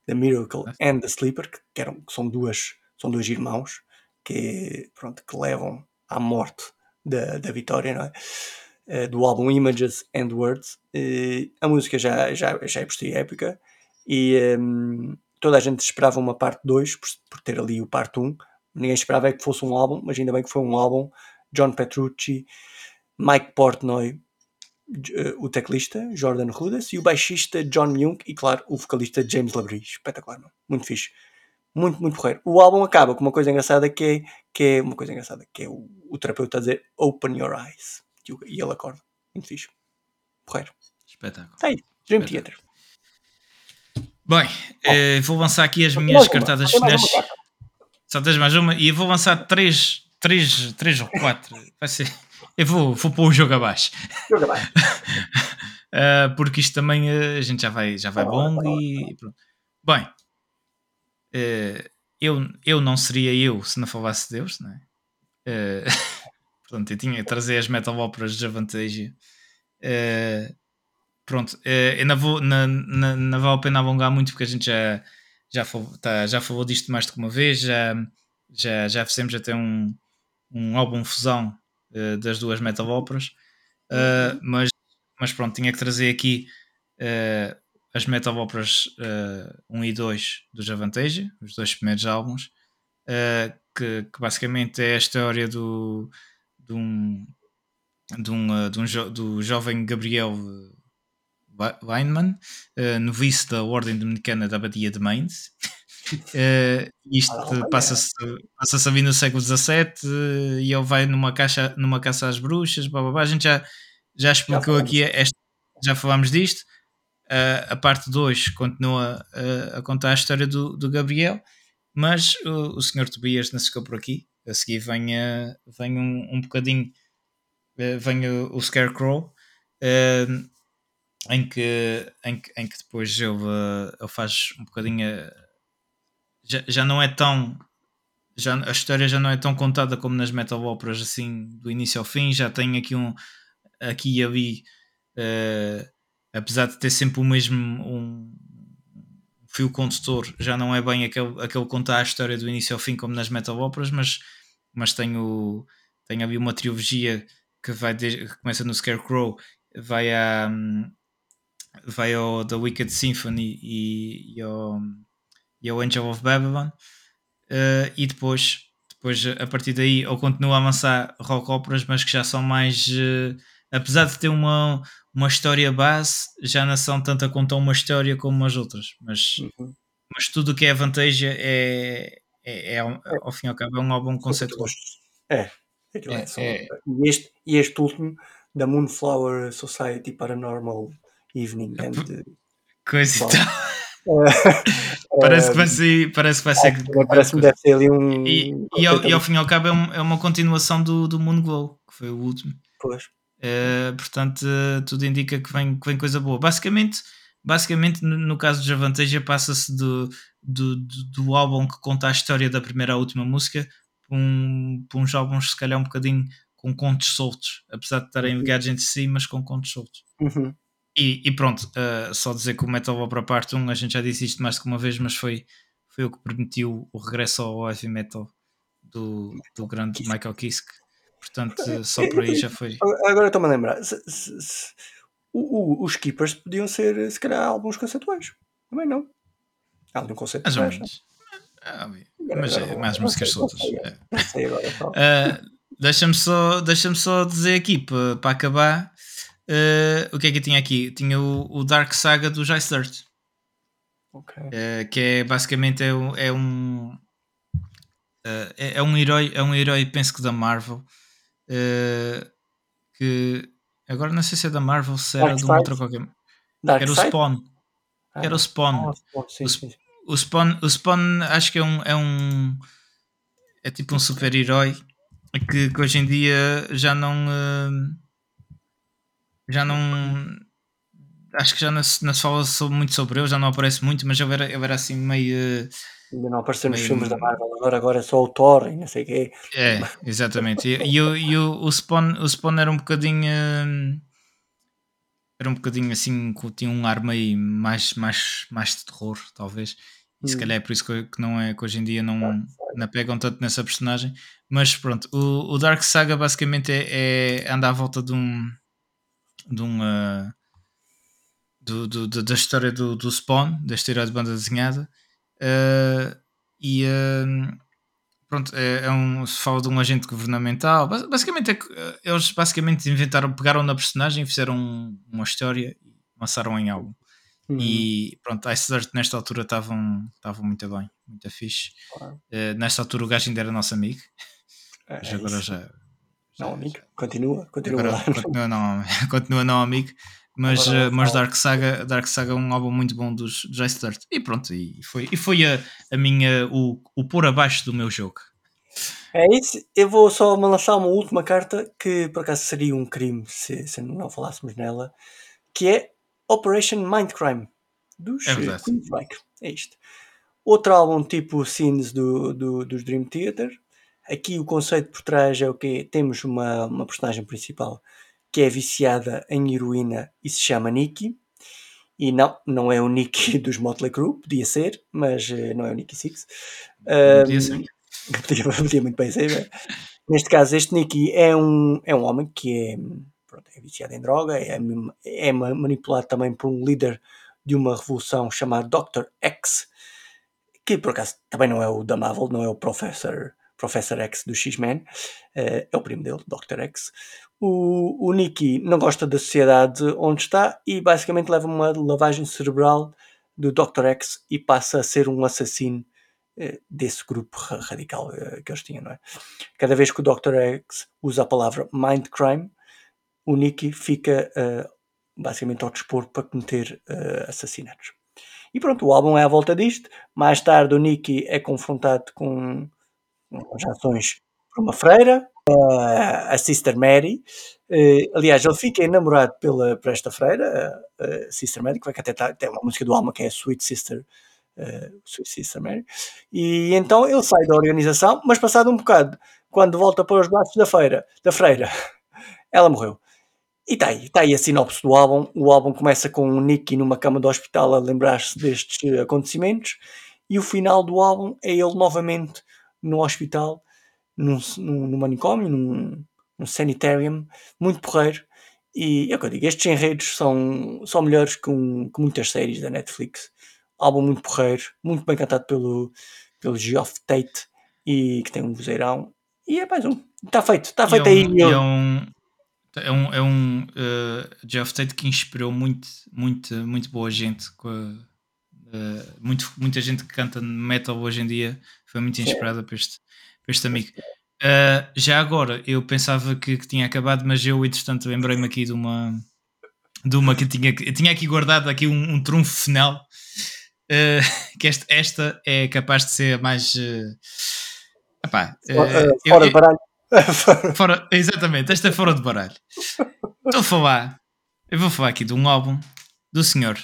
The Miracle and the Sleeper, que, eram, que são, duas, são dois irmãos que, pronto, que levam à morte da, da Vitória, não é? Uh, do álbum Images and Words. Uh, a música já, já, já é por si épica e um, ehm, toda a gente esperava uma parte 2 por, por, ter ali o parte 1. Ninguém esperava é que fosse um álbum, mas ainda bem que foi um álbum John Petrucci, Mike Portnoy, uh, o teclista Jordan Rudess e o baixista John Myung e, claro, o vocalista James Labrie. Espetacular, muito fixe. Muito, muito porreiro. O álbum acaba com uma coisa engraçada que é, que é uma coisa engraçada, que é o, o terapeuta a dizer Open Your Eyes. E, o- e ele acorda. Muito fixe. Porreiro. Espetáculo. Está aí. Dream Espetáculo. Theater. Bem, eh, vou lançar aqui as minhas uma, cartadas finais. Só tens mais uma e eu vou lançar três, três, três ou quatro. Vai ser. Eu vou, vou pôr o jogo abaixo. Joga bem. Uh, porque isto também uh, a gente já vai, já vai Tá longo e pronto. Bem, uh, eu, eu não seria eu se não falasse de Deus, não é? Uh, portanto, eu tinha que trazer as metal operas de Avantasia. Pronto, eu não, vou, não, não, não vale a pena alongar muito porque a gente já, já, falou, tá, já falou disto mais do que uma vez, já, já, já fizemos até um, um álbum fusão uh, das duas metal operas. Uh, mas mas pronto, tinha que trazer aqui uh, as metal operas uh, 1 e 2 dos Avantasia, os dois primeiros álbuns, que, que, basicamente é a história do, de um, de um, de um jo, do jovem Gabriel Weinman, novice da Ordem Dominicana da Abadia de Mainz. isto passa-se passa a vir no século XVII e ele vai numa, caixa, numa caça às bruxas, blá, blá, blá. a gente já já explicou já aqui, esta, já falámos disto. Uh, a parte 2 continua uh, a contar a história do, do Gabriel, mas o, o Sr. Tobias não ficou por aqui. A seguir vem, vem um, um bocadinho, vem o, o Scarecrow, em, que, em, que, em que depois ele, ele faz um bocadinho. Já, já não é tão. Já, a história já não é tão contada como nas metal operas, assim, do início ao fim. Já tem aqui um, aqui e ali, uh, apesar de ter sempre o mesmo um fio condutor, já não é bem aquele, aquele contar a história do início ao fim como nas metal operas, mas, mas tem, o, tem ali uma trilogia que, vai de, que começa no Scarecrow, vai, a, vai ao The Wicked Symphony e, e, ao, e ao Angel of Babylon, uh, e depois, depois a partir daí ou continua a avançar rock operas, mas que já são mais uh, apesar de ter uma, uma história base, já não são tanto a contar uma história como as outras. Mas, uhum. mas tudo o que é vantagem é, é, é, é, ao fim e ao cabo, é um álbum conceitual. É, é, é, E, este, e este último, da Moonflower Society Paranormal Evening. And, Coisa e tal. parece, que vai ser, parece que vai ser. Parece que deve ser ali um. E, e, ao, e ao fim e ao cabo é, um, é uma continuação do, do Moon Glow, que foi o último. Pois. Uh, portanto, uh, tudo indica que vem, que vem coisa boa. Basicamente, basicamente no, no caso de Avantasia, passa-se do, do, do, álbum que conta a história da primeira à última música para um, um, uns álbuns, se calhar, um bocadinho com contos soltos, apesar de estarem ligados entre si, mas com contos soltos. Uhum. E, e, pronto, uh, só dizer que o Metal Opera Part 1, a gente já disse isto mais que uma vez, mas foi, foi o que permitiu o regresso ao heavy metal do, do grande Michael Kiske. Portanto, só por aí já foi. Agora estou-me a lembrar. Se, se, se, o, o, os Keepers podiam ser, se calhar, alguns conceituais. Também não. Há algum conceito Mais ou menos. Mas é, mais músicas soltas. Uh, Deixa-me só, deixa só dizer aqui para, para acabar uh, o que é que eu tinha aqui. Tinha o, o Dark Saga do Jai Dirt. Okay. Uh, que é basicamente é, um, é um é, é um herói é um herói penso que da Marvel Uh, que agora não sei se é da Marvel se era de uma outra qualquer Dark era o Spawn ah, era o Spawn, ah, sim, o, sim. o, Spawn o Spawn acho que é um é um é tipo um super herói que, que, hoje em dia já não uh, já não acho que já não se, não se fala muito sobre ele já não aparece muito mas eu era, eu era assim meio Ainda não apareceu nos filmes da Marvel, agora, agora é só o Thor e não sei o quê. É, exatamente. E, e, o, e o, o, Spawn, o Spawn era um bocadinho. Era um bocadinho assim, tinha um ar meio mais, mais, mais de terror, talvez. E hum. se calhar é por isso que, que, não é, que hoje em dia não, não pegam tanto nessa personagem. Mas pronto, o, o Dark Saga basicamente é, é anda à volta de um. De um. Uh, do, do, do, da história do, do Spawn, deste herói de banda desenhada. Uh, e uh, pronto, é, é um, se fala de um agente governamental. Basicamente, é que eh, eles basicamente inventaram, pegaram na personagem, fizeram uma história e lançaram em álbum. Uhum. E pronto, Ice Dirt nesta altura estavam muito bem, muito fixe. Uh, nesta altura o gajo ainda era nosso amigo, é, mas agora já. Não, amigo, continua, continua. Agora, continua, não, continua não amigo. Mas, uh, mas Dark, Saga, Dark Saga é um álbum muito bom dos, dos Ice Dirt. E pronto, e foi, e foi a, a minha, o, o pôr abaixo do meu jogo. É isso, eu vou só lançar uma última carta que por acaso seria um crime se, se não falássemos nela, que é Operation Mindcrime dos é Queensryche. É isto. Outro álbum tipo Scenes do, do, dos Dream Theater. Aqui o conceito por trás é o que Temos uma, uma personagem principal que é viciada em heroína e se chama Nikki. E não, não é o Nicky dos Motley Crue, podia ser, mas uh, não é o Nicky Six. Um, podia ser. Podia, podia muito bem ser. Né? Neste caso, este Nicky é um, é um homem que é, pronto, é viciado em droga, é, é manipulado também por um líder de uma revolução chamado Dr. X, que por acaso também não é o da Marvel, não é o Professor, Professor X do X-Men, uh, é o primo dele, Dr. X. O, o Nicky não gosta da sociedade onde está e basicamente leva uma lavagem cerebral do Dr. X e passa a ser um assassino uh, desse grupo radical uh, que eles tinham, não é? Cada vez que o Dr. X usa a palavra mind crime, o Nicky fica basicamente ao dispor para cometer assassinatos. E pronto, o álbum é à volta disto. Mais tarde, o Nicky é confrontado com, com as ações por uma freira, uh, a Sister Mary. Uh, aliás, ele fica enamorado pela, por esta freira, uh, Sister Mary, que vai até tem uma música do álbum que é Sweet Sister. Sweet Sister Mary, e então ele sai da organização, mas passado um bocado, quando volta para os braços da feira, da freira, ela morreu. E está aí, está aí a sinopse do álbum. O álbum começa com o Nicky numa cama do hospital a lembrar-se destes eh, acontecimentos, e o final do álbum é ele novamente no hospital, num, num, num manicômio, num, num sanitarium, muito porreiro. E é o que eu digo, estes enredos são, são melhores que, um, que muitas séries da Netflix. Álbum muito porreiro, muito bem cantado pelo, pelo Geoff Tate, e que tem um vozeirão. E é mais um. Está feito, está feito é aí. Um, eu... é um é um, é um uh, Jeff Tate que inspirou muito, muito, muito boa gente. Uh, muito, muita gente que canta metal hoje em dia foi muito inspirada por este, por este amigo. Uh, já agora, eu pensava que, que, tinha acabado, mas eu, entretanto, lembrei-me aqui de uma, de uma que tinha, eu tinha aqui guardado aqui um, um trunfo final. Uh, que esta, esta é capaz de ser mais. Uh, epá, fora, eu, de baralho. fora, exatamente, esta é fora de baralho. Estou a falar, eu vou falar aqui de um álbum do senhor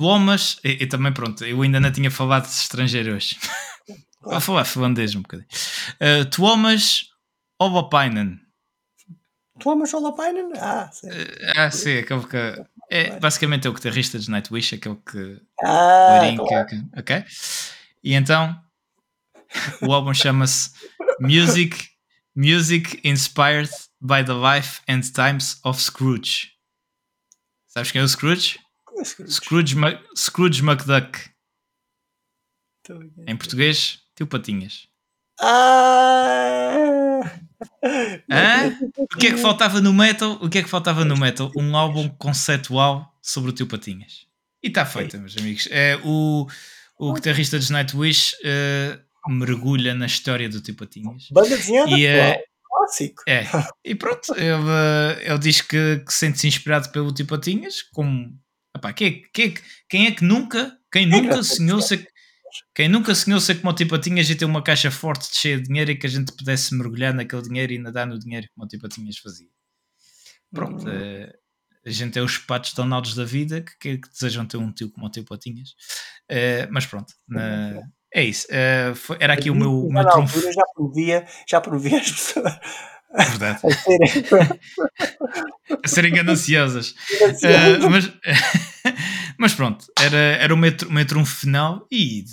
Thomas, e, também pronto, eu ainda não tinha falado de estrangeiro hoje. vou falar finlandês um bocadinho. Uh, Tuomas Olopainen. Tuomas Olopainen? Ah, sim. Uh, ah, sim, aquele que. É, basicamente é o guitarrista de Nightwish, aquele que. Ah, claro. que, ok? E então, o álbum chama-se Music Music inspired by the life and times of Scrooge. Sabes quem é o Scrooge? É Scrooge? Scrooge, Scrooge McDuck. Em português, Tio Patinhas. Ah! Hã? O que é que faltava no metal? O que é que faltava no metal? Um álbum conceptual sobre o Tio Patinhas. E está feito, meus amigos. É, o, o guitarrista de Nightwish uh, mergulha na história do Tio Patinhas. Banda desenhada, e, é, clássico. É, e pronto, ele, eh, ele diz que, que sente-se inspirado pelo Tio Patinhas, como epá, quem, quem, quem é que nunca, quem nunca sonhou ser quem nunca sonhou ser como o Tio Patinhas e ter uma caixa forte cheia de dinheiro e que a gente pudesse mergulhar naquele dinheiro e nadar no dinheiro como o Tio Patinhas fazia. Pronto, hum. é, a gente é os patos Donaldos da vida que, que, desejam ter um tio como o Tio Patinhas. É, mas pronto, na, é isso. Uh, foi, era aqui o meu, o meu trunfo. já provia, já provia as pessoas. Verdade. A serem, a serem gananciosas. uh, mas, mas pronto, era, era o meu, meu trunfo final e.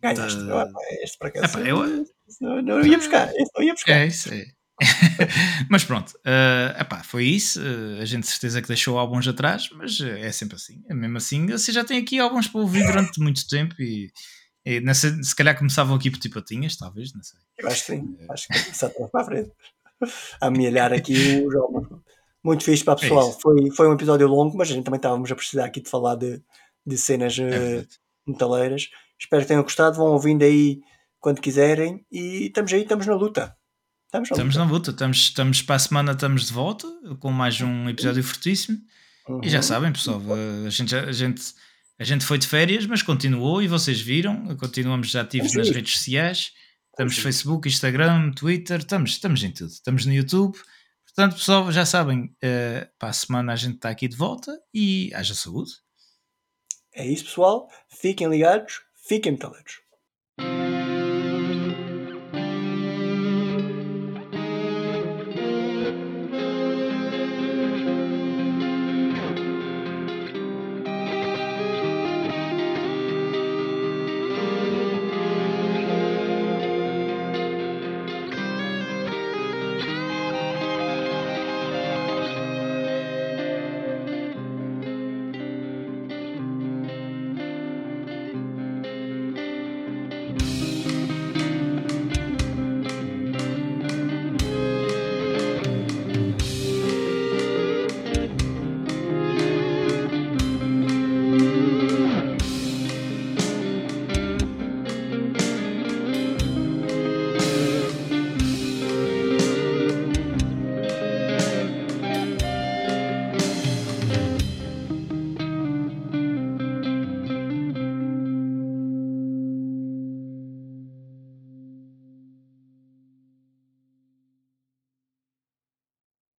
Ganhaste, de... este para cá. eu... Não, não ia buscar, não ia buscar. É isso, é. mas pronto, uh, epá, foi isso. Uh, a gente certeza que deixou álbuns atrás, mas é sempre assim. É mesmo assim, você já tem aqui álbuns para ouvir durante muito tempo e E, sei, se calhar começavam aqui por tipatinhas, talvez, não sei. Eu acho que sim. Acho que começar para a frente. A amelhar aqui o jogo. Muito fixe para o É pessoal. isso. foi, foi um episódio longo, mas a gente também estávamos a precisar aqui de falar de, de cenas eh, verdade. metaleiras. Espero que tenham gostado. Vão ouvindo aí quando quiserem. E estamos aí, estamos na luta. Estamos na Estamos luta. na luta, estamos, estamos para a semana, estamos de volta com mais um episódio fortíssimo. E já Uhum. sabem, pessoal, a gente, a, gente, a gente foi de férias, mas continuou e vocês viram, continuamos ativos nas redes sociais. Estamos no vivos. Facebook, Instagram, Twitter, estamos, estamos em tudo. Estamos no YouTube. Portanto, pessoal, já sabem, eh, para a semana a gente está aqui de volta e haja saúde. É isso, pessoal. Fiquem ligados. Fiquem metaleiros.